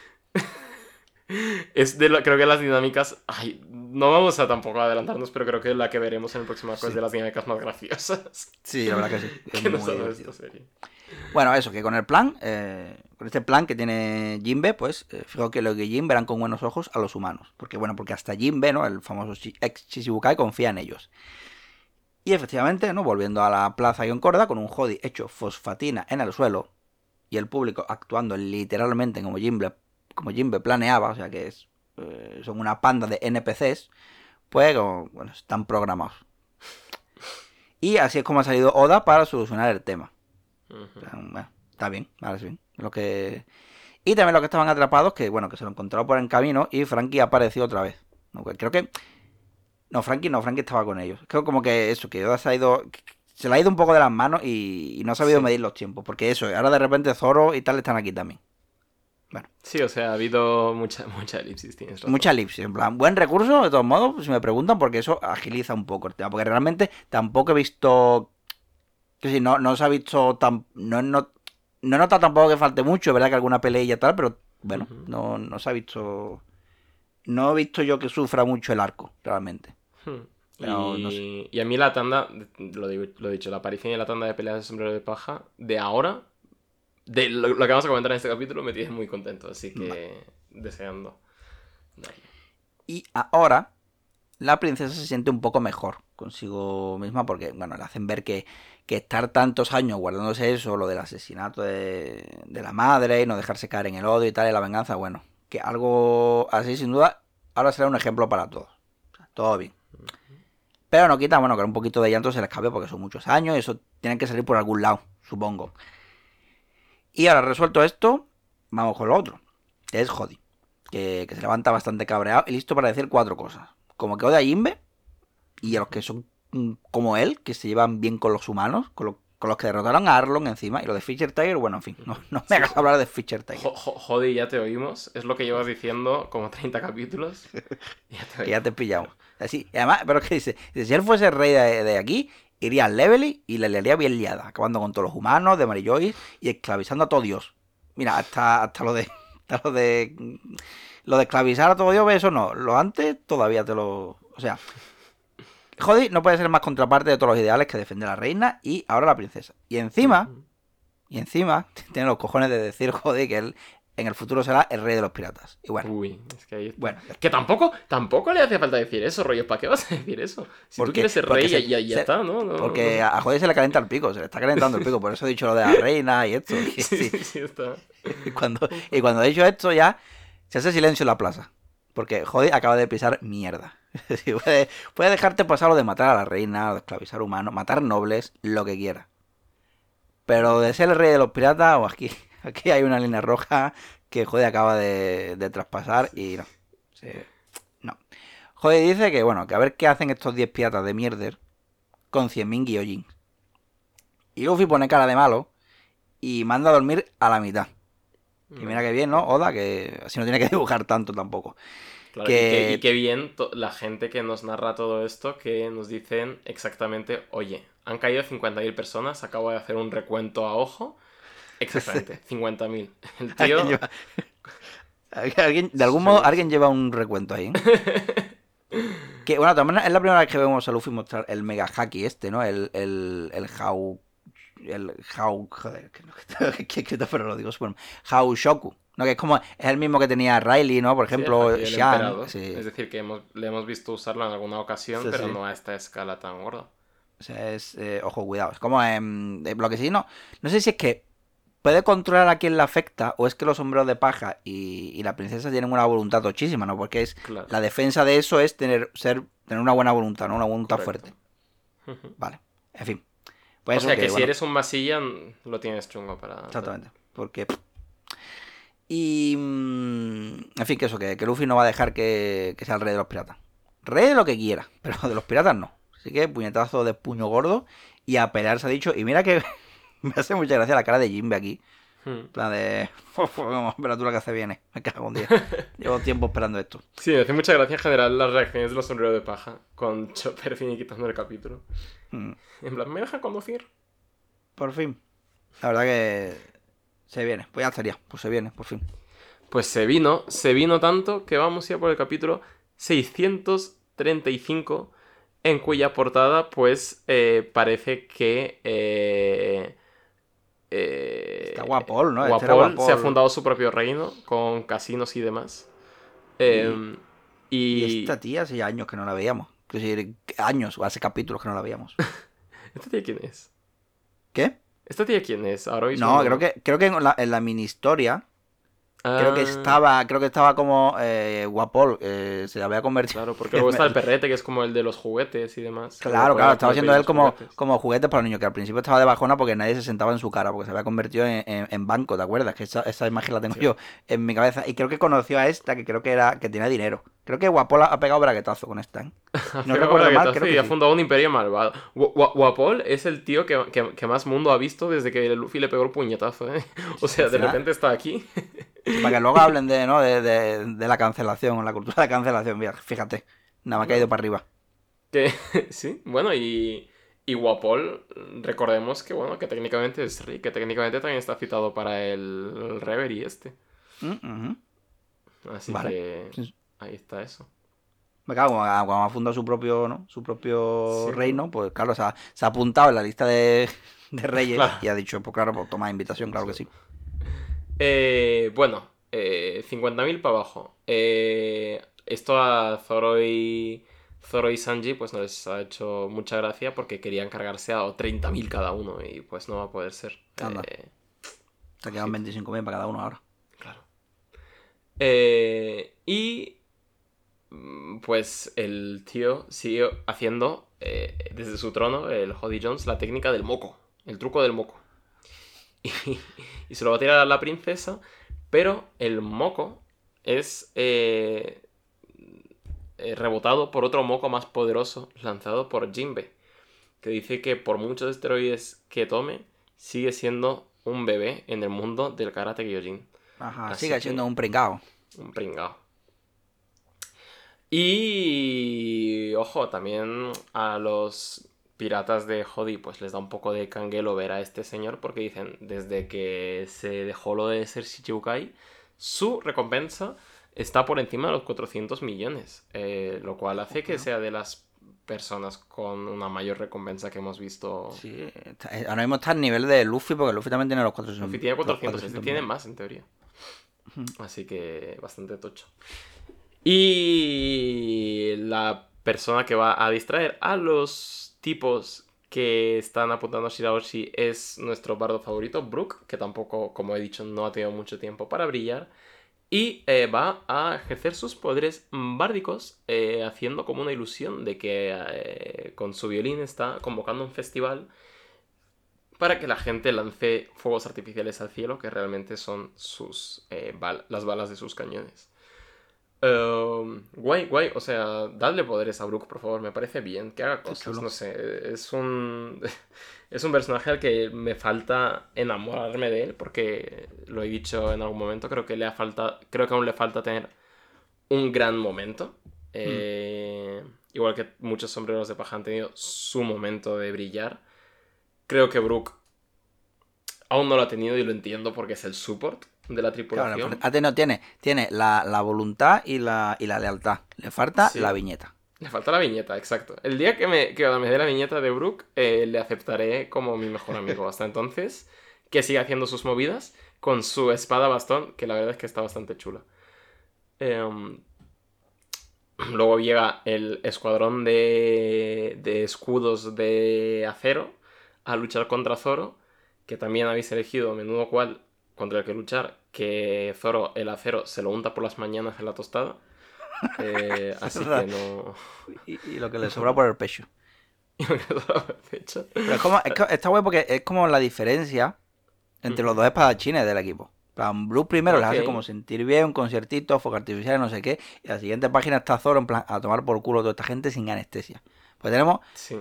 Es de la- creo que las dinámicas... Ay, no vamos a tampoco adelantarnos, pero creo que la que veremos en el próximo arco es de las dinámicas más graciosas Sí, la verdad que sí. es que muy esta serie. Bueno, eso, que con el plan, eh, con este plan que tiene Jinbe, pues, eh, fijo que los Jin verán con buenos ojos a los humanos. Porque, bueno, porque hasta Jinbe, ¿no? El famoso ex Chichibukai confía en ellos. Y efectivamente, ¿no? Volviendo a la plaza Yoncorda, con un Jody hecho fosfatina en el suelo, y el público actuando literalmente como Jinbe, como Jimbe planeaba, o sea que es, eh, son una panda de NPCs, pues como, bueno, están programados. Y así es como ha salido Oda para solucionar el tema. Ujú. O sea, bueno, está bien, ahora sí. Lo que... Y también los que estaban atrapados, que bueno, que se lo encontraron por el camino y Frankie apareció otra vez. Creo que... No, Frankie no, Frankie estaba con ellos. Creo como que eso, que Oda se ha ido... Se le ha ido un poco de las manos y, y no ha sabido Sí. medir los tiempos. Porque eso, ahora de repente Zoro y tal están aquí también. Sí, o sea, ha habido mucha, mucha elipsis, tienes razón. Mucha elipsis, en plan, buen recurso, de todos modos, si me preguntan, porque eso agiliza un poco el tema. Porque realmente tampoco he visto. Que si no, no se ha visto tan. No, no, no he notado tampoco que falte mucho, es verdad que alguna pelea y tal, pero bueno, no, no se ha visto. No he visto yo que sufra mucho el arco, realmente. Hmm. Pero y, no y a mí la tanda, lo, digo- lo he dicho, la aparición y la tanda de peleas de sombrero de paja de ahora, de lo, lo que vamos a comentar en este capítulo, me tiene muy contento, así que deseando. Y ahora la princesa se siente un poco mejor consigo misma porque, bueno, le hacen ver que, que estar tantos años guardándose eso, lo del asesinato de, de la madre y no dejarse caer en el odio y tal, y la venganza, bueno, que algo así sin duda ahora será un ejemplo para todos. O sea, todo bien. Pero no quita, bueno, que un poquito de llanto se le escape porque son muchos años y eso tiene que salir por algún lado, supongo. Y ahora resuelto esto, vamos con lo otro, que es Jody que, que se levanta bastante cabreado y listo para decir cuatro cosas. Como que odia a Jimbe y a los que son mm, como él, que se llevan bien con los humanos, con, lo- con los que derrotaron a Arlong encima, y lo de Fisher Tiger, bueno, en fin, no, no me hagas hablar de Fisher Tiger, Jo- jo- Jodi, ya te oímos, es lo que llevas diciendo como 30 capítulos. Ya te que ya te pillamos. Así, y además, pero que dice, dice, si él fuese el rey de, de aquí, iría al Levely y le leería bien liada, acabando con todos los humanos de Mary Joyce y esclavizando a todo Dios. Mira, hasta, hasta lo de. Hasta lo de. Lo de esclavizar a todo Dios, eso no. Lo antes todavía te lo. O sea. Jody no puede ser más contraparte de todos los ideales que defender a la reina y ahora la princesa. Y encima, y encima, tiene los cojones de decir, Jody, que él en el futuro será el rey de los piratas. Y bueno, Uy, es que ahí está. bueno, Que tampoco, tampoco le hace falta decir eso, rollo. ¿Para qué vas a decir eso? Si ¿Por tú quieres ser rey, se- ya, ya, se- está, ¿no? No, Porque no. a Jody se le calienta el pico, se le está calentando el pico, por eso he dicho lo de la reina y esto. Y, Sí, sí, sí, está. y cuando, y cuando he dicho esto ya se hace silencio en la plaza. Porque Jody acaba de pisar mierda. Puede, puede dejarte pasar lo de matar a la reina, o de esclavizar humanos, matar nobles, lo que quiera. Pero de ser el rey de los piratas, o aquí, aquí hay una línea roja que Jody acaba de, de traspasar y no. Sí, no. Jody dice que, bueno, que a ver qué hacen estos 10 piratas de mierder con 100.000 guillotines. Y Luffy pone cara de malo y manda a dormir a la mitad. Y mira que bien, ¿no? Oda, que así no tiene que dibujar tanto tampoco. Claro, que- y, qué bien la gente que nos narra todo esto, que nos dicen exactamente, oye, han caído 50.000 personas, acabo de hacer un recuento a ojo. Exactamente, 50.000. El tío... Alguien lleva- Alguien- de algún modo, alguien lleva un recuento ahí. ¿eh? que bueno, también es la primera vez que vemos a Luffy mostrar el mega haki este, ¿no? El, el, el Hau. El Hau. Joder, que no que escrito, pero lo digo super. Hau Shoku. ¿no? Que es como. Es el mismo que tenía Riley, ¿no? Por Sí, ejemplo, del Shan. sí. Es decir, que hemos, le hemos visto usarlo en alguna ocasión, Sí, pero sí. no a esta escala tan gorda. O sea, es. eh, ojo, cuidado. Es como. eh, lo que sí, no. No sé si es que. Puede controlar a quién le afecta o es que los sombreros de paja y, y la princesa tienen una voluntad tochísima, ¿no? Porque es Claro. la defensa de eso es tener ser tener una buena voluntad, ¿no? Una voluntad Correcto. fuerte. Vale. En fin. Pues o sea que, si bueno, eres un masilla, lo tienes chungo para... Exactamente. Porque. Y. mm, En fin, que eso, que, que Luffy no va a dejar que, que sea el rey de los piratas. Rey de lo que quiera, pero de los piratas no. Así que puñetazo de puño gordo y a pelear se ha dicho. Y mira que me hace mucha gracia la cara de Jimbe aquí. Hmm. En plan de. Vamos, temperatura que hace viene. Me cago un día. Llevo tiempo esperando esto. Sí, me hace mucha gracia en general las reacciones de los sombreros de paja con Chopper finiquitando el capítulo. Mm, En plan, ¿me deja conducir? Por fin. La verdad que. Se viene. Pues ya estaría. Pues se viene, por fin. Pues se vino, se vino tanto que vamos ya por el capítulo 635, en cuya portada, pues, eh, parece que... eh, eh, Está Guapol, ¿no? Este Guapol se ha fundado su propio reino con casinos y demás. Eh, Y y... esta tía hace años que no la veíamos. Es decir, años, o hace capítulos que no la veíamos. ¿Esta tía quién es? ¿Qué? ¿Esta tía quién es? Ahora mismo No, creo que, creo que en la, en la mini historia Creo que Ah, estaba, creo que estaba como eh, Guapol, eh, se había convertido. Claro, porque luego está el perrete, que es como el de los juguetes y demás. Claro, claro, estaba siendo él como, juguetes. como juguetes para los niños, que al principio estaba de bajona porque nadie se sentaba en su cara, porque se había convertido en, en- en banco, ¿te acuerdas? Que esa, esa imagen la tengo yo en mi cabeza. Y creo que conoció a esta, que creo que era, que tenía dinero. Creo que Guapol ha ha pegado braguetazo con esta, ¿eh? No recuerdo mal, que creo que ha sí. fundado un imperio malvado. Gua- Gua- Guapol es el tío que, que- que más mundo ha visto desde que Luffy le pegó el puñetazo, ¿eh? O sea, de repente está aquí. Para que luego hablen de, ¿no? de, de- de la cancelación, la cultura de la cancelación. Mira, fíjate, nada me ha caído para arriba. Que, sí, bueno, y, y Guapol, recordemos que, bueno, que técnicamente es Rick, que técnicamente también está citado para el, el Reverie este. Mm. Así Vale. que Sí. ahí está eso. Me cago, cuando, cuando ha fundado su propio, ¿no? Su propio Sí. reino, pues claro, se ha, se ha apuntado en la lista de, de reyes Claro. y ha dicho, pues claro, pues toma invitación, claro que sí. Eh, bueno, eh, 50.000 para abajo. Eh, esto a Zoro y, Zoro y Sanji pues no les ha hecho mucha gracia porque querían cargarse a 30.000 cada uno y pues no va a poder ser. Anda. Eh, Se quedan 25.000 para cada uno ahora. Claro. Eh, y pues el tío sigue haciendo eh, desde su trono, el Jody Jones, la técnica del moco, el truco del moco. Y, y se lo va a tirar a la princesa, pero el moco es eh, eh, rebotado por otro moco más poderoso lanzado por Jinbe, que dice que por muchos esteroides que tome, sigue siendo un bebé en el mundo del karate Kyojin. Ajá, Así sigue siendo un pringao. Un pringao. Y ojo, también a los piratas de Jodi pues les da un poco de canguelo ver a este señor porque dicen, desde que se dejó lo de ser Shichibukai, su recompensa está por encima de los 400 millones, eh, lo cual hace que sea de las personas con una mayor recompensa que hemos visto. Sí, eh, ahora mismo está al nivel de Luffy, porque Luffy también tiene los 400. Luffy tiene los 400, este 400 tiene más en teoría. Así que bastante tocho. Y la persona que va a distraer a los tipos que están apuntando a Shirahoshi es nuestro bardo favorito, Brook, que tampoco, como he dicho, no ha tenido mucho tiempo para brillar. Y eh, va a ejercer sus poderes bárdicos eh, haciendo como una ilusión de que eh, con su violín está convocando un festival para que la gente lance fuegos artificiales al cielo, que realmente son sus las balas de sus cañones. Ehm, guay, guay, o sea, dadle poderes a Brook, por favor, me parece bien que haga cosas, no sé, es un es un personaje al que me falta enamorarme de él, porque lo he dicho en algún momento, creo que le ha falta, creo que aún le falta tener un gran momento. Eh, Igual que muchos sombreros de paja han tenido su momento de brillar. Creo que Brook aún no lo ha tenido y lo entiendo porque es el support de la Claro, tripulación. Ate no tiene, tiene la, la voluntad y la, y la lealtad. Le falta Sí. la viñeta. Le falta la viñeta, exacto. El día que me, que me dé la viñeta de Brook, eh, le aceptaré como mi mejor amigo. Hasta entonces, que siga haciendo sus movidas con su espada bastón, que la verdad es que está bastante chula. Em, luego llega el escuadrón de, de escudos de acero a luchar contra Zoro, que también habéis elegido menudo cual contra el que luchar, que Zoro el acero se lo unta por las mañanas en la tostada. Eh, así que no... Y, y lo que le sobra por el pecho. De hecho, Pero es como, es que está guay porque es como la diferencia entre los dos espadachines del equipo. Plan, Blue primero les hace como sentir bien, un conciertito, fuego artificial, no sé qué. Y la siguiente página está Zoro en plan a tomar por culo a toda esta gente sin anestesia. Pues tenemos, sí.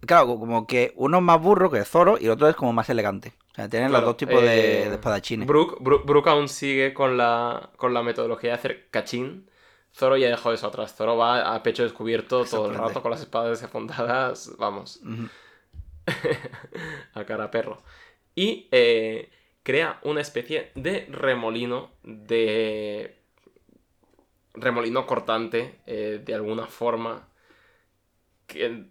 Claro, como que uno es más burro que Zoro y el otro es como más elegante. O sea, tienen Claro, los dos tipos de, eh, de espadachines. Brook, Brook- Brook aún sigue con la, con la metodología de hacer cachín. Zoro ya dejó eso atrás. Zoro va a pecho descubierto todo el rato con las espadas desapuntadas. Vamos, a cara perro. Y eh, crea una especie de remolino de... Remolino cortante, eh, de alguna forma.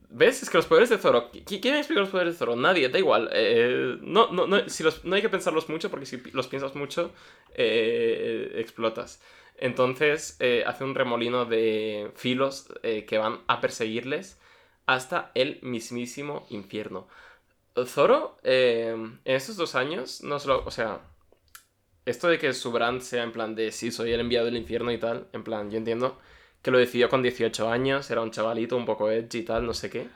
¿Ves? Es que los poderes de Zoro. ¿qui- ¿Quién explica los poderes de Zoro? Nadie, da igual. Eh, no, no, no, si los- no hay que pensarlos mucho porque si los piensas mucho, eh, explotas. Entonces eh, hace un remolino de filos eh, que van a perseguirles hasta el mismísimo infierno. Zoro, en estos dos años, no solo, o sea, esto de que su brand sea en plan de sí, soy el enviado del infierno y tal, en plan, yo entiendo que lo decidió con 18 años, era un chavalito un poco edgy y tal, no sé qué.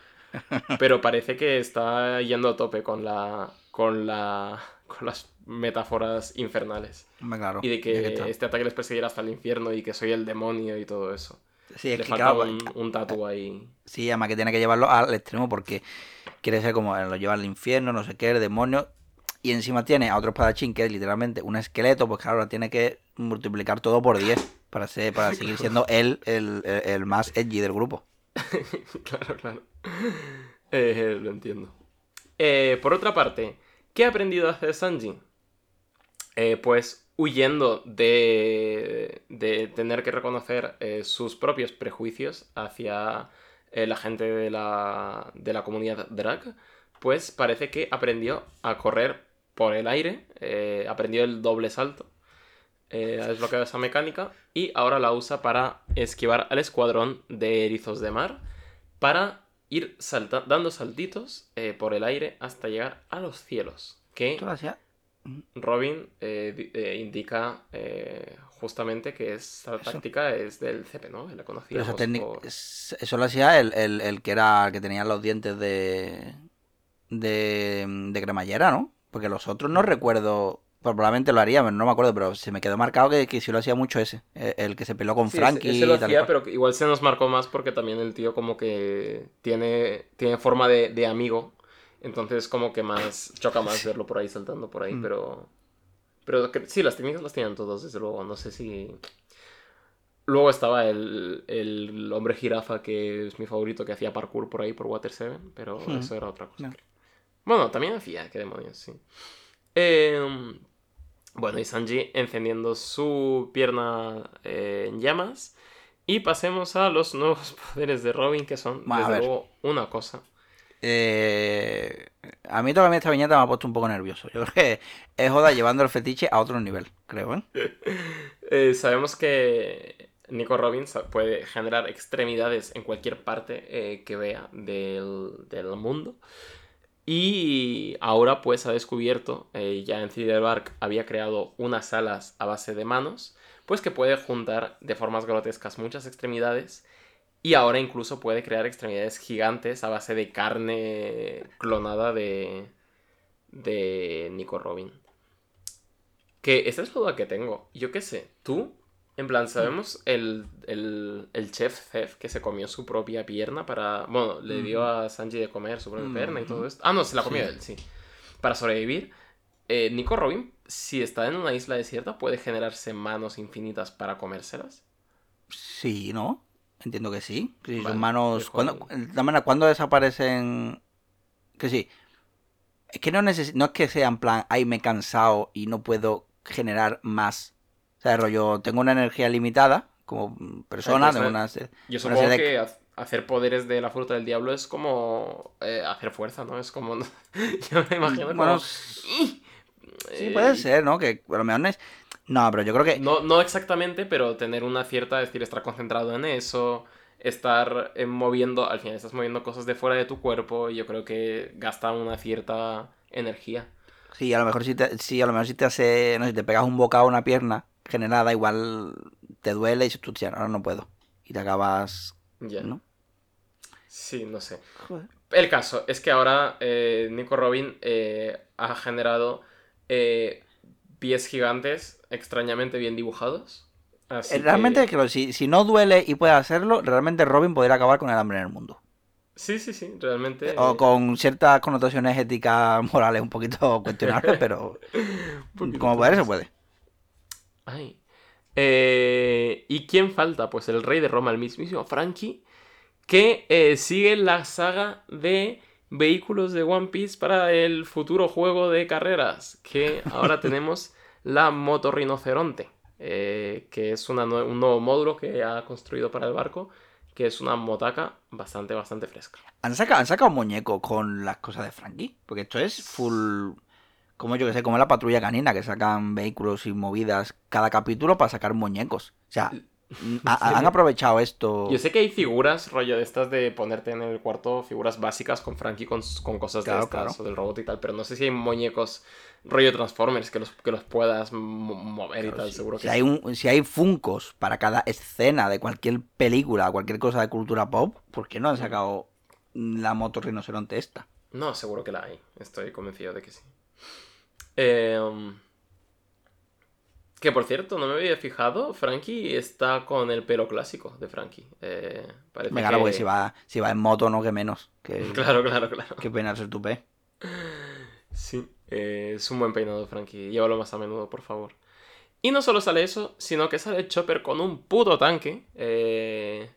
Pero parece que está yendo a tope con la. con la. con las metáforas infernales. Claro, y de que este ataque les persiguiera hasta el infierno y que soy el demonio y todo eso. Sí, es Le que faltaba claro, un, un tatu ahí. Sí, además que tiene que llevarlo al extremo porque quiere ser como eh, lo lleva al infierno, no sé qué, el demonio. Y encima tiene a otro espadachín que es literalmente un esqueleto, pues claro, ahora tiene que multiplicar todo por 10 para, ser, para seguir siendo él el, el, el más edgy del grupo. claro, claro. Eh, lo entiendo. Eh, por otra parte, ¿qué ha aprendido a hacer Sanji? Eh, pues huyendo de, de tener que reconocer sus propios prejuicios hacia la gente de la, de la comunidad drag, pues parece que aprendió a correr por el aire, aprendió el doble salto, eh, ha desbloqueado esa mecánica y ahora la usa para esquivar al escuadrón de erizos de mar para ir salta- dando saltitos eh, por el aire hasta llegar a los cielos. Que hacía- Robin eh, eh, indica justamente que esa Eso. táctica es del CP, ¿no? La Pero conocíamos esa técnica, por- eso lo hacía el, el, el que era el que tenía los dientes de, de, de cremallera, ¿no? Porque los otros no recuerdo, pues probablemente lo haría, no me acuerdo, pero se me quedó marcado que, que sí lo hacía mucho ese, eh, el que se peló con Sí, ese- Frankie ese lo y tal y hacía, pero igual se nos marcó más porque también el tío como que tiene, tiene forma de, de amigo. Entonces como que más choca más verlo por ahí saltando por ahí, Mm. pero... Pero que- sí, las técnicas las tienen todos, desde luego. No sé si... Luego estaba el, el hombre jirafa, que es mi favorito, que hacía parkour por ahí, por Water 7, pero Hmm. eso era otra cosa. No. Bueno, también hacía, qué demonios, sí. Em, bueno, y Sanji encendiendo su pierna eh, en llamas. Y pasemos a los nuevos poderes de Robin, que son, a desde luego, una cosa. Eh, a mí todavía esta viñeta me ha puesto un poco nervioso. Yo creo que es Joda llevando el fetiche a otro nivel, creo, ¿eh? Eh, sabemos que Nico Robbins puede generar extremidades en cualquier parte eh, que vea del, del mundo. Y ahora pues ha descubierto, eh, ya en Thriller Bark había creado unas alas a base de manos, pues que puede juntar de formas grotescas muchas extremidades. Y ahora incluso puede crear extremidades gigantes a base de carne clonada de, de Nico Robin. Que esa es la duda que tengo. Yo qué sé, tú, en plan, ¿sabemos el, el, el chef Zef que se comió su propia pierna para... Bueno, le dio a Sanji de comer su propia pierna y todo esto. Ah, no, se la comió Sí. él, sí. Para sobrevivir. Eh, Nico Robin, si está en una isla desierta, puede generarse manos infinitas para comérselas. Sí, ¿no? Entiendo que sí. Que si Vale, manos. ¿cuándo, ¿cuándo desaparecen? Que sí. Es que no, neces- no es que sea en plan, ay, me he cansado y no puedo generar más. O sea, rollo, tengo una energía limitada como persona, tengo eh, una... Yo Una supongo serie de- que ha- hacer poderes de la fruta del diablo es como eh, hacer fuerza, ¿no? Es como... Yo me imagino Bueno, como... sí eh, puede ser, ¿no? Que a lo mejor no es... No, pero yo creo que... No, no exactamente, pero tener una cierta, es decir, estar concentrado en eso, estar eh, moviendo, al final estás moviendo cosas de fuera de tu cuerpo y yo creo que gasta una cierta energía. Sí, a lo mejor si te, sí, a lo mejor si te hace... No sé, si te pegas un bocado a una pierna generada, igual te duele y dices tú, "Tía, ahora no puedo. Y te acabas... ¿No? Sí, no sé. Joder. El caso es que ahora eh, Nico Robin eh, ha generado eh, pies gigantes extrañamente bien dibujados. Así Eh, Realmente, que- creo si, si no duele y puede hacerlo, realmente Robin podría acabar con el hambre en el mundo. Sí, sí, sí, realmente. O eh, con ciertas connotaciones éticas, morales un poquito cuestionables, pero poquito como poder se puede. Ay. Eh, ¿Y quién falta? Pues el rey de Roma, el mismísimo Frankie, que eh, sigue la saga de vehículos de One Piece para el futuro juego de carreras, que ahora tenemos la Moto Rinoceronte, eh, que es una un nuevo módulo que ha construido para el barco, que es una motaca bastante, bastante fresca. ¿Han sacado, han sacado muñecos con las cosas de Frankie? Porque esto es full. Como yo que sé, como la patrulla canina, que sacan vehículos y movidas cada capítulo para sacar muñecos. O sea, mm, ha- han aprovechado esto. Yo sé que hay figuras, rollo de estas de ponerte en el cuarto, figuras básicas con Frankie con, con cosas Claro, de estas claro. o del robot y tal, pero no sé si hay muñecos rollo Transformers que los, que los puedas mo- mover y tal, seguro que Si sí. hay, un, si hay funcos para cada escena de cualquier película, cualquier cosa de cultura pop, ¿por qué no han sacado la moto rinoceronte esta? No, seguro que la hay. Estoy convencido de que sí. Em, que por cierto, no me había fijado. Frankie está con el pelo clásico de Frankie. Eh, parece Me gana que... porque si va, si va en moto, no que menos. Que, Claro, claro, claro. que peinarse el tupé. Sí, eh, es un buen peinado, Frankie. Llévalo más a menudo, por favor. Y no solo sale eso, sino que sale Chopper con un puto tanque. eh,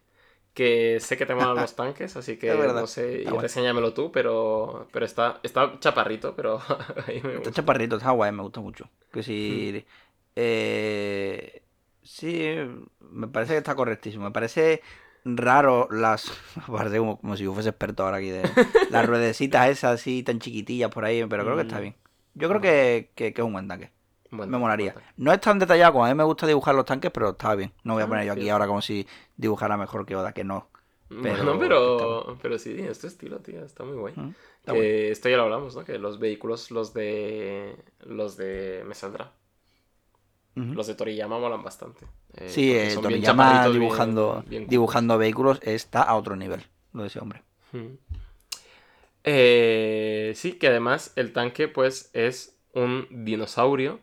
que sé que te molan los tanques, así que no sé, está y guay. reséñamelo tú, pero, pero está, está chaparrito, pero ahí me Está gusta. chaparrito, está guay, me gusta mucho. Que Hmm. si. eh, sí, me parece que está correctísimo. Me parece raro las. Parece como, como si yo fuese experto ahora aquí de. Las ruedecitas esas así tan chiquitillas por ahí, pero creo que está Mm. bien. Yo creo que, que- que es un buen tanque. Me molaría. No es tan detallado como a mí me gusta dibujar los tanques, pero está bien. No voy a Ah, poner yo aquí ahora como si dibujara mejor que Oda, que no. Bueno, pero, pero sí, este estilo, tío, está muy guay. Mm, está guay. esto ya lo hablamos, ¿no? Que los vehículos, los de. Los de Mesandra, Ujú. los de Toriyama molan bastante. Eh, Sí, eh, Toriyama bien- dibujando, bien dibujando vehículos está a otro nivel, lo de ese hombre. Eh, sí, que además el tanque pues es un dinosaurio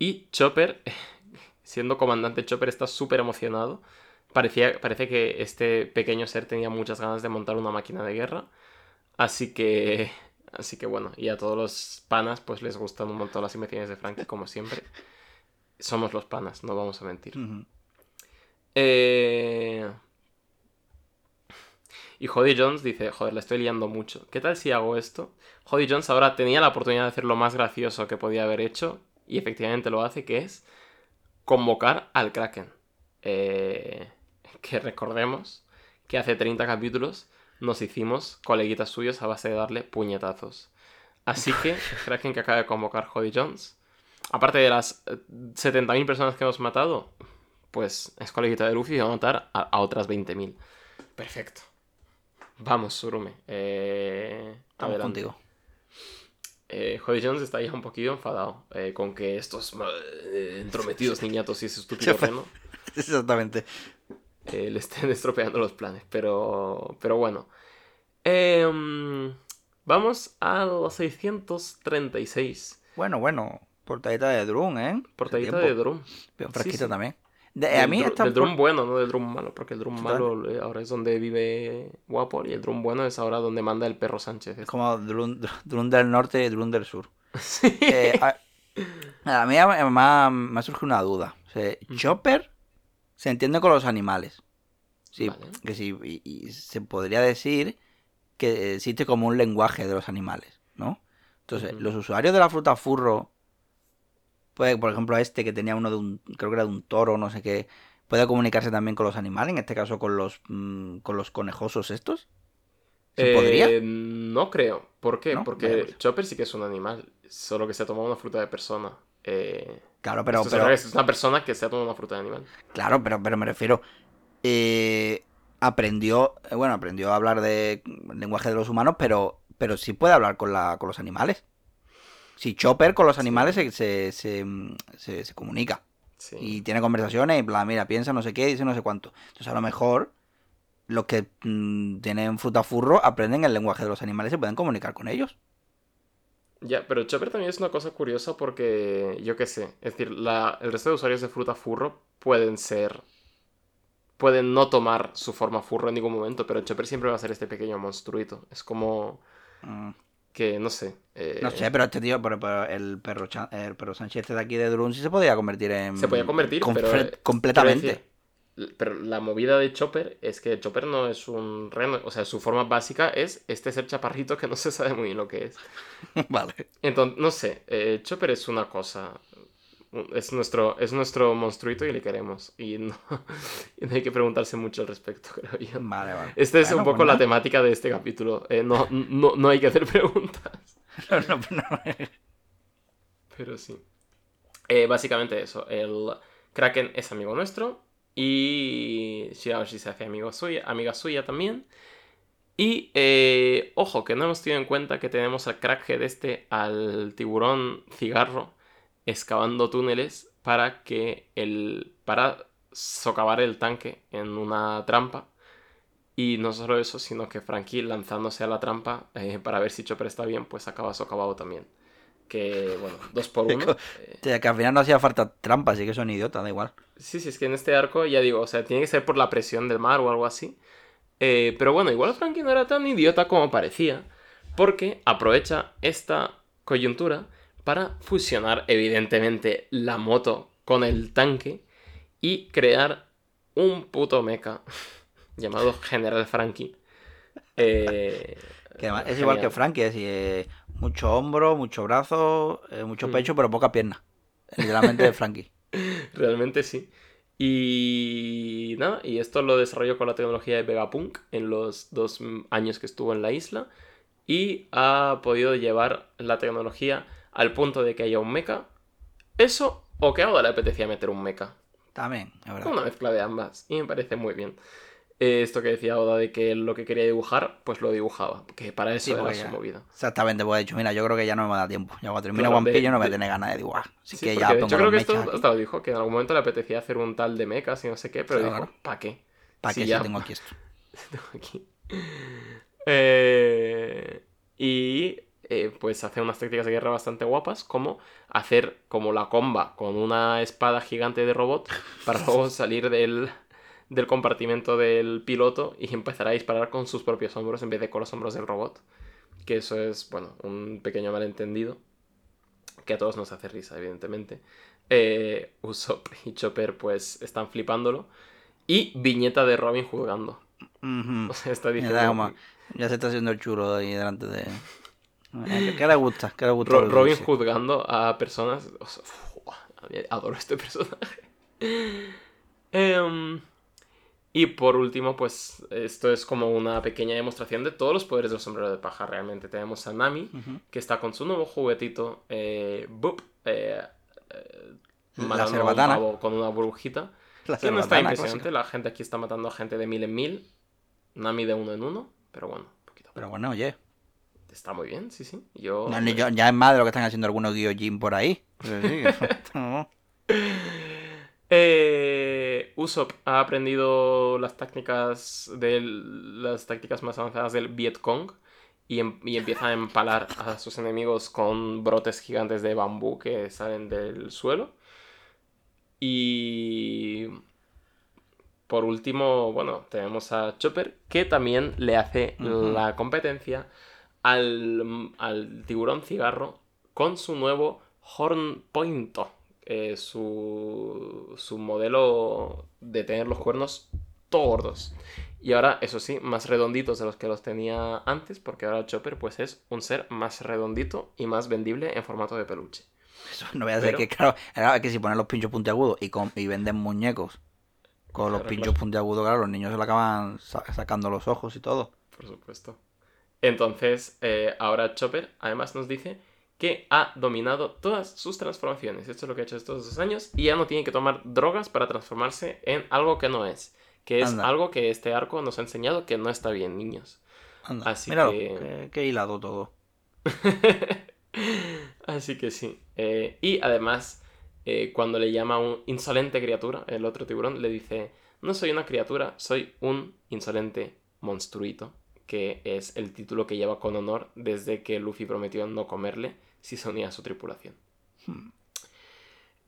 y Chopper, siendo comandante Chopper, está súper emocionado. Parecía, parece que este pequeño ser tenía muchas ganas de montar una máquina de guerra. Así que, así que bueno, y a todos los panas pues les gustan un montón las imágenes de Frankie, como siempre. Somos los panas, no vamos a mentir. Eh... Y Jody Jones dice, joder, la estoy liando mucho. ¿Qué tal si hago esto? Jody Jones ahora tenía la oportunidad de hacer lo más gracioso que podía haber hecho y efectivamente lo hace, que es convocar al Kraken. Eh, Que recordemos que hace 30 capítulos nos hicimos coleguitas suyos a base de darle puñetazos. Así que el Kraken que acaba de convocar Jody Jones, aparte de las eh, 70.000 personas que hemos matado, pues es coleguita de Luffy y va a matar a, a otras 20.000. Perfecto. Vamos, Surume. Eh, Estamos adelante. contigo. Eh, Jones está ya un poquito enfadado eh, con que estos eh, entrometidos niñatos y ese estúpido reno Exactamente. eh, le estén estropeando los planes. Pero, pero bueno. Em, vamos al 636. Bueno, bueno, portadita de Drum, ¿eh? Portadita de Drum. Bien Sí, fresquito sí. también. De- Del a mí por- drum bueno, no del drum malo, porque el drum malo eh, ahora es donde vive Guapo y el drum bueno es ahora donde manda el perro Sánchez. es como Drum, Drum del norte y Drum del sur. Sí. Eh, a, a mí me ha, me ha surgido una duda. O sea, Chopper se entiende con los animales. Sí, Vale. que sí, y, y se podría decir que existe como un lenguaje de los animales, ¿no? Entonces, los usuarios de la fruta furro, puede, por ejemplo, este que tenía uno de un, creo que era de un toro, no sé qué, puede comunicarse también con los animales, en este caso con los, mm, con los conejosos estos. ¿Se Eh, podría? No creo. ¿Por qué? ¿No? Porque Vale, pues. Chopper sí que es un animal, solo que se ha tomado una fruta de persona. Eh, Claro, pero, esto pero, es una persona que se ha tomado una fruta de animal. Claro, pero, pero me refiero. eh, aprendió. eh, Bueno, aprendió a hablar de lenguaje de los humanos, pero, pero sí puede hablar con, la, con los animales. Si Chopper con los animales se, se, se, se- se comunica. Sí. Y tiene conversaciones y bla, mira, piensa no sé qué, dice no sé cuánto. Entonces a lo mejor los que mm, tienen fruta furro aprenden el lenguaje de los animales y se pueden comunicar con ellos. Ya, pero Chopper también es una cosa curiosa porque, yo qué sé, es decir, la- el resto de usuarios de fruta furro pueden ser... Pueden no tomar su forma furro en ningún momento, pero Chopper siempre va a ser este pequeño monstruito. Es como Mm, que, no sé. eh, No sé, pero este tío, pero, pero el perro el perro Sánchez este de aquí de Drun sí se podía convertir en. Se podía convertir, pero, eh, completamente. decir, pero la movida de Chopper es que Chopper no es un reno. O sea, su forma básica es este ser chaparrito que no se sabe muy bien lo que es. vale. Entonces, no sé. eh, Chopper es una cosa. Es nuestro, es nuestro monstruito y le queremos. Y no, y no hay que preguntarse mucho al respecto, creo yo. Vale, vale. Esta es Bueno, un poco la temática de este capítulo. eh, no, no, no hay que hacer preguntas. No, no, no. Pero sí. Eh, básicamente eso. El Kraken es amigo nuestro. Y Shirahoshi se hace amigo suya, amiga suya también. Y eh, ojo, que no hemos tenido en cuenta que tenemos al crackhead este, al tiburón cigarro, excavando túneles para que el. para socavar el tanque en una trampa. Y no solo eso, sino que Frankie lanzándose a la trampa eh, para ver si Chopper está bien, pues acaba socavado también. Que, bueno, dos por uno. eh, O sea, que al final no hacía falta trampa, así que son idiotas, da igual. Sí, sí, es que en este arco, ya digo, o sea, tiene que ser por la presión del mar o algo así. Eh, pero bueno, igual Frankie no era tan idiota como parecía, porque aprovecha esta coyuntura para fusionar, evidentemente, la moto con el tanque y crear un puto mecha llamado General Frankie. Eh, Que además es igual que. Frankie, es decir, eh, mucho hombro, mucho brazo, eh, mucho Mm. pecho, pero poca pierna. Literalmente de Frankie. Realmente sí. Y nada, y esto lo desarrolló con la tecnología de Vegapunk en los dos años que estuvo en la isla. Y ha podido llevar la tecnología al punto de que haya un mecha. Eso, o que a Oda le apetecía meter un mecha. También, es verdad. Una mezcla de ambas. Y me parece muy bien. Eh, Esto que decía Oda de que lo que quería dibujar, pues lo dibujaba. Que para eso Sí, era su movida. Exactamente, pues he dicho, mira, yo creo que ya no me da tiempo. Ya cuando termine Claro, One de- Piece yo no a de- tener ganas de dibujar. Así Sí, que ya de pongo hecho creo que esto aquí. hasta lo dijo, que en algún momento le apetecía hacer un tal de mechas y no sé qué, pero Claro. dijo, ¿para qué? ¿Para Sí, qué si ya. tengo aquí esto? tengo aquí. Eh, y eh, pues hace unas tácticas de guerra bastante guapas, como hacer como la comba con una espada gigante de robot para luego salir del, del compartimento del piloto y empezar a disparar con sus propios hombros en vez de con los hombros del robot. Que eso es, bueno, un pequeño malentendido que a todos nos hace risa, evidentemente. Eh, Usopp y Chopper pues están flipándolo. Y viñeta de Robin juzgando. Ujú. O sea, está diciendo... como- ya se está haciendo el chulo ahí delante de. Eh, ¿Qué le gusta? ¿Qué le gusta? Ro- Robin juzgando a personas. o sea, uf, adoro este personaje. Em, y por último, pues esto es como una pequeña demostración de todos los poderes del sombrero de paja. Realmente tenemos a Nami, que está con su nuevo juguetito, eh, Boop, eh, eh, La matando a un cerbatana. pavo con una burbujita. La Que no está impresionante, clásica. la gente aquí está matando a gente de mil en mil. Nami de uno en uno, pero bueno, un poquito. Pero bueno, oye. Está muy bien, sí, sí. Yo, no, ni yo- ya es más de lo que están haciendo algunos Gyojin por ahí. Eh, Usopp ha aprendido las tácticas del, las tácticas más avanzadas del Vietcong y, em- y empieza a empalar a sus enemigos con brotes gigantes de bambú que salen del suelo. Y por último, bueno, tenemos a Chopper que también le hace la competencia al, al tiburón cigarro con su nuevo Horn Pointo eh, su, su modelo de tener los cuernos tordos. Y ahora, eso sí, más redonditos de los que los tenía antes, porque ahora Chopper pues es un ser más redondito y más vendible en formato de peluche. Eso no voy a Pero- que, claro, era que si ponen los pinchos puntiagudos y, con- y venden muñecos con los pinchos claro. puntiagudos, claro, los niños se le acaban sa- sacando los ojos y todo. Por supuesto. Entonces, eh, ahora Chopper además nos dice que ha dominado todas sus transformaciones. Esto es lo que ha hecho estos dos años y ya no tiene que tomar drogas para transformarse en algo que no es. Que es Anda. algo que este arco nos ha enseñado que no está bien, niños. Anda, Así míralo, que- qué, qué hilado todo. Así que sí. Eh, y además, eh, cuando le llama un insolente criatura, el otro tiburón le dice, no soy una criatura, soy un insolente monstruito, que es el título que lleva con honor desde que Luffy prometió no comerle si se unía a su tripulación. Hmm.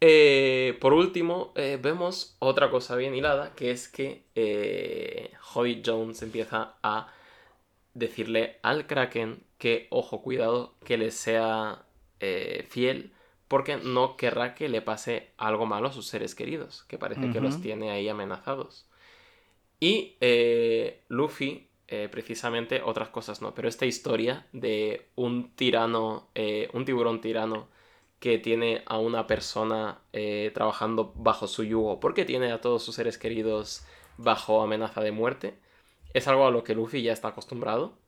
Eh, por último, eh, vemos otra cosa bien hilada, que es que eh, Jody Jones empieza a decirle al Kraken que, ojo, cuidado, que le sea eh, fiel, porque no querrá que le pase algo malo a sus seres queridos, que parece que los tiene ahí amenazados. Y Luffy, eh, precisamente, otras cosas no, pero esta historia de un tirano, eh, un tiburón tirano que tiene a una persona eh, trabajando bajo su yugo, porque tiene a todos sus seres queridos bajo amenaza de muerte, es algo a lo que Luffy ya está acostumbrado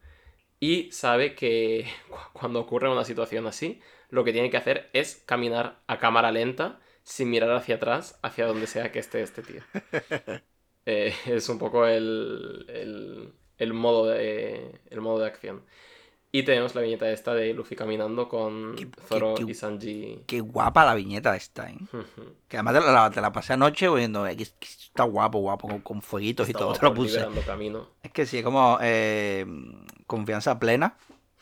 y sabe que cu- cuando ocurre una situación así, lo que tiene que hacer es caminar a cámara lenta, sin mirar hacia atrás, hacia donde sea que esté este tío. Eh, es un poco el, el, el, modo de, el modo de acción. Y tenemos la viñeta esta de Luffy caminando con Qué- Zoro qué- qué- y Sanji. Qué guapa la viñeta esta, ¿eh? Que además te la, te la pasé anoche viendo, eh, que que está guapo, guapo, con, con fueguitos y todo, te lo puse. camino. Es que sí, como eh, confianza plena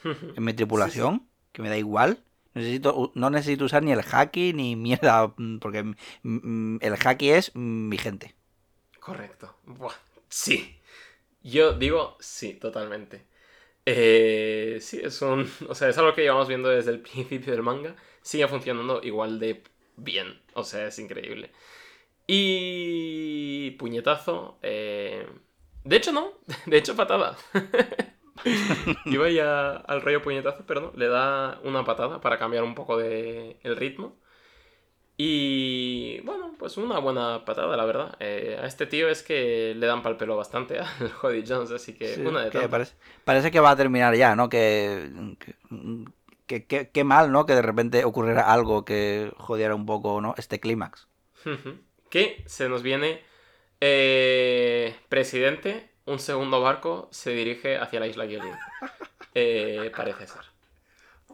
en mi tripulación, que me da igual. Necesito, no necesito usar ni el haki ni mierda, mm, porque mm, mm, el haki es mi gente. Correcto. Buah, sí. Yo digo sí, totalmente. Eh, sí, es un. O sea, es algo que llevamos viendo desde el principio del manga. Sigue funcionando igual de bien. O sea, es increíble. Y. Puñetazo. eh, De hecho, no. De hecho, patada. Iba ya al rollo puñetazo, pero no. Le da una patada para cambiar un poco de el ritmo. Y bueno, pues una buena patada, la verdad. Eh, a este tío es que le dan pal pelo bastante al Jody Jones, así que Sí, una de que parece, parece que va a terminar ya, ¿no? Que, que, que- mal, ¿no? Que de repente ocurriera algo que jodiera un poco, ¿no? Este clímax. Que se nos viene eh, presidente, un segundo barco se dirige hacia la isla Gyojin. Eh, parece ser.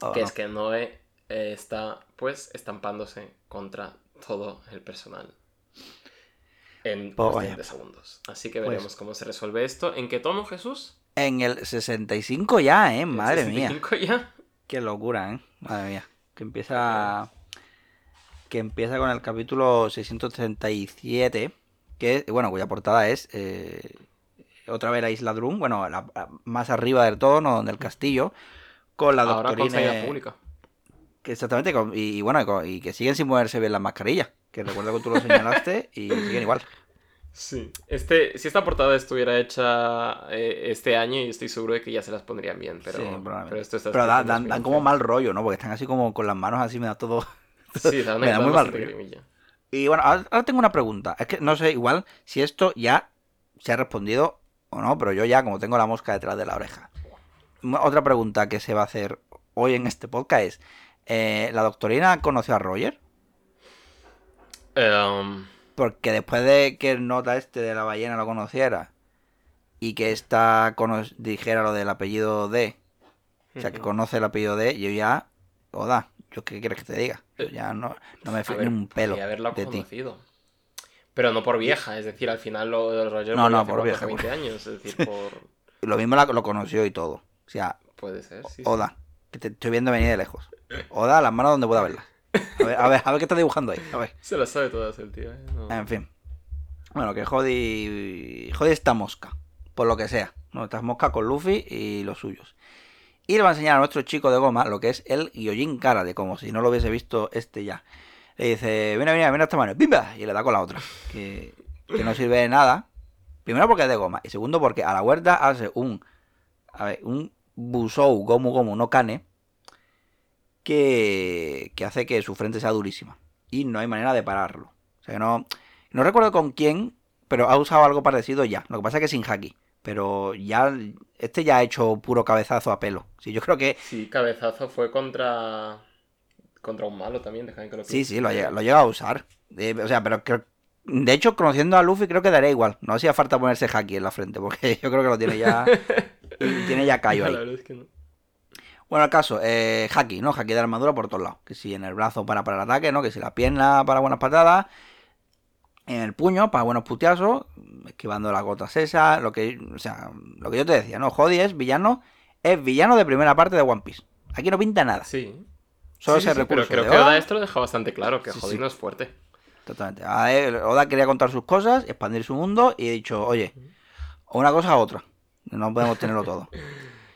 Oh, que no. es que Noé eh, está pues estampándose contra todo el personal en Pues cuestión de segundos. Así que Pues- veremos cómo se resuelve esto. ¿En qué tomo, Jesús? En el 65 ya, ¿eh? ¿En Madre mía. 65 ya? Qué locura, ¿eh? Madre mía. Que empieza. Que empieza con el capítulo 637. Que, bueno, cuya portada es. eh, otra vez la isla Drum. Bueno, la- la- más arriba del todo, ¿no? Del castillo. Con la Ahora con doctrina. pública. Que exactamente. y, y bueno, y, que siguen sin moverse bien las mascarillas. Que recuerdo que tú lo señalaste y siguen igual. Sí. Este, si esta portada estuviera hecha eh, este año, y estoy seguro de que ya se las pondrían bien, pero, Sí, probablemente. pero esto está Pero dan, como 2011. mal rollo, ¿no? Porque están así como con las manos así, me da todo. Sí, da, una, me da muy mal rollo. grimilla. Y bueno, ahora, ahora tengo una pregunta. Es que no sé igual si esto ya se ha respondido o no, pero yo ya como tengo la mosca detrás de la oreja. Otra pregunta que se va a hacer hoy en este podcast es, eh, ¿la doctorina conoció a Roger? Em, Porque después de que el nota este de la ballena lo conociera y que esta dijera lo del apellido D, o sea, que conoce el apellido D, yo ya, Oda, ¿yo qué quieres que te diga? Yo Eh, ya no, no me fío ni un pelo haberla de ti. Pero no por vieja, es decir, al final lo de Roger No, no, por 14, vieja, 20 años, es decir, por... Lo mismo la- lo conoció y todo. O sea, Puede ser, sí. sí. Que te estoy viendo venir de lejos. Oda, las manos donde pueda verlas. A ver, a ver, a ver qué está dibujando ahí. A ver. Se las sabe todas el tío, ¿eh? No. En fin. Bueno, que jodi. Jodi esta mosca. Por lo que sea. ¿no? Esta mosca con Luffy y los suyos. Y le va a enseñar a nuestro chico de goma lo que es el Gyojin Karate, como si no lo hubiese visto este ya. Le dice, mira, mira, mira esta mano, ¡pimba! Y le da con la otra. Que, que no sirve de nada. Primero porque es de goma. Y segundo porque a la huerta hace un. A ver, un Busou Gomu Gomu no Kane. Que, que hace que su frente sea durísima. Y no hay manera de pararlo. O sea que no. No recuerdo con quién, pero ha usado algo parecido ya. Lo que pasa es que sin haki. Pero ya. Este ya ha hecho puro cabezazo a pelo. Sí, yo creo que. Sí, cabezazo fue contra... Contra un malo también, déjame que lo Sí, piense. sí, lo lo ha llegado a usar. Eh, o sea, pero creo- de hecho, conociendo a Luffy, creo que daría igual. No hacía falta ponerse haki en la frente, porque yo creo que lo tiene ya. tiene ya callo ahí. La verdad es que no. Bueno, el caso, eh, haki, ¿no? Haki de armadura por todos lados. Que si en el brazo para para el ataque, ¿no? Que si la pierna para buenas patadas. En el puño para buenos puteazos. Esquivando las gotas esas. Lo que, o sea, lo que yo te decía, ¿no? Jody es villano. Es villano de primera parte de One Piece. Aquí no pinta nada. Sí. Solo Sí, ese sí, pero recurso creo de que Oda. Oda esto lo deja bastante claro, que Sí, Jody no es fuerte. Totalmente. Oda quería contar sus cosas, expandir su mundo y he dicho, oye, una cosa a otra. No podemos tenerlo todo.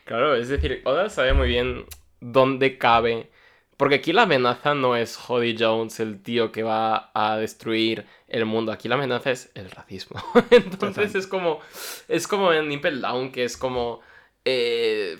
Claro, es decir, Oda sabe muy bien dónde cabe. Porque aquí la amenaza no es Jody Jones, el tío que va a destruir el mundo. Aquí la amenaza es el racismo. Entonces es como. Es como en Impel Down, que es como. eh,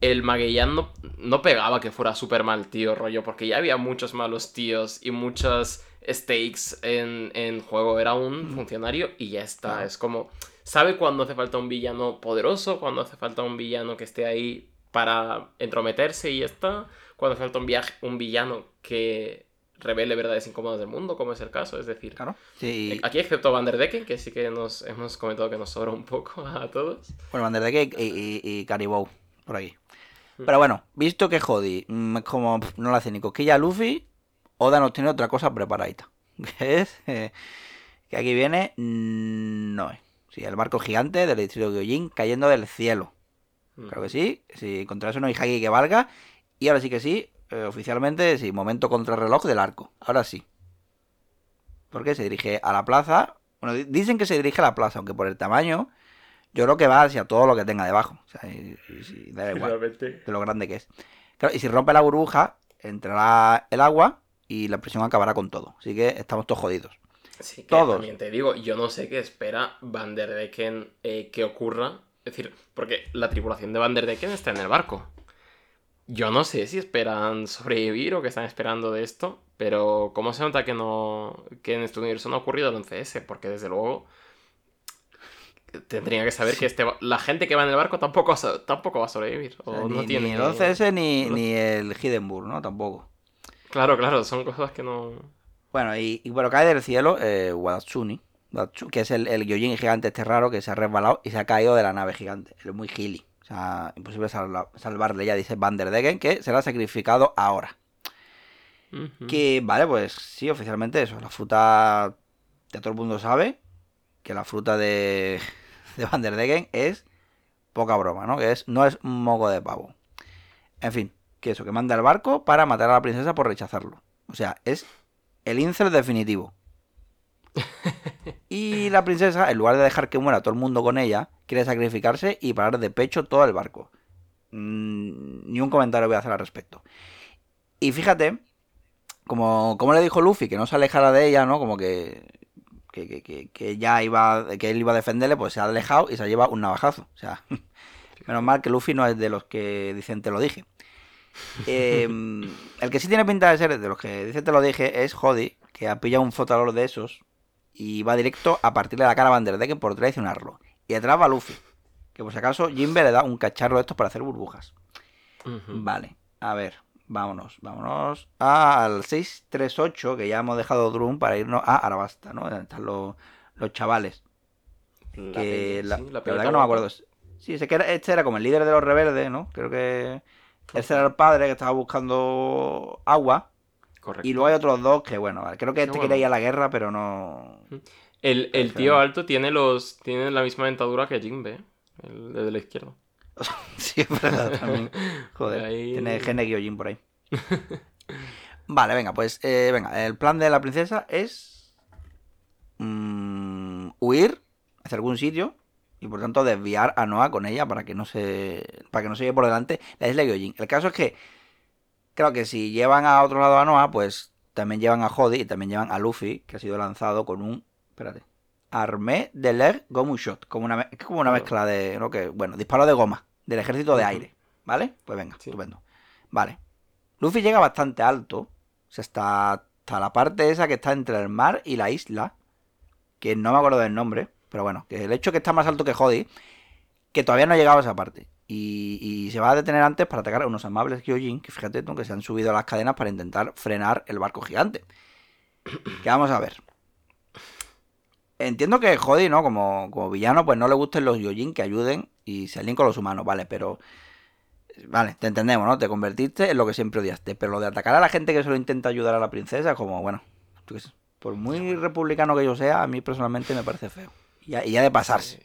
el Magellán no, no pegaba que fuera súper mal tío, rollo, porque ya había muchos malos tíos y muchas stakes en, en juego. Era un funcionario y ya está. Es como. Sabe cuándo hace falta un villano poderoso, cuándo hace falta un villano que esté ahí para entrometerse y ya está. Cuando hace falta un, viaje, un villano que revele verdades incómodas del mundo, como es el caso. Es decir, Claro. Sí. aquí excepto Van der Decken, que sí que nos hemos comentado que nos sobra un poco a todos. Bueno, Van der Decken y, y, y Caribou, por aquí. Pero bueno, visto que Jody mm, como pff, no le hace ni cosquilla a Luffy, Oda nos tiene otra cosa preparadita. Que es eh, que aquí viene mm, no es. Sí, el barco gigante del distrito de Gyojin cayendo del cielo. Claro que sí. Si contra eso no hay Haki que valga. Y ahora sí que sí, eh, oficialmente, sí, momento contrarreloj del arco. Ahora sí. Porque se dirige a la plaza. Bueno, di- dicen que se dirige a la plaza, aunque por el tamaño, yo creo que va hacia todo lo que tenga debajo. O sea, y- y- y da igual de lo grande que es. Claro, y si rompe la burbuja, entrará el agua y la presión acabará con todo. Así que estamos todos jodidos. Sí, que Todos. también te digo, yo no sé qué espera Van der Decken eh, que ocurra. Es decir, porque la tripulación de Van der Decken está en el barco. Yo no sé si esperan sobrevivir o que están esperando de esto, pero ¿cómo se nota que no que en este universo no ha ocurrido el 11S? Porque desde luego tendría que saber que este, la gente que va en el barco tampoco, va a so- tampoco va a sobrevivir. O O sea, no ni, tiene ni el 11S ni, no- ni el Hindenburg, ¿no? Tampoco. Claro, claro, son cosas que no... Bueno, y, y bueno, cae del cielo eh, Wadatsuni, Wadatsu- que es el, el Gyojin gigante este raro que se ha resbalado y se ha caído de la nave gigante. Él es muy gili. O sea, imposible salva- salvarle ya, dice Van der Degen, que será sacrificado ahora. Que, vale, pues sí, oficialmente eso. La fruta, ya todo el mundo sabe que la fruta de, de Van der Degen es poca broma, ¿no? Que es, no es un moco de pavo. En fin, que eso, que manda el barco para matar a la princesa por rechazarlo. O sea, es el incel definitivo. Y la princesa, en lugar de dejar que muera todo el mundo con ella, quiere sacrificarse y parar de pecho todo el barco. Mm, ni un comentario voy a hacer al respecto. Y fíjate, como, como le dijo Luffy, que no se alejara de ella, ¿no? Como que, que, que, que- ya iba, que él iba a defenderle, pues se ha alejado y se lleva un navajazo. O sea, menos mal que Luffy no es de los que dicen te lo dije. Eh, el que sí tiene pinta de ser de los que dicen te lo dije es Jody, que ha pillado un flotador de esos y va directo a partirle la cara a Van der Decken por traicionarlo. Y detrás va Luffy, que por si acaso Jimbe le da un cacharro de estos para hacer burbujas. Vale, a ver, vámonos, vámonos al 638, que ya hemos dejado Drum para irnos a Arabasta, ¿no? Donde están los, los chavales. La Que la, sí, la la verdad que no me acuerdo. Sí, ese que era- este era como el líder de los rebeldes, ¿no? Creo que ese era el padre que estaba buscando agua. Correcto. Y luego hay otros dos que, bueno, creo que este Qué quería bueno. ir a la guerra, pero no... El, el tío alto tiene los tiene la misma dentadura que Jinbe, el de la izquierda. Sí, es verdad también. Joder, Ahí- tiene gene Gyojin por ahí. Vale, venga, pues eh, venga, el plan de la princesa es mm, huir hacia algún sitio y por tanto desviar a Noah con ella para que no se para que no se lleve por delante la isla Gyojin. El caso es que creo que si llevan a otro lado a Noah, pues también llevan a Jody y también llevan a Luffy, que ha sido lanzado con un espérate, armé de leg Gomu Shot, como una es como una mezcla de ¿no? que bueno, disparo de goma del ejército de aire, ¿vale? Pues venga, Sí. estupendo. Vale. Luffy llega bastante alto, o sea, hasta, hasta la parte esa que está entre el mar y la isla, que no me acuerdo del nombre, pero bueno, que el hecho que está más alto que Jody, que todavía no ha llegado a esa parte. Y, se va a detener antes para atacar a unos amables Gyojin, que fíjate tú, que se han subido a las cadenas para intentar frenar el barco gigante. Que vamos a ver. Entiendo que Jody, ¿no? Como, villano, pues no le gusten los Gyojin que ayuden y se con los humanos, ¿vale? Pero... Vale, te entendemos, ¿no? Te convertiste en lo que siempre odiaste. Pero lo de atacar a la gente que solo intenta ayudar a la princesa, como, bueno, sé, por muy republicano que yo sea, a mí personalmente me parece feo. Y ya, ya de pasarse. Sí.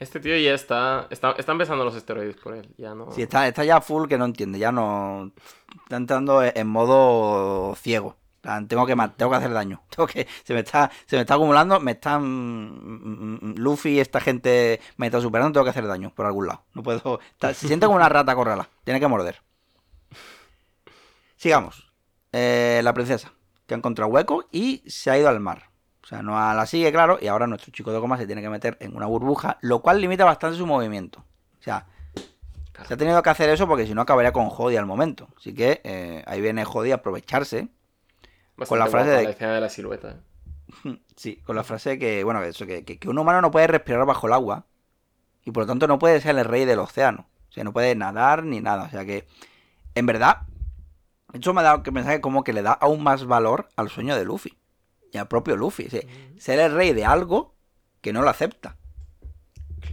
Este tío ya está, está. Está empezando los esteroides por él. Ya no. Si está, está ya full que no entiende, ya no. Está entrando en modo ciego. Tengo que, tengo que hacer daño. Tengo que, se, me está, se me está acumulando, me están. mm, mm, Luffy y esta gente me está superando, tengo que hacer daño por algún lado. No puedo. está- se siente como una rata corrala. Tiene que morder. Sigamos. Eh, la princesa, que ha encontrado hueco y se ha ido al mar. O sea, no la sigue, claro, y ahora nuestro chico de goma se tiene que meter en una burbuja, lo cual limita bastante su movimiento. O sea, Claro. se ha tenido que hacer eso porque si no acabaría con Jody al momento. Así que eh, ahí viene Jody a aprovecharse. Bastante con la frase de- La escena de la silueta. ¿eh? Sí, con la frase que, bueno, eso, que, que, que un humano no puede respirar bajo el agua y por lo tanto no puede ser el rey del océano. O sea, no puede nadar ni nada. O sea que, en verdad, Eso me ha dado que pensar que como que le da aún más valor al sueño de Luffy. Y al propio Luffy. O sea, ser el rey de algo que no lo acepta.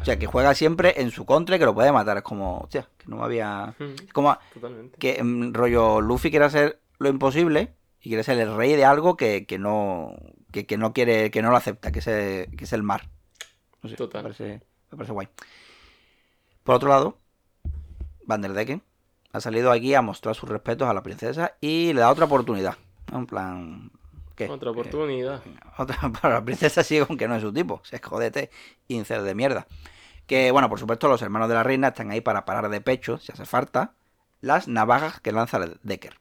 O sea, que juega siempre en su contra y que lo puede matar. Es como, hostia, que no me había... Mm, Es como Totalmente. que mm, rollo Luffy quiere hacer lo imposible y quiere ser el rey de algo que, que no que, que no quiere que no lo acepta que es el, que es el mar no sé, Total. me parece, me parece guay por otro lado Van der Decken ha salido aquí a mostrar sus respetos a la princesa y le da otra oportunidad en plan Otra Que- oportunidad. otra para la princesa sigue con que no es su tipo. Se jodete, incel de mierda. Que bueno, por supuesto, los hermanos de la reina están ahí para parar de pecho, si hace falta, las navajas que lanza Decker.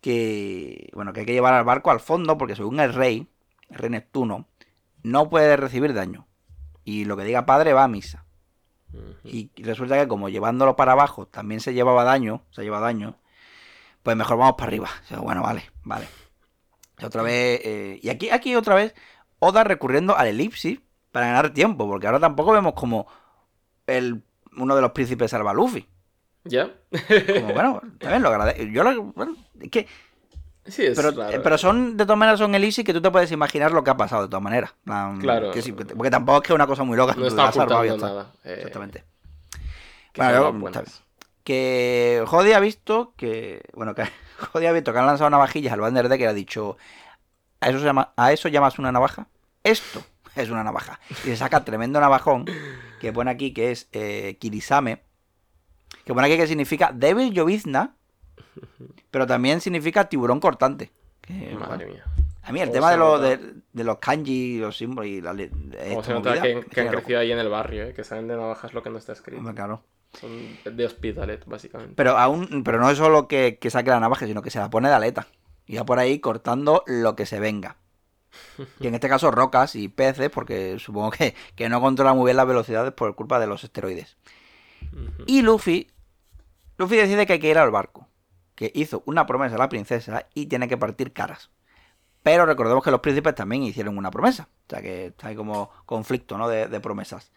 Que bueno, que hay que llevar al barco al fondo, porque según el rey, el rey Neptuno, no puede recibir daño. Y lo que diga padre va a misa. Y resulta que como llevándolo para abajo también se llevaba daño, se lleva daño, pues mejor vamos para arriba. O sea, bueno, vale, vale. Y otra vez, eh, y aquí, aquí otra vez, Oda recurriendo al elipsis para ganar tiempo, porque ahora tampoco vemos como el, uno de los príncipes salva a Luffy. ¿Ya? Como, bueno, también lo agradezco. Yo lo, bueno, es que, Sí, es pero, raro. eh, pero son, de todas maneras, son elipsis que tú te puedes imaginar lo que ha pasado, de todas maneras. Claro. que sí, porque tampoco es que es una cosa muy loca. No está salvado y nada. eh, Exactamente. que Bueno, yo- que Jody ha visto que. Bueno, que Jody ha visto que han lanzado navajillas al Bander que ha dicho. ¿A eso, se llama, ¿A eso llamas una navaja? Esto es una navaja. Y se saca tremendo navajón que pone aquí que es eh, Kirisame. Que pone aquí que significa débil llovizna. Pero también significa tiburón cortante. Que, Madre bueno, mía. a mí el ¿Cómo tema de, los nota? de, de los kanji, los símbolos y la. le- Como esta se nota que, han crecido ahí en el barrio, ¿eh? que saben de navajas lo que no está escrito. Hombre, claro. Son de Hospitalet, básicamente. Pero aún, pero no es solo que, que saque la navaja, sino que se la pone de aleta. Y va por ahí cortando lo que se venga. Y en este caso rocas y peces, porque supongo que, que no controla muy bien las velocidades por culpa de los esteroides. Y Luffy, Luffy decide que hay que ir al barco. Que hizo una promesa a la princesa y tiene que partir caras. Pero recordemos que los príncipes también hicieron una promesa. O sea que ahí como conflicto, ¿no? De, de promesas.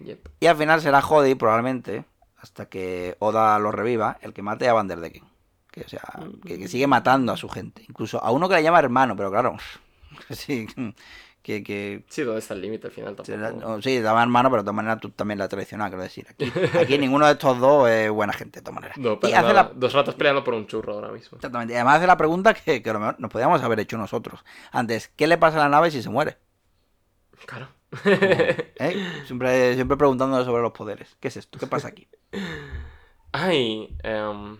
Yep. Y al final será Jody, probablemente, hasta que Oda lo reviva, el que mate a Van der Decken. Que, o sea, que, que sigue matando a su gente. Incluso a uno que le llama hermano, pero claro. Sí, que. que Sí, ¿dónde está el límite al final sí, tampoco? sí, llama hermano, pero de todas maneras tú también la has traicionado, quiero decir. Aquí, aquí ninguno de estos dos es buena gente, de todas maneras. No, y para hace la, Dos ratos peleando por un churro ahora mismo. exactamente. Y además hace la pregunta que, que a lo mejor nos podíamos haber hecho nosotros. Antes, ¿qué le pasa a la nave si se muere? Claro. ¿Eh? Siempre, siempre preguntando sobre los poderes. ¿Qué es esto? ¿Qué pasa aquí? Ay, em,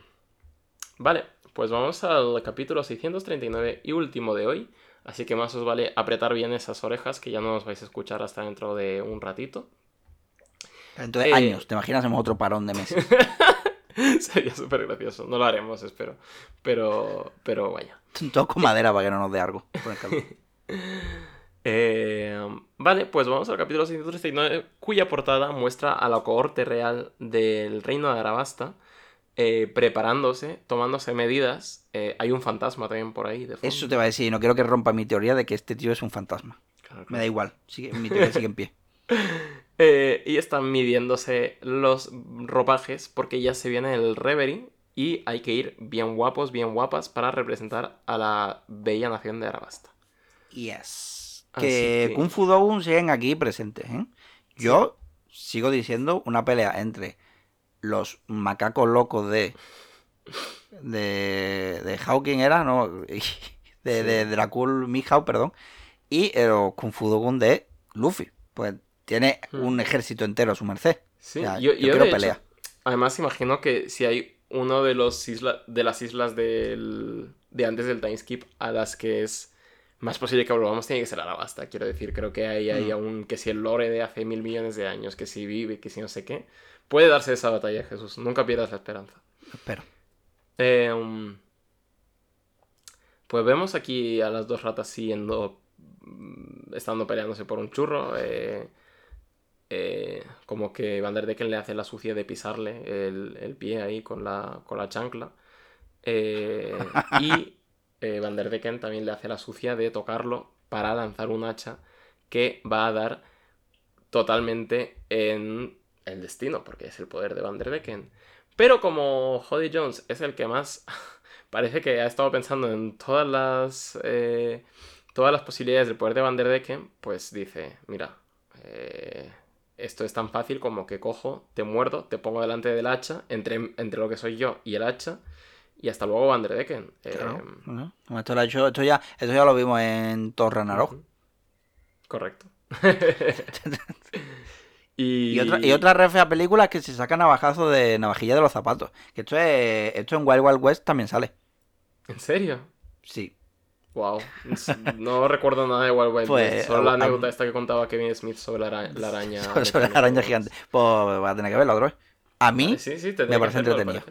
vale, pues vamos al capítulo 639 y último de hoy. Así que más os vale apretar bien esas orejas que ya no os vais a escuchar hasta dentro de un ratito. Entonces, Eh, años. ¿Te imaginas? Hacemos otro parón de meses. Sería súper gracioso. No lo haremos, espero. Pero, pero vaya. Todo con madera para que no nos dé algo. por el calor. Eh, vale, pues vamos al capítulo 639, cuya portada muestra a la cohorte real del reino de Arabasta eh, preparándose, tomándose medidas. Eh, hay un fantasma también por ahí. De fondo. Eso te va a decir. y No quiero que rompa mi teoría de que este tío es un fantasma. Claro, Me da igual. Sigue, mi teoría sigue en pie. Eh, y están midiéndose los ropajes porque ya se viene el Reverie y hay que ir bien guapos, bien guapas para representar a la bella nación de Arabasta. Yes. Que que- Kung Fu Dogun siguen aquí presentes, ¿eh? Yo sigo diciendo una pelea entre los macacos locos de. de. de Hawking era, ¿no? De, Cool Mihawk, perdón. Y el Kung Fu Dogun de Luffy. Pues tiene Hmm. un ejército entero a su merced. Sí, yo, yo yo quiero hecho, pelea. además imagino que si hay uno de los isla, de las islas del, de antes del time skip a las que es más posible que volvamos tiene que ser Arabasta. Quiero decir, creo que hay, hay Mm. aún que si el lore de hace mil millones de años, que si vive, que si no sé qué, puede darse esa batalla, Jesús. Nunca pierdas la esperanza. Espero. Eh, um, pues vemos aquí a las dos ratas siguiendo, mm, estando peleándose por un churro. eh, eh, como que Van der Decken le hace la sucia de pisarle el, el pie ahí con la, con la chancla. Eh, y eh, Van der Decken también le hace la sucia de tocarlo para lanzar un hacha que va a dar totalmente en el destino, porque es el poder de Van der Decken. Pero como Jody Jones es el que más parece que ha estado pensando en todas las, eh, todas las posibilidades del poder de Van der Decken, pues dice, mira, eh, esto es tan fácil como que cojo, te muerdo, te pongo delante del hacha, entre, entre lo que soy yo y el hacha, y hasta luego Van der Decken. Claro. Eh, esto, lo ha hecho- esto ya, esto ya lo vimos en Thor Ragnarok. Correcto. y... Y otra, y otra ref a películas que se saca navajazo de navajilla de los zapatos. Que esto es, esto en Wild Wild West también sale. ¿En serio? Sí. Wow. No recuerdo nada de Wild Wild Pues, West, Solo la anécdota esta que contaba Kevin Smith sobre la, ara- la araña. Sobre la araña gigante. Pues va a tener que verlo otra vez. A mí, sí, me parece entretenido.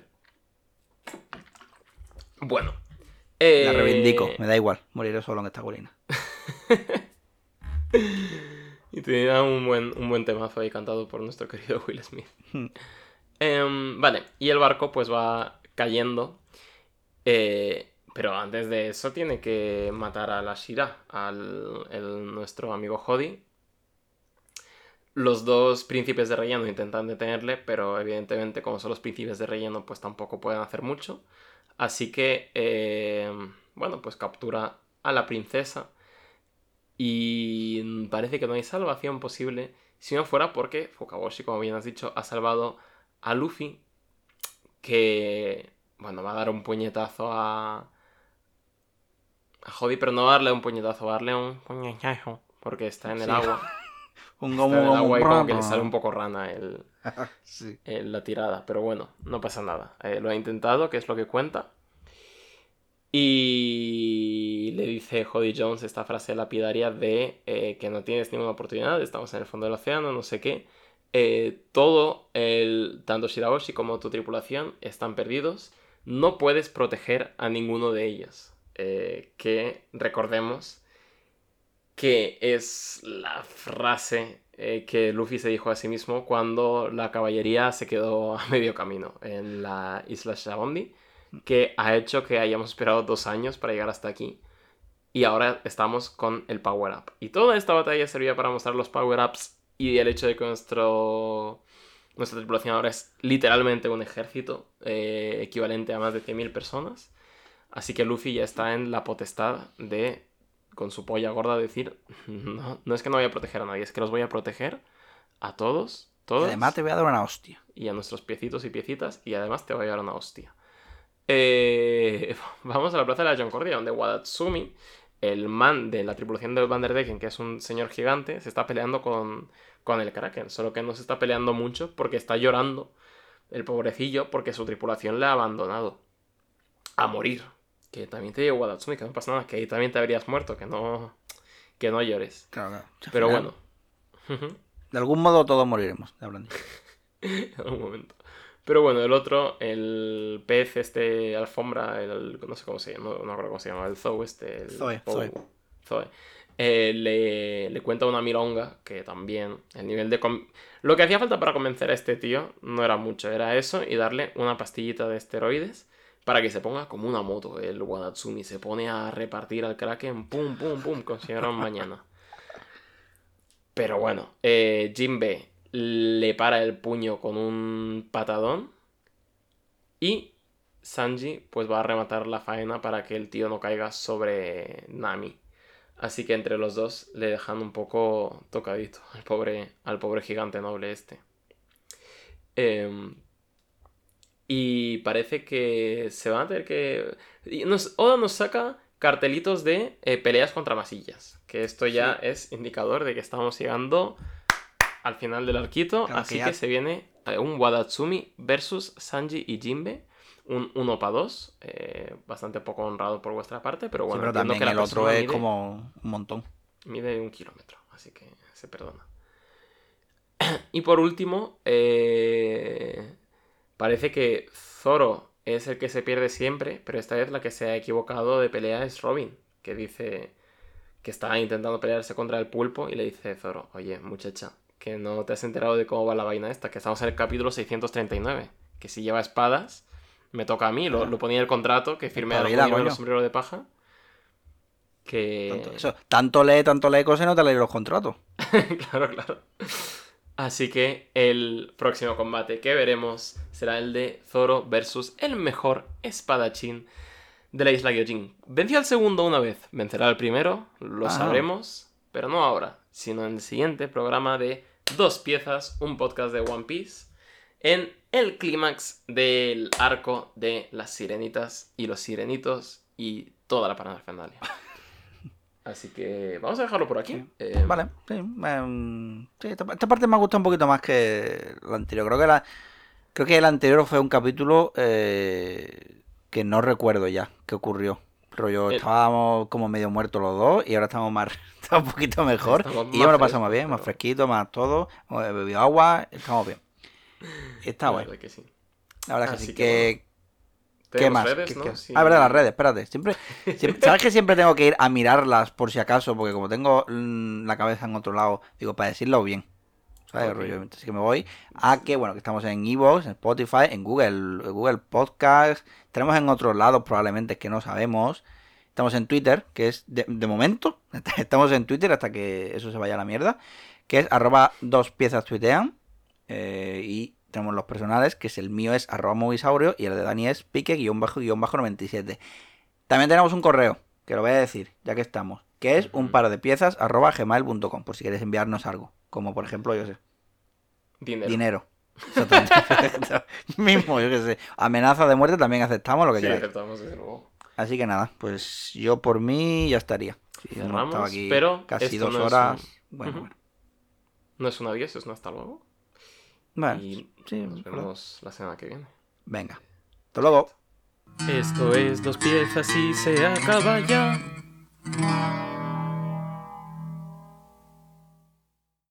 Bueno. eh, la reivindico. Me da igual. Moriré solo en esta colina. Y tenía un buen, un buen temazo ahí cantado por nuestro querido Will Smith. Hmm. Em, vale, y el barco pues va cayendo. eh, pero antes de eso tiene que matar a la Shira, al el- nuestro amigo Jody. Los dos príncipes de relleno intentan detenerle, pero evidentemente como son los príncipes de relleno pues tampoco pueden hacer mucho. Así que, em, bueno, pues captura a la princesa. Y parece que no hay salvación posible si no fuera porque Fukaboshi, como bien has dicho, ha salvado a Luffy. Que, bueno, va a dar un puñetazo a. a Jody, pero no va a darle un puñetazo, darle un puñetazo. Porque está en el Sí. agua. Un Está gomu en el gomu agua y como que le sale un poco rana el, Sí. en la tirada. Pero bueno, no pasa nada. Eh, lo ha intentado, que es lo que cuenta. Y le dice Jody Jones esta frase lapidaria de eh, que no tienes ninguna oportunidad, estamos en el fondo del océano, no sé qué. Eh, todo, el, tanto Shirahoshi como tu tripulación están perdidos. No puedes proteger a ninguno de ellos. Eh, que recordemos que es la frase eh, que Luffy se dijo a sí mismo cuando la caballería se quedó a medio camino en la isla Shabondi, que ha hecho que hayamos esperado dos años para llegar hasta aquí. Y ahora estamos con el Power Up. Y toda esta batalla servía para mostrar los Power Ups y el hecho de que nuestro, nuestra tripulación ahora es literalmente un ejército eh, equivalente a más de 100.000 personas. Así que Luffy ya está en la potestad de, con su polla gorda, decir, no, no es que no voy a proteger a nadie, es que los voy a proteger a todos, Y todos, además te voy a dar una hostia. y a nuestros piecitos y piecitas, y además te voy a dar una hostia. Eh, vamos a la plaza de la Concordia, donde Wadatsumi, el man de la tripulación del Vanderdecken, que es un señor gigante, se está peleando con, con el Kraken. Solo que no se está peleando mucho porque está llorando el pobrecillo porque su tripulación le ha abandonado a morir. Que también te digo, Wadatsumi, que no pasa nada, que ahí también te habrías muerto, que no, que no llores. Claro, claro. Pero final, bueno. De algún modo todos moriremos. hablando. en algún momento. Pero bueno, el otro, el pez este alfombra, el, no sé cómo se llama, no, no cómo se llama, el Zoe este. El Zoe, Pou- Zoe. Zoe. Eh, le, le cuenta una milonga que también el nivel de... Lo que hacía falta para convencer a este tío no era mucho, era eso y darle una pastillita de esteroides para que se ponga como una moto el Wadatsumi. Se pone a repartir al Kraken, pum, pum, pum, como si fuera un mañana. Pero bueno, eh, Jinbe le para el puño con un patadón y Sanji pues va a rematar la faena para que el tío no caiga sobre Nami. Así que entre los dos le dejan un poco tocadito al pobre, al pobre gigante noble este. Em, y parece que se van a tener que... nos- Oda nos saca cartelitos de eh, peleas contra masillas. Que esto ya es indicador de que estamos llegando al final del arquito. Claro, así que se viene eh, un Wadatsumi versus Sanji y Jinbe. Un 1 para 2. bastante poco honrado por vuestra parte. Pero Sí, bueno, pero entiendo también que la el otro es mide- como un montón. Mide un kilómetro, así que se perdona. Y por último, eh, parece que Zoro es el que se pierde siempre, pero esta vez la que se ha equivocado de pelea es Robin, que dice que está intentando pelearse contra el pulpo y le dice Zoro, oye muchacha, que no te has enterado de cómo va la vaina esta, que estamos en el capítulo 639, que si lleva espadas, me toca a mí, lo, lo ponía en el contrato, que firmé al Espabila, el coño. sombrero de paja. Que... Tanto, eso, tanto lee, tanto lee cosas y no te lees los contratos. claro, claro. Así que el próximo combate que veremos será el de Zoro versus el mejor espadachín de la isla Gyojin. Venció al segundo una vez, vencerá al primero, lo Ah. sabremos, pero no ahora, sino en el siguiente programa de Dos Piezas, un podcast de One Piece, en el clímax del arco de las sirenitas y los sirenitos y toda la parafernalia. Así que vamos a dejarlo por aquí. Eh, Vale, sí. em, sí, esta, esta parte me ha gustado un poquito más que la anterior. Creo que la, creo que el anterior fue un capítulo eh, que no recuerdo ya qué ocurrió. Rollo, El- estábamos como medio muertos los dos y ahora estamos más estamos un poquito mejor. Estamos Y ya me lo pasamos bien, más fresquito, más todo. Hemos bebido agua, estamos bien. Está la guay. verdad que sí. La verdad que Así sí. que Que, ¿Qué más? redes, ¿Qué- ¿no? qué- Sí. Ah, verdad, las redes, espérate. Siempre, siempre- ¿Sabes que siempre tengo que ir a mirarlas por si acaso? Porque como tengo mm, la cabeza en otro lado, digo, para decirlo bien. ¿Sabes? Así que me voy a que, bueno, que estamos en Evox, en Spotify, en Google, Google Podcast. Tenemos en otros lados probablemente que no sabemos. Estamos en Twitter, que es de, de momento. Estamos en Twitter hasta que eso se vaya a la mierda. Que es arroba dos piezas tuitean. Eh, y tenemos los personales, que es el mío es arroba movisaurio y el de Dani es pique guion bajo guion bajo 97. También tenemos un correo, que lo voy a decir, ya que estamos, que es un par de piezas arroba gmail.com, por si queréis enviarnos algo. Como por ejemplo, yo sé, Dinero. dinero. Mismo, yo qué sé. Amenaza de muerte también aceptamos lo que Sí, queráis. aceptamos, desde luego. Así que nada, pues yo por mí ya estaría. Hemos Cerramos, aquí pero casi dos no horas. un- Bueno, bueno. No es un adiós, es un hasta luego. Bueno, y sí, nos claro. vemos la semana que viene. Venga. Hasta luego. Esto es dos piezas y se acaba ya.